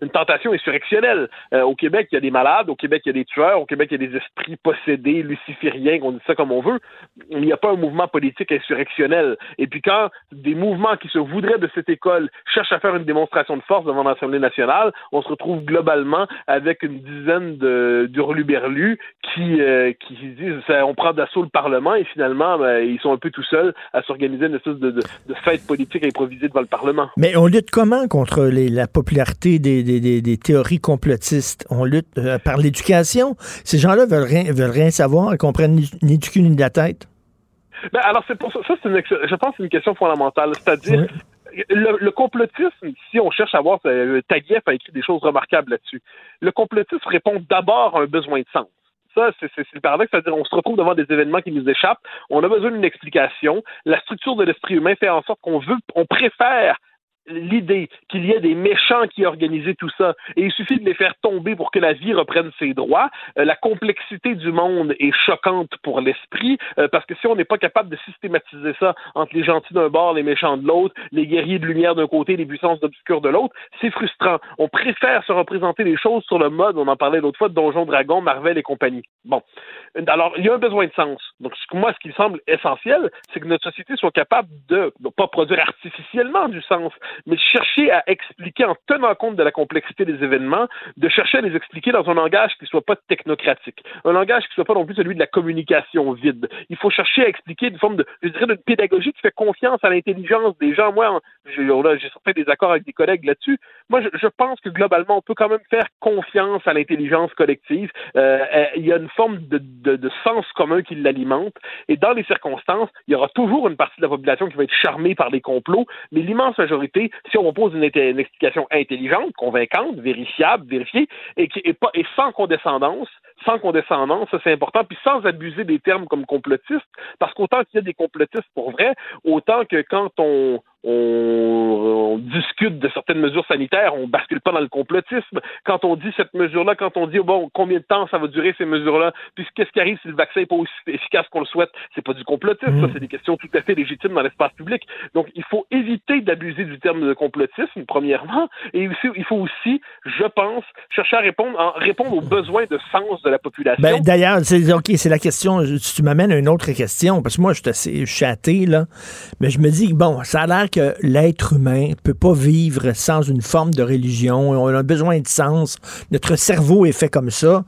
une tentation insurrectionnelle. Euh, au Québec, il y a des malades, au Québec, il y a des tueurs, au Québec, il y a des esprits possédés, lucifériens, qu'on dit ça comme on veut. Il n'y a pas un mouvement politique insurrectionnel. Et puis quand des mouvements qui se voudraient de cette école cherchent à faire une démonstration de force devant l'Assemblée nationale, on se retrouve globalement avec une dizaine d'hurluberlus qui, euh, qui disent on prend d'assaut le Parlement et finalement, ben, ils sont un peu tout seuls à s'organiser une espèce de, de, fête politique improvisée devant le Parlement. Mais on lutte comment contre la popularité des, des, théories complotistes? On lutte euh, par l'éducation? Ces gens-là veulent rien, veulent rien savoir, ils comprennent ni, du cul ni de la tête? Ben, alors, c'est pour ça, ça c'est je pense c'est une question fondamentale. C'est-à-dire, le, complotisme, si on cherche à voir, euh, Taguieff a écrit des choses remarquables là-dessus. Le complotisme répond d'abord à un besoin de sens ça, c'est le paradoxe, c'est-à-dire on se retrouve devant des événements qui nous échappent, on a besoin d'une explication. La structure de l'esprit humain fait en sorte qu'on veut, on préfère l'idée qu'il y ait des méchants qui organisaient tout ça et il suffit de les faire tomber pour que la vie reprenne ses droits. Euh, la complexité du monde est choquante pour l'esprit euh, parce que si on n'est pas capable de systématiser ça entre les gentils d'un bord, les méchants de l'autre, les guerriers de lumière d'un côté, les puissances d'obscur de l'autre, c'est frustrant. On préfère se représenter les choses sur le mode, on en parlait l'autre fois, de Donjon Dragon, Marvel et compagnie. Bon. Alors, il y a un besoin de sens. Donc, moi, ce qui me semble essentiel, c'est que notre société soit capable de, ne pas produire artificiellement du sens, mais chercher à expliquer en tenant compte de la complexité des événements, de chercher à les expliquer dans un langage qui ne soit pas technocratique, un langage qui ne soit pas non plus celui de la communication vide. Il faut chercher à expliquer une forme de, je dirais, de pédagogie qui fait confiance à l'intelligence des gens. Moi, j'ai fait des accords avec des collègues là-dessus. Moi, je, pense que globalement, on peut quand même faire confiance à l'intelligence collective. Euh, euh il y a une forme de, de, de sens commun qui l'alimente. Et dans les circonstances, il y aura toujours une partie de la population qui va être charmée par les complots, mais l'immense majorité, si on propose une, explication intelligente, convaincante, vérifiable, vérifiée, et, qui, sans condescendance, sans condescendance, ça c'est important, puis sans abuser des termes comme complotiste, parce qu'autant qu'il y a des complotistes pour vrai, autant que quand on, on, on, discute de certaines mesures sanitaires, on bascule pas dans le complotisme. Quand on dit cette mesure-là, quand on dit bon combien de temps ça va durer ces mesures-là, puis qu'est-ce qui arrive si le vaccin n'est pas aussi efficace qu'on le souhaite, c'est pas du complotisme, ça, c'est des questions tout à fait légitimes dans l'espace public. Donc il faut éviter d'abuser du terme de complotisme, premièrement, et aussi, il faut aussi, je pense, chercher à répondre, à répondre aux besoins de sens de la population. Ben, D'ailleurs, c'est ok, c'est la question. Tu m'amènes à une autre question, parce que moi, je suis assez chaté, là, mais je me dis bon, ça a l'air l'être humain peut pas vivre sans une forme de religion. On a besoin de sens. Notre cerveau est fait comme ça.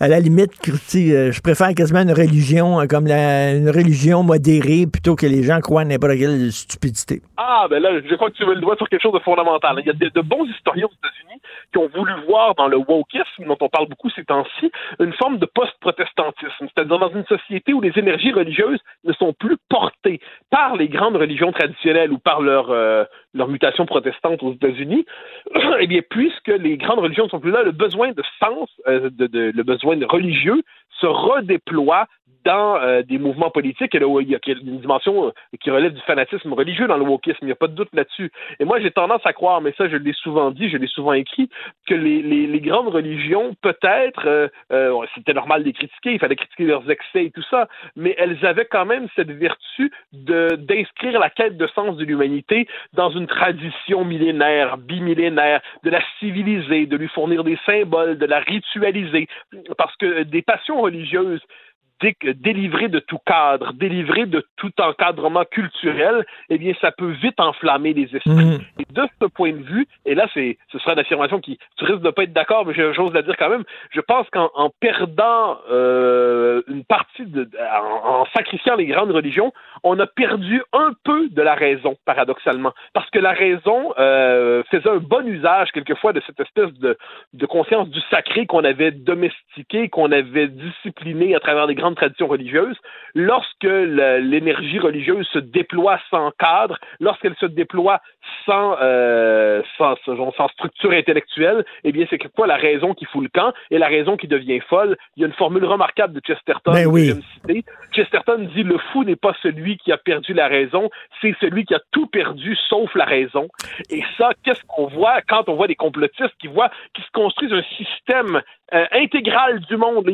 À la limite, euh, je préfère quasiment une religion euh, comme la, une religion modérée plutôt que les gens croient n'importe quelle stupidité. Ah, ben là, je crois que tu mets le doigt sur quelque chose de fondamental. Il y a de, bons historiens aux États-Unis qui ont voulu voir dans le wokisme, dont on parle beaucoup ces temps-ci, une forme de post-protestantisme, c'est-à-dire dans une société où les énergies religieuses ne sont plus portées par les grandes religions traditionnelles ou par leur, euh, leur mutation protestante aux États-Unis, eh bien, puisque les grandes religions ne sont plus là, le besoin de sens, euh, de, de, le besoin religieux se redéploie dans euh, des mouvements politiques, et là, il y a une dimension euh, qui relève du fanatisme religieux dans le wokisme, il n'y a pas de doute là-dessus. Et moi, j'ai tendance à croire, mais ça, je l'ai souvent dit, je l'ai souvent écrit, que les, grandes religions, peut-être, euh, c'était normal de les critiquer, il fallait critiquer leurs excès et tout ça, mais elles avaient quand même cette vertu d'inscrire la quête de sens de l'humanité dans une tradition millénaire, bimillénaire, de la civiliser, de lui fournir des symboles, de la ritualiser, parce que des passions religieuses délivré de tout cadre, délivré de tout encadrement culturel, eh bien, ça peut vite enflammer les esprits. Mmh. Et de ce point de vue, et là, c'est, ce sera une affirmation qui, tu risques de pas être d'accord, mais j'ai chose à dire quand même. Je pense qu'en en perdant euh, une partie de, en, en, sacrifiant les grandes religions, on a perdu un peu de la raison, paradoxalement, parce que la raison euh, faisait un bon usage quelquefois de cette espèce de, de conscience du sacré qu'on avait domestiqué, qu'on avait discipliné à travers les grandes tradition religieuse, lorsque l'énergie religieuse se déploie sans cadre, lorsqu'elle se déploie sans, euh, sans, sans, structure intellectuelle, eh bien, c'est quoi la raison qui fout le camp et la raison qui devient folle. Il y a une formule remarquable de Chesterton ben oui. que j'aime citer. Chesterton dit le fou n'est pas celui qui a perdu la raison, c'est celui qui a tout perdu sauf la raison. Et ça, qu'est-ce qu'on voit quand on voit des complotistes qui voient qui se construisent un système euh, intégral du monde?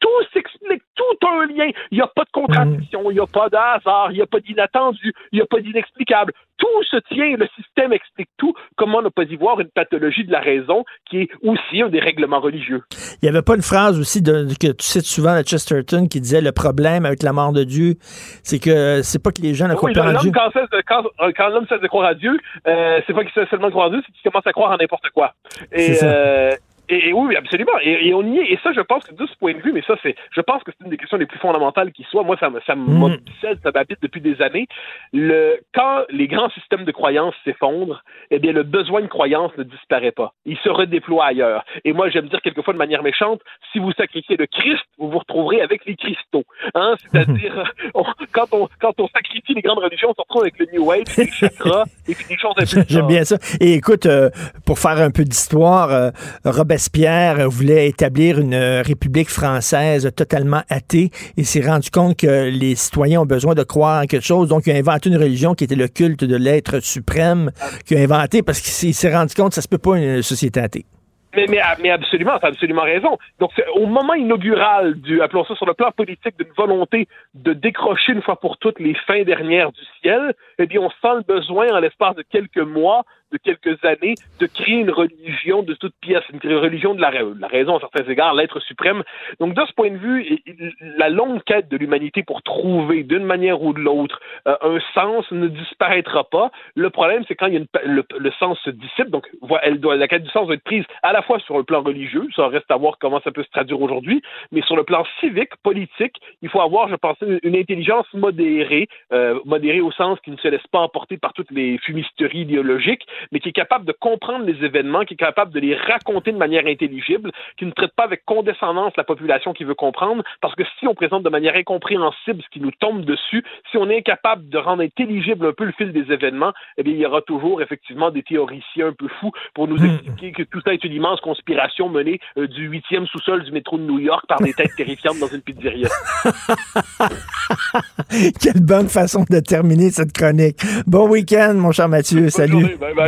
Tout s'explique, tout a un lien. Il n'y a pas de contradiction, il n'y a pas de hasard, il n'y a pas d'inattendu, il n'y a pas d'inexplicable. Tout se tient, le système explique tout. Comment ne pas y voir une pathologie de la raison qui est aussi un des règlements religieux? Il n'y avait pas une phrase aussi de, que tu cites souvent à Chesterton qui disait le problème avec la mort de Dieu, c'est que c'est pas que les gens ne croient oui, pas en Dieu. Quand, quand, quand l'homme cesse de croire à Dieu, euh, c'est pas qu'il cesse seulement de croire à Dieu, c'est qu'il commence à croire à n'importe quoi. Et, euh, et, et, oui, absolument. Et, et, on y est. Et ça, je pense que de ce point de vue, mais ça, c'est, je pense que c'est une des questions les plus fondamentales qui soit. Moi, ça, ça m'obsède, ça m'habite depuis des années. Le, quand les grands systèmes de croyances s'effondrent, eh bien, le besoin de croyance ne disparaît pas. Il se redéploie ailleurs. Et moi, j'aime dire quelquefois de manière méchante, si vous sacrifiez le Christ, vous vous retrouverez avec les cristaux. Hein? C'est-à-dire, on, quand, on, quand on sacrifie les grandes religions, on se retrouve avec le New Age, les chakras, et puis des choses J'aime bien ça. Et écoute, euh, pour faire un peu d'histoire, euh, Robert Robespierre voulait établir une euh, république française totalement athée et s'est rendu compte que les citoyens ont besoin de croire en quelque chose. Donc, il a inventé une religion qui était le culte de l'être suprême qu'il a inventé parce qu'il s'est rendu compte que ça se peut pas une société athée. Mais, mais, mais absolument, tu as absolument raison. Donc, au moment inaugural du, appelons ça sur le plan politique, d'une volonté de décrocher une fois pour toutes les fins dernières du ciel, eh bien, on sent le besoin, en l'espace de quelques mois, de quelques années, de créer une religion de toute pièce, une religion de la, raison à certains égards, l'être suprême. Donc, de ce point de vue, la longue quête de l'humanité pour trouver, d'une manière ou de l'autre, euh, un sens ne disparaîtra pas. Le problème, c'est quand il y a le, sens se dissipe. Donc, la quête du sens doit être prise à la fois sur le plan religieux, ça reste à voir comment ça peut se traduire aujourd'hui, mais sur le plan civique, politique, il faut avoir, je pense, une, intelligence modérée, euh, modérée au sens qui ne se laisse pas emporter par toutes les fumisteries idéologiques, mais qui est capable de comprendre les événements, qui est capable de les raconter de manière intelligible, qui ne traite pas avec condescendance la population qui veut comprendre, parce que si on présente de manière incompréhensible ce qui nous tombe dessus, si on est incapable de rendre intelligible un peu le fil des événements, eh bien, il y aura toujours effectivement des théoriciens un peu fous pour nous hmm. expliquer que tout ça est une immense conspiration menée euh, du huitième sous-sol du métro de New York par des têtes terrifiantes dans une pizzeria. Quelle bonne façon de terminer cette chronique. Bon week-end, mon cher Mathieu. Salut. Bye bye.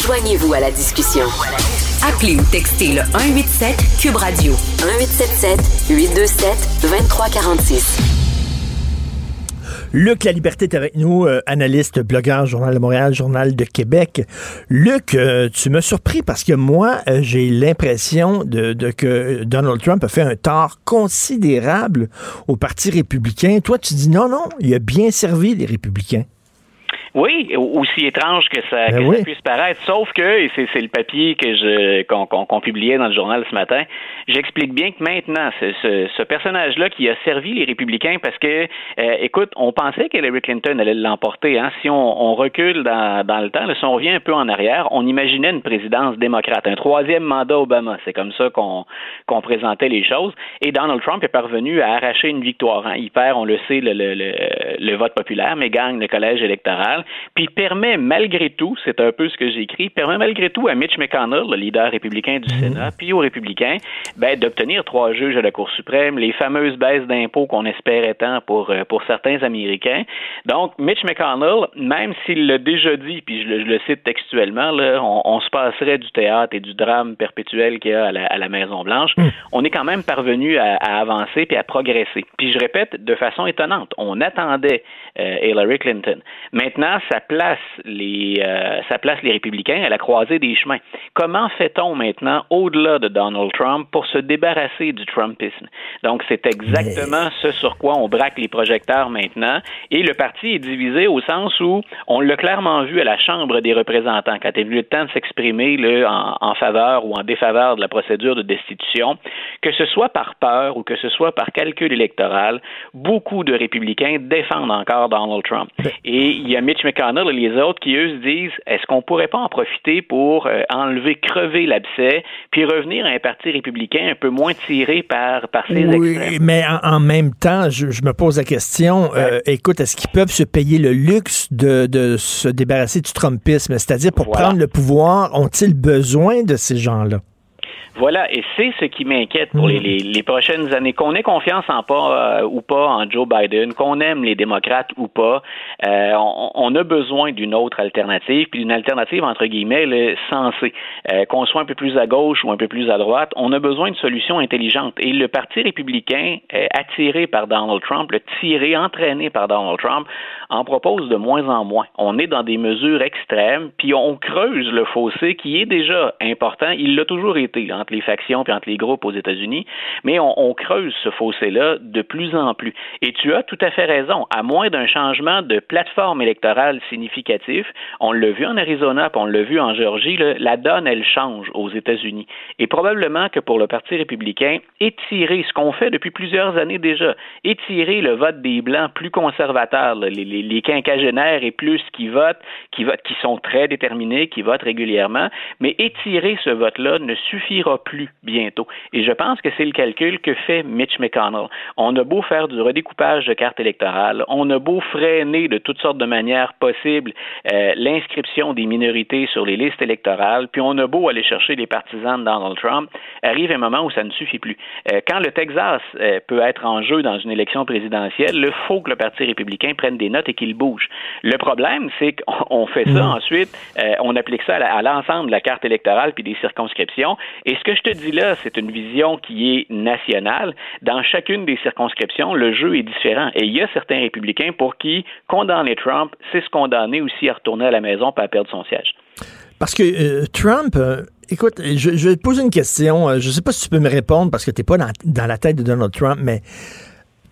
Joignez-vous à la discussion. Appelez ou textez le 187 Cube Radio 1877 827 2346. Luc La Liberté est avec nous, euh, analyste, blogueur, Journal de Montréal, Journal de Québec. Luc, euh, tu m'as surpris parce que moi, euh, j'ai l'impression de, de, que Donald Trump a fait un tort considérable au Parti républicain. Toi, tu dis non, non, il a bien servi les républicains. Oui, aussi étrange que ça, ben puisse paraître, sauf que, et c'est le papier que je qu'on publiait dans le journal ce matin, j'explique bien que maintenant, ce, ce, personnage-là qui a servi les républicains, parce que, euh, écoute, on pensait qu'Hillary Clinton allait l'emporter. Hein, si on, on recule dans, dans, le temps, si on revient un peu en arrière, on imaginait une présidence démocrate, un troisième mandat Obama. C'est comme ça qu'on qu'on présentait les choses. Et Donald Trump est parvenu à arracher une victoire. Hein. Il perd, on le sait, le, le, le, le vote populaire, mais gagne le collège électoral puis permet malgré tout, c'est un peu ce que j'ai écrit, permet malgré tout à Mitch McConnell, le leader républicain du mhm. Sénat, puis aux républicains, ben, d'obtenir trois juges à la Cour suprême, les fameuses baisses d'impôts qu'on espérait tant pour, euh, pour certains Américains. Donc, Mitch McConnell, même s'il l'a déjà dit, puis je le, cite textuellement, là, on, se passerait du théâtre et du drame perpétuel qu'il y a à la, Maison-Blanche, mhm. on est quand même parvenu à, avancer puis à progresser. Puis je répète, de façon étonnante, on attendait euh, Hillary Clinton. Maintenant, ça place les euh, ça place les républicains à la croisée des chemins? Comment fait-on maintenant au-delà de Donald Trump pour se débarrasser du Trumpisme? Donc c'est exactement ce sur quoi on braque les projecteurs maintenant et le parti est divisé au sens où on l'a clairement vu à la Chambre des représentants quand il a eu le temps de s'exprimer en, en faveur ou en défaveur de la procédure de destitution, que ce soit par peur ou que ce soit par calcul électoral, beaucoup de républicains défendent encore Donald Trump. Et il y a Mitch McConnell et les autres qui, eux, se disent est-ce qu'on pourrait pas en profiter pour euh, enlever, crever l'abcès, puis revenir à un parti républicain un peu moins tiré par, par ses Oui, mais en, même temps, je, me pose la question euh, écoute, est-ce qu'ils peuvent se payer le luxe de, de se débarrasser du Trumpisme? C'est-à-dire, pour prendre le pouvoir, ont-ils besoin de ces gens-là? Voilà, et c'est ce qui m'inquiète pour les, hmm. les, prochaines années. Qu'on ait confiance en pas euh, ou pas en Joe Biden, qu'on aime les démocrates ou pas, euh, on, a besoin d'une autre alternative, puis d'une alternative entre guillemets sensée. Euh, qu'on soit un peu plus à gauche ou un peu plus à droite, on a besoin de solutions intelligentes. Et le Parti républicain, attiré par Donald Trump, le tiré, entraîné par Donald Trump, en propose de moins en moins. On est dans des mesures extrêmes, puis on creuse le fossé qui est déjà important. Il l'a toujours été entre les factions et entre les groupes aux États-Unis, mais on, creuse ce fossé-là de plus en plus. Et tu as tout à fait raison. À moins d'un changement de plateforme électorale significatif, on l'a vu en Arizona, puis on l'a vu en Géorgie, la donne, elle change aux États-Unis. Et probablement que pour le Parti républicain, étirer ce qu'on fait depuis plusieurs années déjà, étirer le vote des Blancs plus conservateurs, les, les quinquagénaires et plus qui votent, qui votent, qui sont très déterminés, qui votent régulièrement, mais étirer ce vote-là ne suffira plus bientôt. Et je pense que c'est le calcul que fait Mitch McConnell. On a beau faire du redécoupage de cartes électorales, on a beau freiner de toutes sortes de manières possibles euh, l'inscription des minorités sur les listes électorales, puis on a beau aller chercher les partisans de Donald Trump, arrive un moment où ça ne suffit plus. Euh, quand le Texas euh, peut être en jeu dans une élection présidentielle, il faut que le Parti républicain prenne des notes et qu'il bouge. Le problème, c'est qu'on fait ça ensuite, euh, on applique ça à, l'ensemble de la carte électorale puis des circonscriptions. Et ce que je te dis là, c'est une vision qui est nationale. Dans chacune des circonscriptions, le jeu est différent. Et il y a certains républicains pour qui condamner Trump, c'est se condamner aussi à retourner à la maison pas à perdre son siège. Parce que euh, Trump, euh, écoute, je, je vais te poser une question. Je ne sais pas si tu peux me répondre parce que tu n'es pas dans, dans la tête de Donald Trump, mais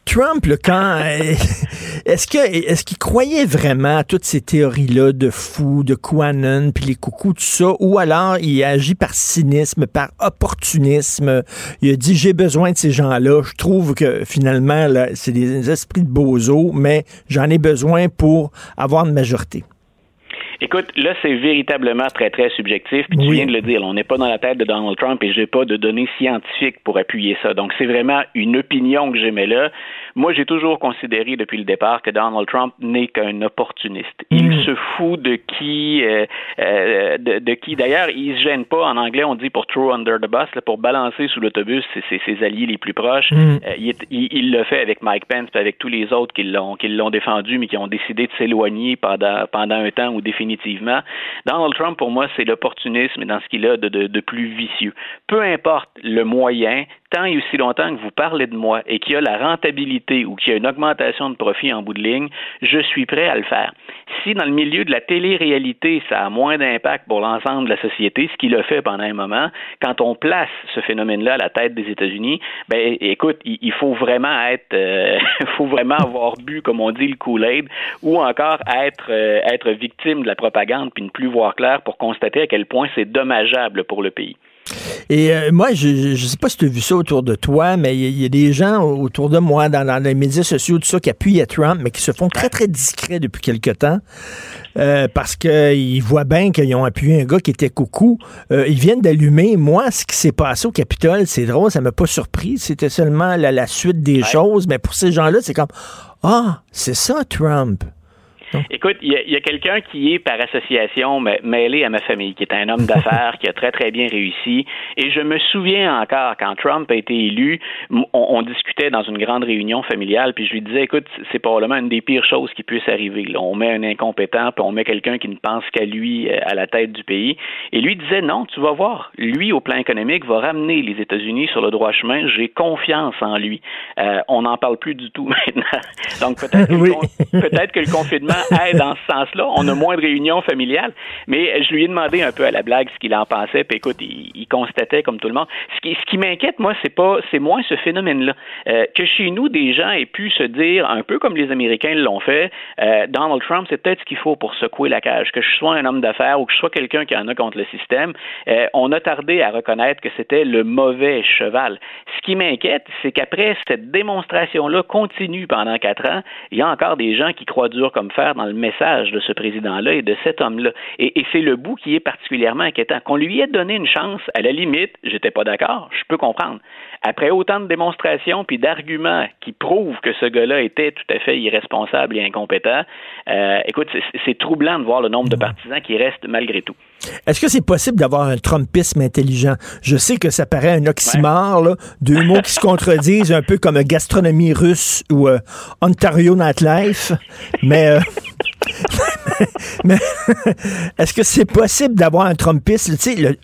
Trump, là, quand euh, est-ce que est-ce qu'il croyait vraiment à toutes ces théories-là de fou, de QAnon, puis les coucous, tout ça, ou alors il agit par cynisme, par opportunisme. Il a dit j'ai besoin de ces gens-là. Je trouve que finalement, c'est des esprits de bozo, mais j'en ai besoin pour avoir une majorité. Écoute, là, c'est véritablement très, très subjectif. Puis tu viens de le dire, on n'est pas dans la tête de Donald Trump et j'ai pas de données scientifiques pour appuyer ça. Donc, c'est vraiment une opinion que j'aimais là. Moi, j'ai toujours considéré depuis le départ que Donald Trump n'est qu'un opportuniste. Il se fout de qui, euh, euh, de, de qui. D'ailleurs, il se gêne pas. En anglais, on dit pour throw under the bus, là, pour balancer sous l'autobus ses, ses, ses alliés les plus proches. Mm. Euh, il, est- il- il le fait avec Mike Pence puis avec tous les autres qui l'ont qui l'ont défendu, mais qui ont décidé de s'éloigner pendant pendant un temps ou définitivement. Donald Trump, pour moi, c'est l'opportunisme dans ce qu'il a de, de, de plus vicieux. Peu importe le moyen, tant et aussi longtemps que vous parlez de moi et qu'il y a la rentabilité ou qu'il y a une augmentation de profit en bout de ligne, je suis prêt à le faire. Si dans le milieu de la télé-réalité, ça a moins d'impact pour l'ensemble de la société, ce qu'il a fait pendant un moment, quand on place ce phénomène-là à la tête des États-Unis, ben écoute, il, faut vraiment être, euh, faut vraiment avoir bu, comme on dit, le Kool-Aid, ou encore être, euh, être victime de la propagande puis ne plus voir clair pour constater à quel point c'est dommageable pour le pays. Et euh, moi, je ne sais pas si tu as vu ça autour de toi, mais il y, a- il y a des gens autour de moi, dans, dans les médias sociaux, tout ça, qui appuient à Trump, mais qui se font très, très discrets depuis quelque temps, euh, parce qu'ils voient bien qu'ils ont appuyé un gars qui était coucou. Euh, ils viennent d'allumer. Moi, ce qui s'est passé au Capitole, c'est drôle, ça m'a pas surpris. C'était seulement la, la suite des choses, mais pour ces gens-là, c'est comme, ah, c'est ça, Trump. Écoute, il y a, quelqu'un qui est par association mêlé à ma famille, qui est un homme d'affaires qui a très très bien réussi. Et je me souviens encore quand Trump a été élu, on, on discutait dans une grande réunion familiale, puis je lui disais, écoute, c'est probablement une des pires choses qui puisse arriver. là. On met un incompétent, puis on met quelqu'un qui ne pense qu'à lui euh, à la tête du pays. Et lui disait, non, tu vas voir, lui au plan économique va ramener les États-Unis sur le droit chemin. J'ai confiance en lui. Euh, on n'en parle plus du tout maintenant. Donc que, peut-être que le confinement dans ce sens-là. On a moins de réunions familiales, mais je lui ai demandé un peu à la blague ce qu'il en pensait. Puis écoute, il, constatait comme tout le monde. Ce qui, ce qui m'inquiète, moi, c'est pas, c'est moins ce phénomène-là. Euh, que chez nous, des gens aient pu se dire, un peu comme les Américains l'ont fait, euh, Donald Trump, c'est peut-être ce qu'il faut pour secouer la cage. Que je sois un homme d'affaires ou que je sois quelqu'un qui en a contre le système, euh, on a tardé à reconnaître que c'était le mauvais cheval. Ce qui m'inquiète, c'est qu'après cette démonstration-là continue pendant quatre ans, il y a encore des gens qui croient dur comme fer dans le message de ce président-là et de cet homme-là. Et, c'est le bout qui est particulièrement inquiétant. Qu'on lui ait donné une chance, à la limite, j'étais pas d'accord, je peux comprendre. Après autant de démonstrations puis d'arguments qui prouvent que ce gars-là était tout à fait irresponsable et incompétent, euh, écoute, c'est- troublant de voir le nombre de partisans qui restent malgré tout. Est-ce que c'est possible d'avoir un Trumpisme intelligent? Je sais que ça paraît un oxymore, là, deux mots qui se contredisent, un peu comme gastronomie russe ou euh, Ontario Nightlife, mais, euh, mais est-ce que c'est possible d'avoir un Trumpiste? Tu sais,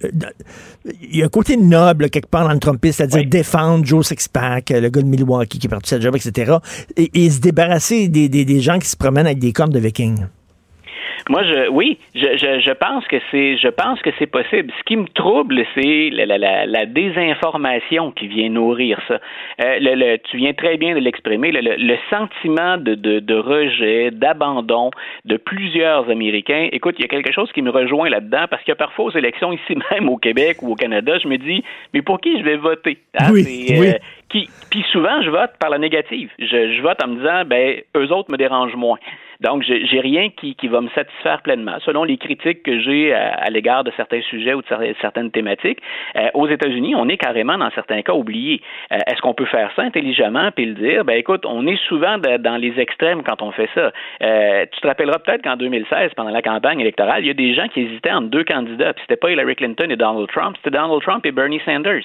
il y a un côté noble quelque part dans le Trumpiste, c'est-à-dire défendre Joe Sixpack, le gars de Milwaukee qui est parti de sa job, etc., et, et se débarrasser des, des- des gens qui se promènent avec des cornes de vikings. Moi, je, oui, je, je, je pense que c'est, je pense que c'est possible. Ce qui me trouble, c'est la, la, la, la désinformation qui vient nourrir ça. Euh, le, le, tu viens très bien de l'exprimer. Le, le, sentiment de, de, de rejet, d'abandon de plusieurs Américains. Écoute, il y a quelque chose qui me rejoint là-dedans parce que parfois aux élections ici même au Québec ou au Canada, je me dis, mais pour qui je vais voter? Hein? Oui. euh, qui, puis souvent, je vote par la négative. Je, je vote en me disant, ben, eux autres me dérangent moins. Donc, j'ai rien qui, qui va me satisfaire pleinement. Selon les critiques que j'ai à, à l'égard de certains sujets ou de cer- certaines thématiques, euh, aux États-Unis, on est carrément, dans certains cas, oublié. Euh, Est-ce qu'on peut faire ça intelligemment puis le dire? Ben, écoute, on est souvent de- dans les extrêmes quand on fait ça. Euh, tu te rappelleras peut-être qu'en 2016, pendant la campagne électorale, il y a des gens qui hésitaient entre deux candidats. Puis c'était pas Hillary Clinton et Donald Trump, c'était Donald Trump et Bernie Sanders.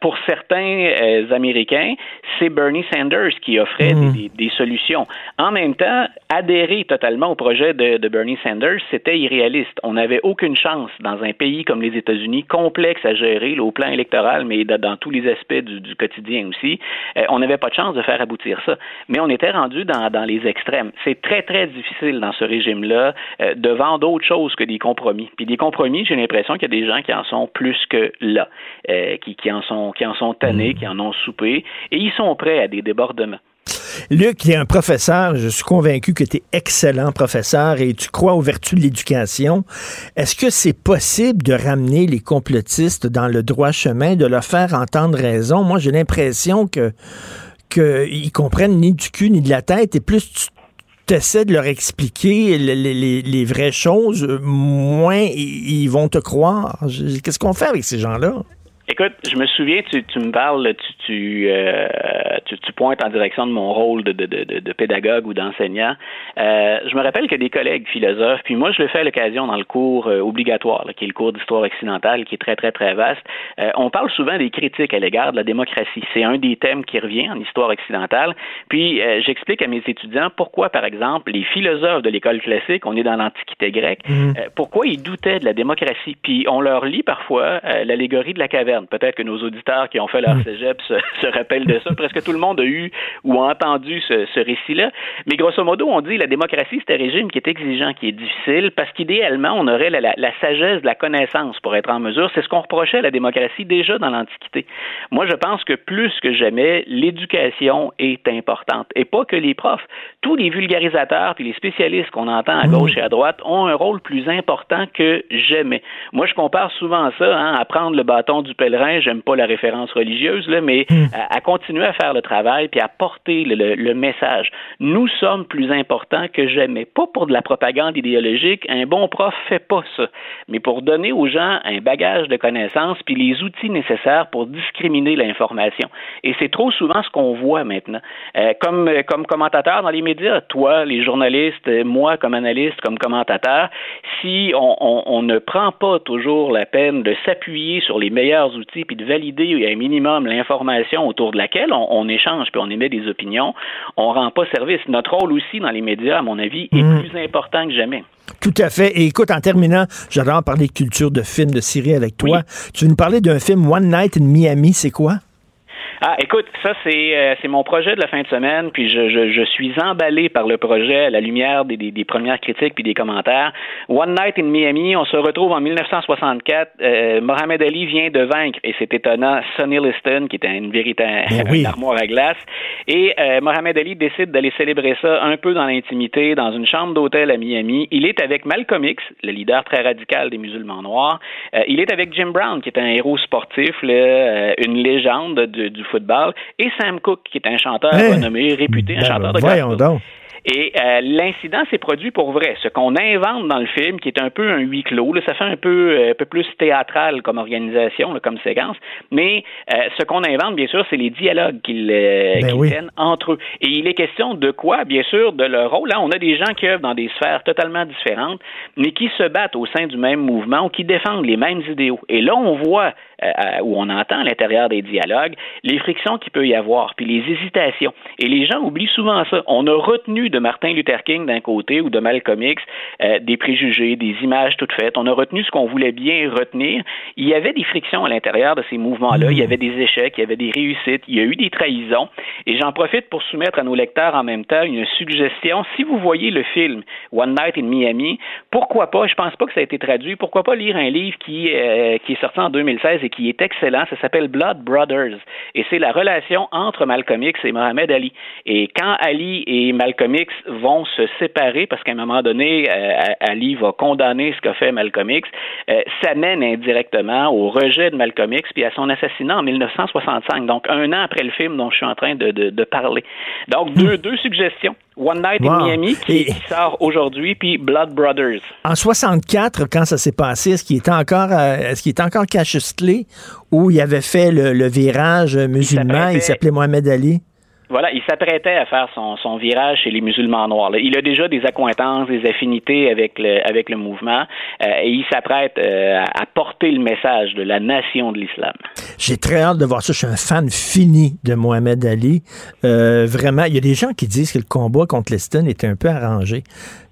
Pour certains Américains, c'est Bernie Sanders qui offrait Mhm. des, solutions. En même temps, adhérer totalement au projet de, de Bernie Sanders, c'était irréaliste. On n'avait aucune chance dans un pays comme les États-Unis, complexe à gérer là, au plan électoral, mais dans, tous les aspects du, du quotidien aussi, euh, on n'avait pas de chance de faire aboutir ça. Mais on était rendu dans, dans les extrêmes. C'est très, très difficile dans ce régime-là euh, de vendre autre chose que des compromis. Puis des compromis, j'ai l'impression qu'il y a des gens qui en sont plus que là, euh, qui, qui, en sont, qui en sont tannés, qui en ont soupé, et ils sont prêts à des débordements. Luc, tu es un professeur. Je suis convaincu que tu es excellent professeur et tu crois aux vertus de l'éducation. Est-ce que c'est possible de ramener les complotistes dans le droit chemin, de leur faire entendre raison? Moi, j'ai l'impression que qu'ils comprennent ni du cul ni de la tête et plus tu essaies de leur expliquer les, vraies choses, moins ils vont te croire. Qu'est-ce qu'on fait avec ces gens-là? Écoute, je me souviens, tu, tu me parles, tu, tu, euh, tu, tu pointes en direction de mon rôle de, de, de, de pédagogue ou d'enseignant. Euh, je me rappelle que des collègues philosophes, puis moi je le fais à l'occasion dans le cours euh, obligatoire, là, qui est le cours d'histoire occidentale, qui est très très très vaste. On parle souvent des critiques à l'égard de la démocratie. C'est un des thèmes qui revient en histoire occidentale. Puis j'explique à mes étudiants pourquoi, par exemple, les philosophes de l'école classique, on est dans l'Antiquité grecque, Mhm. pourquoi ils doutaient de la démocratie. Puis on leur lit parfois l'allégorie de la caverne. Peut-être que nos auditeurs qui ont fait leur cégep se, se rappellent de ça. Presque tout le monde a eu ou a entendu ce, ce récit-là. Mais grosso modo, on dit la démocratie, c'est un régime qui est exigeant, qui est difficile, parce qu'idéalement, on aurait la, la- la sagesse de la connaissance pour être en mesure. C'est ce qu'on reprochait à la démocratie déjà dans l'Antiquité. Moi, je pense que plus que jamais, l'éducation est importante. Et pas que les profs. Tous les vulgarisateurs puis les spécialistes qu'on entend à gauche et à droite ont un rôle plus important que jamais. Moi, je compare souvent ça hein, à prendre le bâton du pèlerin. J'aime pas la référence religieuse, là, mais à, à continuer à faire le travail puis à porter le, le- le message. Nous sommes plus importants que jamais. Pas pour de la propagande idéologique. Un bon prof fait pas ça. Mais pour donner aux gens un bagage de connaissances puis les outils nécessaires pour discriminer l'information. Et c'est trop souvent ce qu'on voit maintenant. Euh, comme, comme commentateur dans les médias, toi, les journalistes, moi comme analyste, comme commentateur, si on, on- on ne prend pas toujours la peine de s'appuyer sur les meilleurs outils puis de valider un minimum l'information autour de laquelle on, on échange puis on émet des opinions, on rend pas service. Notre rôle aussi dans les médias, à mon avis, est Mm. plus important que jamais. Tout à fait. Et écoute, en terminant, j'adore parler de culture de films de série avec toi. Tu veux nous parler d'un film One Night in Miami, c'est quoi? Ah, écoute, ça c'est euh, c'est mon projet de la fin de semaine, puis je, je, je suis emballé par le projet à la lumière des, des, des premières critiques puis des commentaires. One Night in Miami, on se retrouve en 1964. Euh, Mohamed Ali vient de vaincre, et c'est étonnant, Sonny Liston, qui était une véritable Ben oui. armoire à glace. Et euh, Mohamed Ali décide d'aller célébrer ça un peu dans l'intimité, dans une chambre d'hôtel à Miami. Il est avec Malcolm X, le leader très radical des musulmans noirs. Euh, il est avec Jim Brown, qui est un héros sportif, là, euh, une légende du, du football, et Sam Cooke, qui est un chanteur Hein? renommé, réputé, un Ben, chanteur de gospel. Et euh, l'incident s'est produit pour vrai. Ce qu'on invente dans le film, qui est un peu un huis clos, là, ça fait un peu, euh, un peu plus théâtral comme organisation, là, comme séquence, mais euh, ce qu'on invente, bien sûr, c'est les dialogues qu'ils euh, Ben oui. tiennent entre eux. Et il est question de quoi? Bien sûr, de leur rôle? Là, on a des gens qui œuvrent dans des sphères totalement différentes, mais qui se battent au sein du même mouvement ou qui défendent les mêmes idéaux. Et là, on voit, euh, euh, ou on entend à l'intérieur des dialogues, les frictions qu'il peut y avoir, puis les hésitations. Et les gens oublient souvent ça. On a retenu de Martin Luther King d'un côté ou de Malcolm X euh, des préjugés, des images toutes faites. On a retenu ce qu'on voulait bien retenir. Il y avait des frictions à l'intérieur de ces mouvements-là. Il y avait des échecs, il y avait des réussites, il y a eu des trahisons. Et j'en profite pour soumettre à nos lecteurs en même temps une suggestion. Si vous voyez le film One Night in Miami, pourquoi pas, je pense pas que ça a été traduit, pourquoi pas lire un livre qui, euh, qui est sorti en 2016 et qui est excellent? Ça s'appelle Blood Brothers. Et c'est la relation entre Malcolm X et Mohamed Ali. Et quand Ali et Malcolm X vont se séparer, parce qu'à un moment donné, euh, Ali va condamner ce qu'a fait Malcolm X, euh, ça mène indirectement au rejet de Malcolm X puis à son assassinat en 1965, donc un an après le film dont je suis en train de, de, de parler. Donc, deux, deux suggestions. One Night in Wow. Miami, qui, Et- sort aujourd'hui, puis Blood Brothers. En 64, quand ça s'est passé, est-ce qu'il était encore, euh, est-ce qu'il était encore ou il avait fait le, le virage musulman? Il s'appelait Mohamed Ali? Voilà, il s'apprêtait à faire son, son virage chez les musulmans noirs. là. Il a déjà des accointances, des affinités avec le, avec le mouvement, euh, et il s'apprête euh, à porter le message de la nation de l'islam. J'ai très hâte de voir ça. Je suis un fan fini de Mohamed Ali. Euh, vraiment, il y a des gens qui disent que le combat contre Leston était un peu arrangé.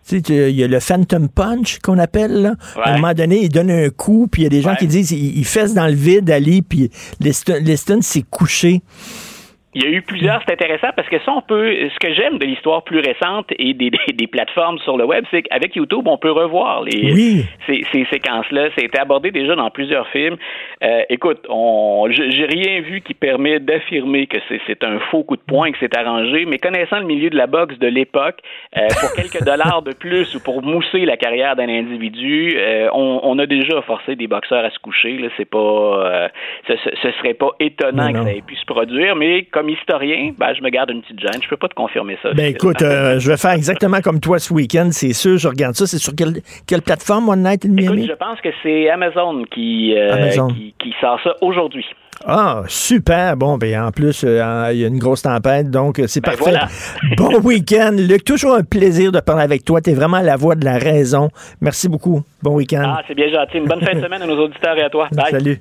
Tu sais, il y a le Phantom Punch qu'on appelle. Là. À un moment donné, il donne un coup, puis il y a des gens qui disent il, il fesse dans le vide Ali, puis Leston s'est couché. Il y a eu plusieurs, c'est intéressant parce que ça, on peut. Ce que j'aime de l'histoire plus récente et des, des, des plateformes sur le web, c'est qu'avec YouTube, on peut revoir les, Oui. ces, ces séquences-là. Ça a été abordé déjà dans plusieurs films. Euh, écoute, on, j'ai rien vu qui permet d'affirmer que c'est, un faux coup de poing, que c'est arrangé, mais connaissant le milieu de la boxe de l'époque, euh, pour quelques dollars de plus ou pour mousser la carrière d'un individu, euh, on, on a déjà forcé des boxeurs à se coucher. Là, c'est pas, ce, ce, ce serait pas étonnant Non, non. que ça ait pu se produire, mais comme historien, ben, je me garde une petite gêne. Je peux pas te confirmer ça. Ben écoute, euh, je vais faire exactement comme toi ce week-end, c'est sûr. Je regarde ça. C'est sur quelle, quelle plateforme, One Night in Miami? Écoute, je pense que c'est Amazon qui, euh, Amazon. qui, qui sort ça aujourd'hui. Ah, super. Bon, ben en plus, euh, il y a une grosse tempête, donc c'est Ben, parfait. voilà. bon week-end. Luc, toujours un plaisir de parler avec toi. Tu es vraiment la voix de la raison. Merci beaucoup. Bon week-end. Ah, c'est bien gentil. Une bonne fin de semaine à nos auditeurs et à toi. Bye. Salut.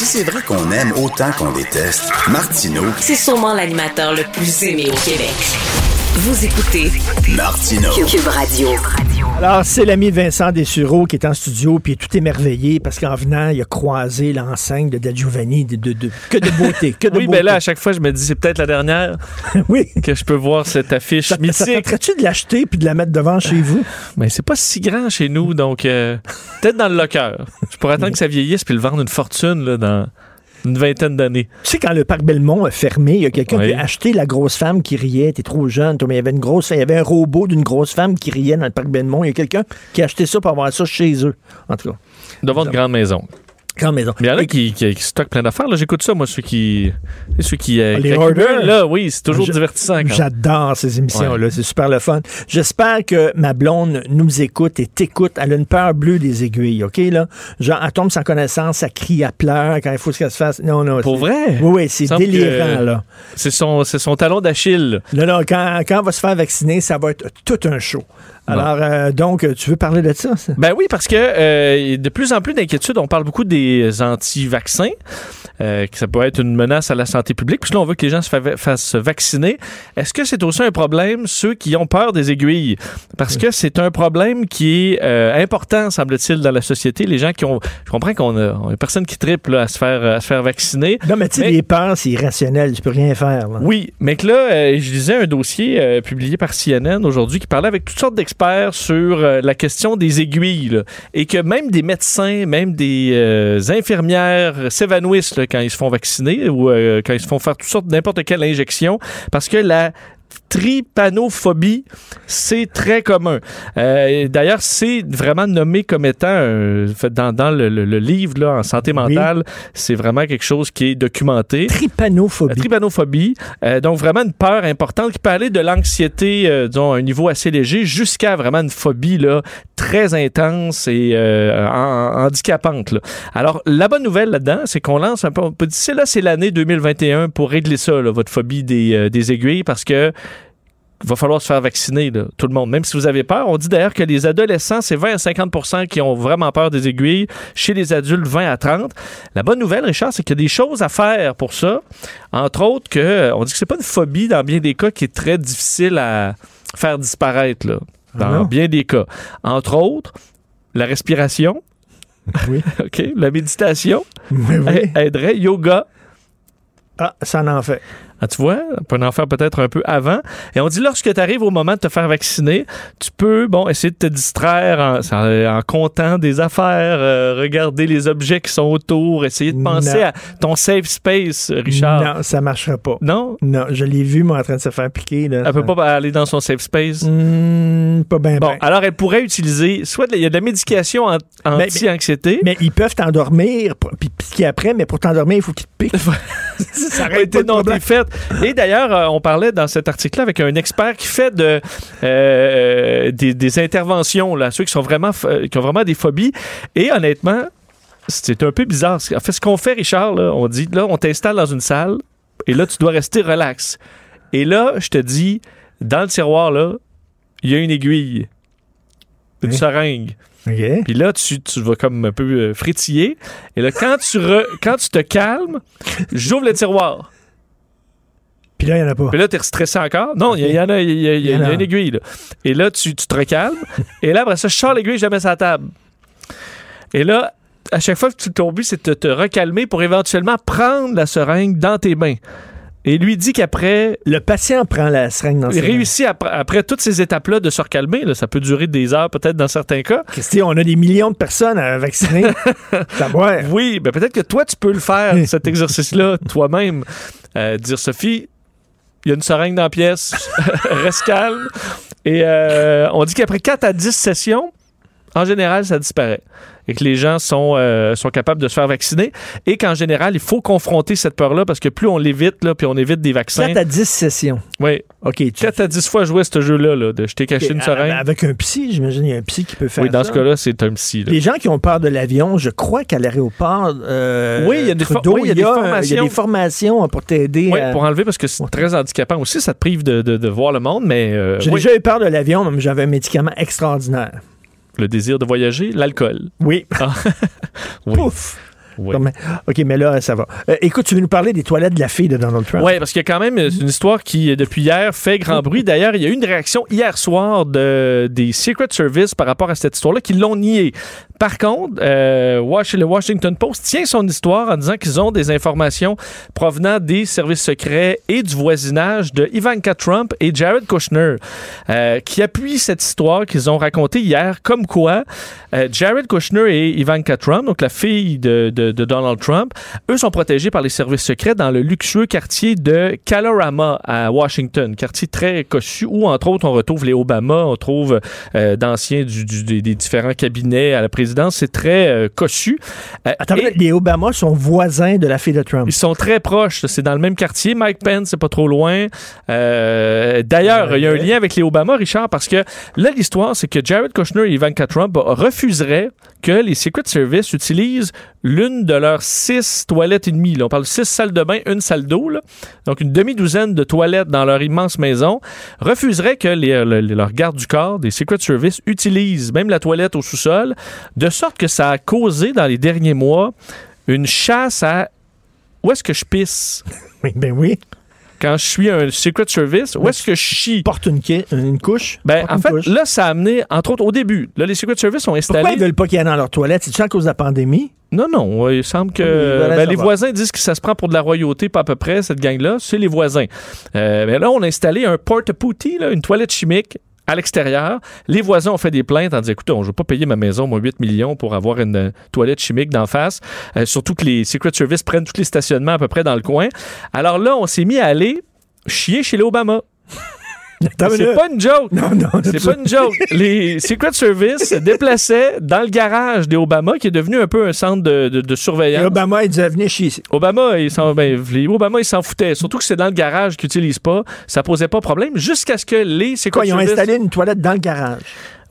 Si c'est vrai qu'on aime autant qu'on déteste, Martineau, C'est sûrement l'animateur le plus aimé au Québec. Vous écoutez Martineau. Cube Radio. Alors, c'est l'ami Vincent Dessureau qui est en studio, puis tout émerveillé parce qu'en venant, il a croisé l'enseigne de Del Giovanni, de, de- de- que de beauté, que de oui, beauté. mais là, à chaque fois, je me dis, c'est peut-être la dernière oui. que je peux voir cette affiche Ça, ça mythique. tenterait-tu de l'acheter puis de la mettre devant chez vous? Mais c'est pas si grand chez nous, donc euh, peut-être dans le locker. Je pourrais attendre que ça vieillisse puis le vendre une fortune là, dans une vingtaine d'années. Tu sais, quand le parc Belmont a fermé, il y a quelqu'un Oui. qui a acheté la grosse femme qui riait. T'es trop jeune, toi, mais il y avait une grosse, il y avait un robot d'une grosse femme qui riait dans le parc Belmont. Il y a quelqu'un qui a acheté ça pour avoir ça chez eux. En tout cas, Devant une grande maison. Grande maison. Mais il y en a qui, qui, qui stockent plein d'affaires. là. J'écoute ça, moi, ceux qui. Ceux qui. euh, Ah, les hoarders? là, oui, c'est toujours divertissant. J'adore ces émissions-là. C'est super le fun. J'espère que ma blonde nous écoute et t'écoute. Elle a une peur bleue des aiguilles, OK? Là? Genre, elle tombe sans connaissance, elle crie, elle pleure quand il faut qu'elle se fasse. Non, non. Pour vrai? Oui, oui, c'est délirant, que là. C'est son, son talon d'Achille. Non, non, quand, quand elle va se faire vacciner, ça va être tout un show. Alors, euh, donc, tu veux parler de ça? ça? Ben oui, parce que euh, de plus en plus d'inquiétudes, on parle beaucoup des anti-vaccins, euh, que ça peut être une menace à la santé publique. Puis là, on veut que les gens se fa- fassent vacciner. Est-ce que c'est aussi un problème, ceux qui ont peur des aiguilles? Parce que c'est un problème qui est euh, important, semble-t-il, dans la société. Les gens qui ont... Je comprends qu'on a, on a personne qui triple à, se faire, à se faire vacciner. Non, mais tu sais, les peurs, c'est irrationnel. Tu peux rien faire. là. Oui, mais que là, euh, je lisais un dossier publié par CNN aujourd'hui qui parlait avec toutes sortes d'experts sur euh, la question des aiguilles là, et que même des médecins, même des euh, infirmières s'évanouissent quand ils se font vacciner ou euh, quand ils se font faire toutes sortes n'importe quelle injection parce que la tripanophobie, c'est très commun. Euh, D'ailleurs, c'est vraiment nommé comme étant, euh, dans, dans le, le- le livre là, en santé mentale, c'est vraiment quelque chose qui est documenté. Tripanophobie. La tripanophobie. Euh, donc, vraiment une peur importante qui peut aller de l'anxiété, euh, disons, à un niveau assez léger, jusqu'à vraiment une phobie là, très intense et euh, en- handicapante. là. Alors, la bonne nouvelle là-dedans, c'est qu'on lance un peu. On peut dire, c'est là, c'est l'année 2021 pour régler ça, là, votre phobie des, euh, des aiguilles, parce que va falloir se faire vacciner, là, tout le monde. Même si vous avez peur, on dit d'ailleurs que les adolescents, c'est 20 à 50% qui ont vraiment peur des aiguilles. Chez les adultes, 20 à 30. La bonne nouvelle, Richard, c'est qu'il y a des choses à faire pour ça. Entre autres, que on dit que c'est pas une phobie dans bien des cas qui est très difficile à faire disparaître, là, dans Ah bien des cas. Entre autres, la respiration. Oui. OK. La méditation. Oui, oui. a- Aiderait. Yoga. Ah, ça en fait. Ah, tu vois, on peut en faire peut-être un peu avant. Et on dit lorsque tu arrives au moment de te faire vacciner, tu peux, bon, essayer de te distraire en, en- en comptant des affaires, euh, regarder les objets qui sont autour, essayer de penser Non. à ton safe space, Richard. Non, ça marchera pas. Non? Non, je l'ai vu, moi, en train de se faire piquer. Là, Elle peut pas aller dans son safe space? Hmm, pas bien. Bon, alors elle pourrait utiliser soit il y a de la médication Mais- anti-anxiété. Mais ils peuvent t'endormir, puis piquer après, mais pour t'endormir, il faut qu'ils te piquent. ça aurait été non fait. Et d'ailleurs, euh, on parlait dans cet article-là avec un expert qui fait de, euh, des, des interventions, là, ceux qui, sont vraiment, euh, qui ont vraiment des phobies. Et honnêtement, c'est un peu bizarre. En fait, ce qu'on fait, Richard, là, on dit, là, on t'installe dans une salle et là, tu dois rester relax. Et là, je te dis, dans le tiroir, là, il y a une aiguille, une seringue. OK. Puis là, tu, tu vas comme un peu euh, frétiller. Et là, quand tu, re- quand tu te calmes, j'ouvre le tiroir. Puis là, il n'y en a pas. Puis là, t'es stressé encore. Non, il y, y en a, il y, a- y y une aiguille. Là. Et là, tu, tu te recalmes. et là, après ça, je sors l'aiguille, je la mets sur la table. Et là, à chaque fois que tu ton but, c'est de te recalmer pour éventuellement prendre la seringue dans tes mains. Et lui dit qu'après. Le patient prend la seringue dans ses mains. réussit après, après toutes ces étapes-là de se recalmer. là. ça peut durer des heures, peut-être dans certains cas. Christy, on a des millions de personnes à vacciner. Oui, ben peut-être que toi, tu peux le faire, cet exercice-là, toi-même. Euh, dire, Sophie, il y a une seringue dans la pièce, reste calme. Et euh, on dit qu'après 4 à 10 sessions, en général, ça disparaît. Et que les gens sont, euh, sont capables de se faire vacciner. Et qu'en général, il faut confronter cette peur-là parce que plus on l'évite, là, puis on évite des vaccins. 4 à 10 sessions. Oui. OK. 4 à 10 fois jouer à ce jeu-là, là, de je t'ai caché une a- seringue. Avec un psy, j'imagine, il y a un psy qui peut faire Oui, dans ça. ce cas-là, c'est un psy. là. Les gens qui ont peur de l'avion, je crois qu'à l'aéroport, euh, Oui, il y a des for- Trudeau, oui, il y a des Il y a formations. des formations pour t'aider. Oui, à- pour enlever parce que c'est très handicapant aussi, ça te prive de, de- de voir le monde, mais euh, J'ai oui. déjà eu peur de l'avion, mais j'avais un médicament extraordinaire. Le désir de voyager, l'alcool. Oui. Ah. oui. Pouf! Oui. OK, mais là, ça va. Euh, écoute, tu veux nous parler des toilettes de la fille de Donald Trump? Oui, parce qu'il y a quand même une histoire qui, depuis hier, fait grand bruit. D'ailleurs, il y a eu une réaction hier soir de, des Secret Service par rapport à cette histoire-là, qui l'ont nié. Par contre, euh, le Washington Post tient son histoire en disant qu'ils ont des informations provenant des services secrets et du voisinage de Ivanka Trump et Jared Kushner, euh, qui appuient cette histoire qu'ils ont racontée hier, comme quoi euh, Jared Kushner et Ivanka Trump, donc la fille de, Donald Trump, eux sont protégés par les services secrets dans le luxueux quartier de Kalorama à Washington, quartier très cossu où, entre autres, on retrouve les Obama, on trouve d'anciens des différents cabinets à la présidence. C'est très euh, cossu. Euh, Attends, et- les Obama sont voisins de la fille de Trump. ils sont très proches. C'est dans le même quartier. Mike Pence, c'est pas trop loin. Euh, D'ailleurs, il y a un lien avec les Obama, Richard, parce que là, l'histoire, c'est que Jared Kushner et Ivanka Trump refuseraient que les Secret Service utilisent l'une de leurs six toilettes et demie. On parle de six salles de bain, une salle d'eau. Donc, une demi-douzaine de toilettes dans leur immense maison. Refuseraient que les, le- le- leurs gardes du corps des Secret Service utilisent même la toilette au sous-sol, de sorte que ça a causé dans les derniers mois une chasse à où est-ce que je pisse? Ben oui. Quand je suis un Secret Service, où est-ce que je chie? Porte une, une couche. Ben, en fait, couche. là, ça a amené, entre autres, au début, là, les Secret Service ont installé. Pourquoi ils veulent pas qu'il y ait dans leur toilette? C'est-tu à cause de la pandémie? Non, non, il semble que Oui, ben, les voisins disent que ça se prend pour de la royauté, pas à peu près, cette gang-là. C'est les voisins. Euh, mais là, on a installé un porta-potty, là, une toilette chimique à l'extérieur. Les voisins ont fait des plaintes en disant, écoutez, on ne veut pas payer ma maison, moi, 8 millions pour avoir une euh, toilette chimique d'en face. Euh, surtout que les Secret Service prennent tous les stationnements à peu près dans le coin. Alors là, on s'est mis à aller chier chez les Obama. C'est pas une joke. Non, non, C'est pas une joke. Les Secret Service se déplaçaient dans le garage des Obama, qui est devenu un peu un centre de, de- de surveillance. Et Obama, il disait, venez chez Obama, il s'en, ben, Obama, ils s'en foutaient. Surtout que c'est dans le garage qu'ils n'utilisent pas. Ça posait pas problème jusqu'à ce que les Secret Quoi, ils ont Service- installé une toilette dans le garage.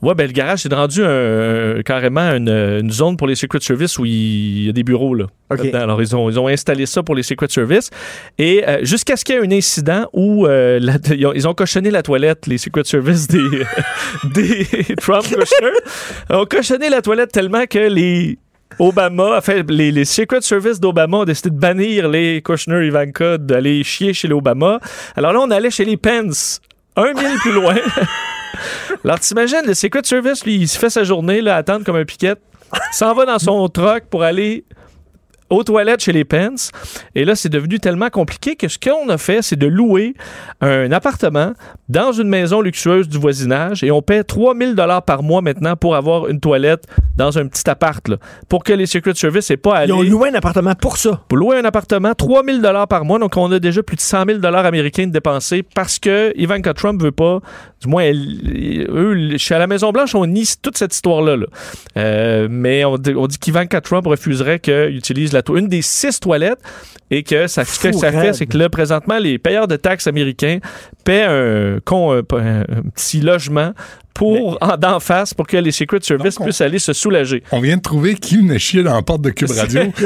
Ouais, ben le garage, c'est rendu un- carrément une, une zone pour les Secret Service où il y a des bureaux là. OK. là-dedans. Alors ils ont, ils ont installé ça pour les Secret Service et euh, jusqu'à ce qu'il y ait un incident où euh, la- ils, ont, ils ont cochonné la toilette, les Secret Service des, des Trump Kushner ont cochonné la toilette tellement que les Obama, enfin, les, les Secret Service d'Obama ont décidé de bannir les Kushner Ivanka d'aller chier chez les Obama. Alors là, on allait chez les Pence, un mille plus loin. Alors, t'imagines, le Secret Service, lui, il se fait sa journée, là, à attendre comme un piquette, s'en va dans son truck pour aller aux toilettes chez les Pence. Et là, c'est devenu tellement compliqué que ce qu'on a fait, c'est de louer un appartement dans une maison luxueuse du voisinage et on paie 3000 dollars par mois maintenant pour avoir une toilette dans un petit appart, là, pour que les Secret Service n'aient pas à aller... Ils ont loué un appartement pour ça. Pour louer un appartement, 3000 dollars par mois. Donc, on a déjà plus de 100 000 dollars américains de dépensés parce que Ivanka Trump veut pas, du moins, elle- eux, chez la Maison-Blanche, on nie toute cette histoire-là. là. Euh, mais on, dit- on dit qu'Ivanka Trump refuserait qu'il utilise la une des six toilettes et que ça, ce que ça fait, c'est que là, présentement, les payeurs de taxes américains paient un, con- un- un- un petit logement pour, en, d'en face pour que les Secret Service puissent aller se soulager. On vient de trouver qui venait chier dans la porte de Cube Radio.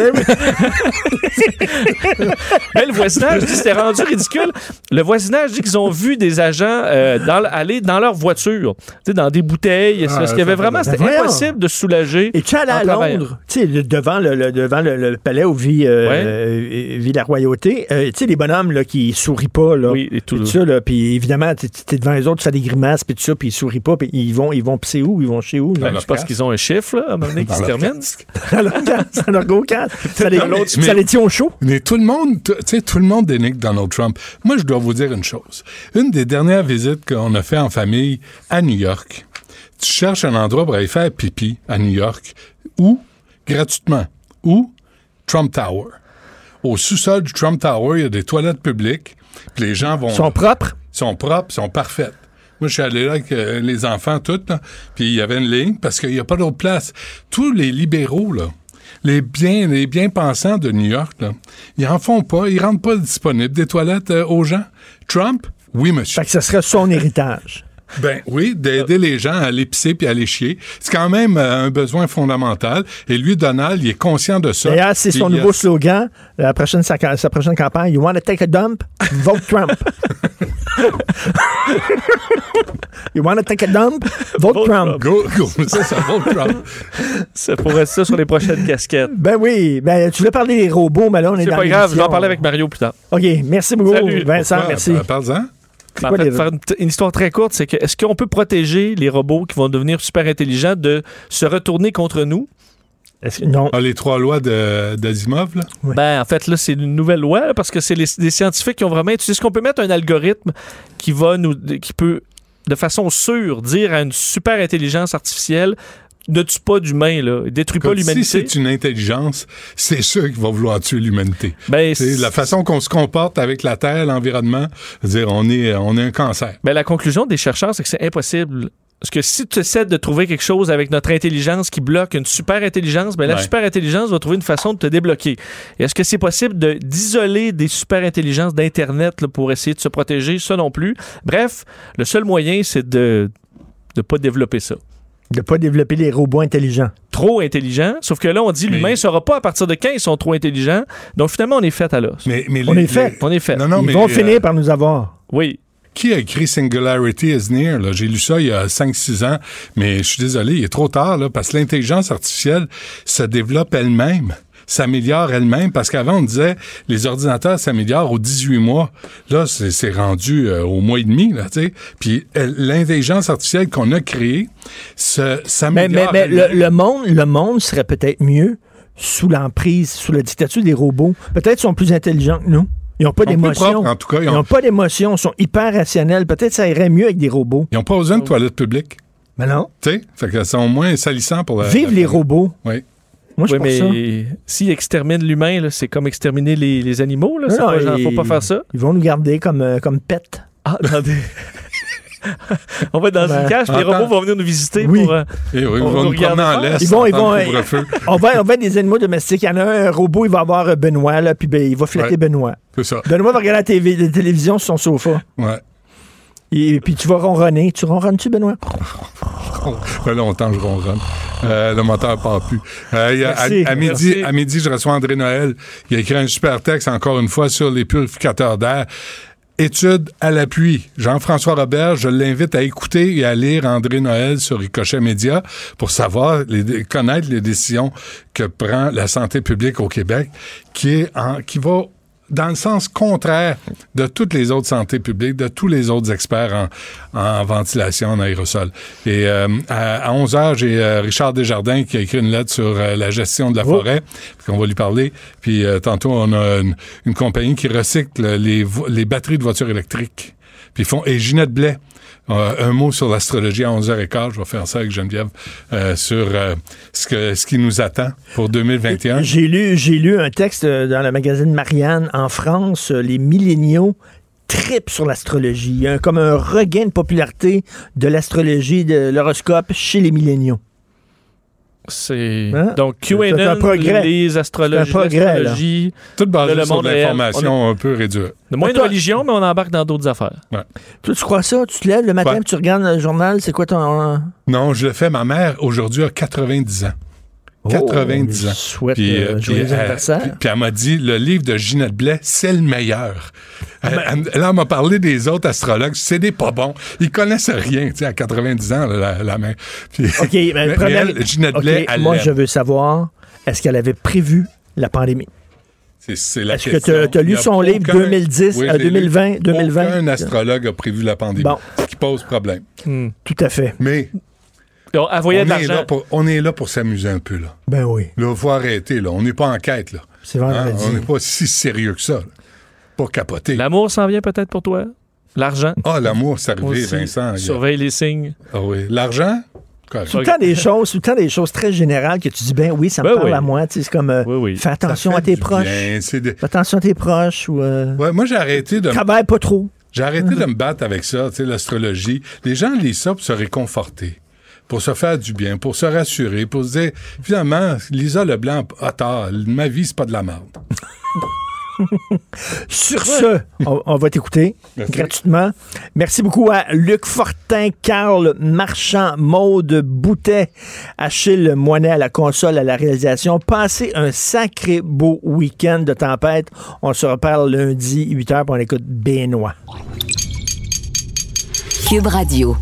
Mais le voisinage dit c'était rendu ridicule. Le voisinage dit qu'ils ont vu des agents euh, dans, aller dans leur voiture, tu sais, dans des bouteilles. Ah, parce qu'il y avait vraiment, c'était impossible de se soulager. Et tu es allé à. Londres, tu sais, le- devant, le, le- devant le, le palais où vit, euh, euh, vit la royauté. Euh, tu sais, les bonhommes là, qui sourient pas. Là, Oui, et tout. Ça, puis évidemment, tu es devant les autres, tu fais des grimaces, puis tout ça, puis ils sourient pas, puis ils vont, ils vont pisser où? Ils vont chez où? Ben, je pense qu'ils ont un chiffre, là, à un moment donné, qui se termine. À leur casque. Ça les, ça les tient au chaud. Mais tout le monde, tu sais, tout le monde dénigre Donald Trump. Moi, je dois vous dire une chose. Une des dernières visites qu'on a fait en famille à New York, tu cherches un endroit pour aller faire pipi à New York, ou gratuitement, ou Trump Tower. Au sous-sol du Trump Tower, il y a des toilettes publiques, puis les gens vont... Ils sont propres? sont propres, sont parfaites. Je suis allé là avec euh, les enfants, toutes, là, puis il y avait une ligne parce qu'il n'y a pas d'autre place. Tous les libéraux, là, les bien, les bien pensants de New York, ils en font pas, ils rendent pas disponibles des toilettes euh, aux gens. Trump, oui, monsieur. Fait que ce serait son héritage. Ben oui, d'aider les gens à aller pisser puis à aller chier. C'est quand même euh, un besoin fondamental. Et lui, Donald, il est conscient de ça. D'ailleurs, c'est son a- nouveau slogan, la prochaine, sa, sa prochaine campagne. You want to take a dump? Vote Trump. you want to take a dump? Vote, Trump. Go, go, ça, ça vote Trump. Ça pourrait être ça sur les prochaines casquettes. Ben oui, ben tu voulais parler des robots, mais là, on est, C'est dans pas grave, je vais en parler avec Mario plus tard. OK, merci beaucoup, Salut. Vincent, Pourquoi? merci. Ben, Parle-en. En quoi fait, les- faire une, histoire très courte, c'est que est-ce qu'on peut protéger les robots qui vont devenir super intelligents de se retourner contre nous? non. Ah, les trois lois de- d'Asimov, là? Ben, en fait, là, c'est une nouvelle loi là, parce que c'est les, des scientifiques qui ont vraiment étudié. Est-ce qu'on peut mettre un algorithme qui va nous, qui peut, de façon sûre, dire à une super intelligence artificielle ne tue pas d'humain, là, détruit pas Comme Si l'humanité. c'est une intelligence, c'est sûr qu'il va vouloir tuer l'humanité. Ben, c'est la façon qu'on se comporte avec la Terre, l'environnement. dire, on est, on est un cancer. Ben, la conclusion des chercheurs, c'est que c'est impossible. Parce que si tu essaies de trouver quelque chose avec notre intelligence qui bloque une super intelligence, ben la Ouais. super intelligence va trouver une façon de te débloquer. Est-ce que c'est possible de- d'isoler des super intelligences d'Internet pour essayer de se protéger? Ça non plus. Bref, le seul moyen, c'est de ne pas développer ça. De pas développer les robots intelligents. Trop intelligents. Sauf que là, on dit l'humain ne saura pas à partir de quand ils sont trop intelligents. Donc finalement, on est fait à l'os. Mais, mais On les- est fait. On est fait. Non, non, Ils mais, vont euh, finir par nous avoir. Oui. Qui a écrit Singularity is Near? J'ai lu ça il y a 5-6 ans, mais je suis désolé, il est trop tard, là, parce que l'intelligence artificielle se développe elle-même s'améliore elle-même parce qu'avant on disait les ordinateurs s'améliorent aux 18 mois là c'est rendu euh, au mois et demi là tu sais puis l'intelligence artificielle qu'on a créée se- Mais, mais, s'améliore mais le, monde, le monde serait peut-être mieux sous l'emprise, sous la dictature des robots. Peut-être qu'ils sont plus intelligents que nous. Ils n'ont pas d'émotion. en tout cas, ils Ils ont- n'ont pas d'émotion. Ils sont hyper rationnels. Peut-être ça irait mieux avec des robots. ils n'ont pas besoin de toilettes publiques Mais non. tu sais fait que sont moins salissants pour la, Vive la- les robots. oui Moi, je Oui, mais s'ils exterminent l'humain, là, c'est comme exterminer les, les animaux. Là. Non, pas genre, faut pas faire ça. Ils vont nous garder comme, euh, comme pets. Ah, dans des- on va être dans Ben, une cage, puis les robots vont venir nous visiter Oui. pour. euh, Eh oui, on ils vont nous nous promener en regarder. laisse. Ils vont, ils couvre-feu. on va, on va des animaux domestiques. Il y en a un, un robot, il va avoir euh, Benoît, là, puis ben, il va flatter Ouais. Benoît. C'est ça. Benoît va regarder la, TV, la télévision sur son sofa. Ouais. Et puis tu vas ronronner. Tu ronronnes-tu, Benoît? Ça fait longtemps que je ronronne. Euh, le moteur part plus. Euh, il y a- à, Merci, à midi, merci. à midi, je reçois André Noël. Il a écrit un super texte, encore une fois, sur les purificateurs d'air. Étude à l'appui. Jean-François Robert, je l'invite à écouter et à lire André Noël sur Ricochet Média pour savoir, les- connaître les décisions que prend la santé publique au Québec, qui est en, qui va dans le sens contraire de toutes les autres santé publiques, de tous les autres experts en, en ventilation, en aérosol. Et euh, à, 11 heures, j'ai euh, Richard Desjardins qui a écrit une lettre sur euh, la gestion de la Oh. forêt, qu'on va lui parler. Puis tantôt, on a une, une compagnie qui recycle les, les batteries de voitures électriques. Puis ils font... Et Ginette Blais, un mot sur l'astrologie à 11h15. Je vais faire ça avec Geneviève euh, sur euh, ce, que, ce qui nous attend pour 2021. J'ai lu, j'ai lu un texte euh, dans le magazine Marianne en France. euh, Les milléniaux tripent sur l'astrologie. Il y a comme un regain de popularité de l'astrologie, de l'horoscope chez les milléniaux. C'est. Hein? Donc, QAnon, un progrès. les astrologies, l'astrologie, Tout basé le sur l'information un peu réduite. A moins de religion, mais on embarque dans d'autres affaires. Toi, tu crois ça? Tu te lèves le matin Ouais. tu regardes le journal, c'est quoi ton... Non, je le fais. Ma mère, aujourd'hui, a 90 ans. 90 Oh, ans. je souhaite, euh, joyeux elle- anniversaire. puis- puis elle m'a dit, le livre de Ginette Blais, c'est le meilleur. Ben Elle, elle- là, elle m'a parlé des autres astrologues. C'est des pas bons. Ils connaissent rien, tu sais, à 90 ans, là, la. Puis- OK, mais, mais première- elle, Ginette Blais, moi, je veux savoir, est-ce qu'elle avait prévu la pandémie? C'est- c'est la Est-ce que t'as- t'as lu son livre 2010 Oui, à je l'ai lu. 2020, 2020? Aucun astrologue a prévu la pandémie. Bon. Ce qui pose problème. Tout à fait. Mais On de est, l'argent. là pour, on est là pour s'amuser un peu, là. Ben oui. Là, faut arrêter, là. On n'est pas en quête, là. C'est vendredi. Hein? On n'est pas si sérieux que ça. là. Pas capoter. L'amour s'en vient peut-être pour toi? L'argent? Ah, l'amour, c'est arrivé, Aussi. Vincent. Surveille les signes. Ah oui. L'argent? Correct. Tout le temps des choses, tout le temps des choses très générales que tu dis, ben oui, ça me Ben parle oui. à moi. Tu sais, C'est comme, euh, fais attention à tes proches. bien, de- Fais attention à tes proches ou... euh, Ouais, moi, j'ai arrêté de... Travaille pas trop. J'ai arrêté de me battre avec ça, tu sais, l'astrologie. Les gens lisent ça pour se réconforter, pour se faire du bien, pour se rassurer, pour se dire, finalement, Lisa Leblanc a tort. Ma vie, c'est pas de la merde. Sur ce, on, on va t'écouter gratuitement. Merci beaucoup à Luc Fortin, Carl Marchand, Maude Boutet, Achille Moinet à la console, à la réalisation. Passez un sacré beau week-end de tempête. On se reparle lundi, 8h, pour on écoute Benoît. Cube Radio.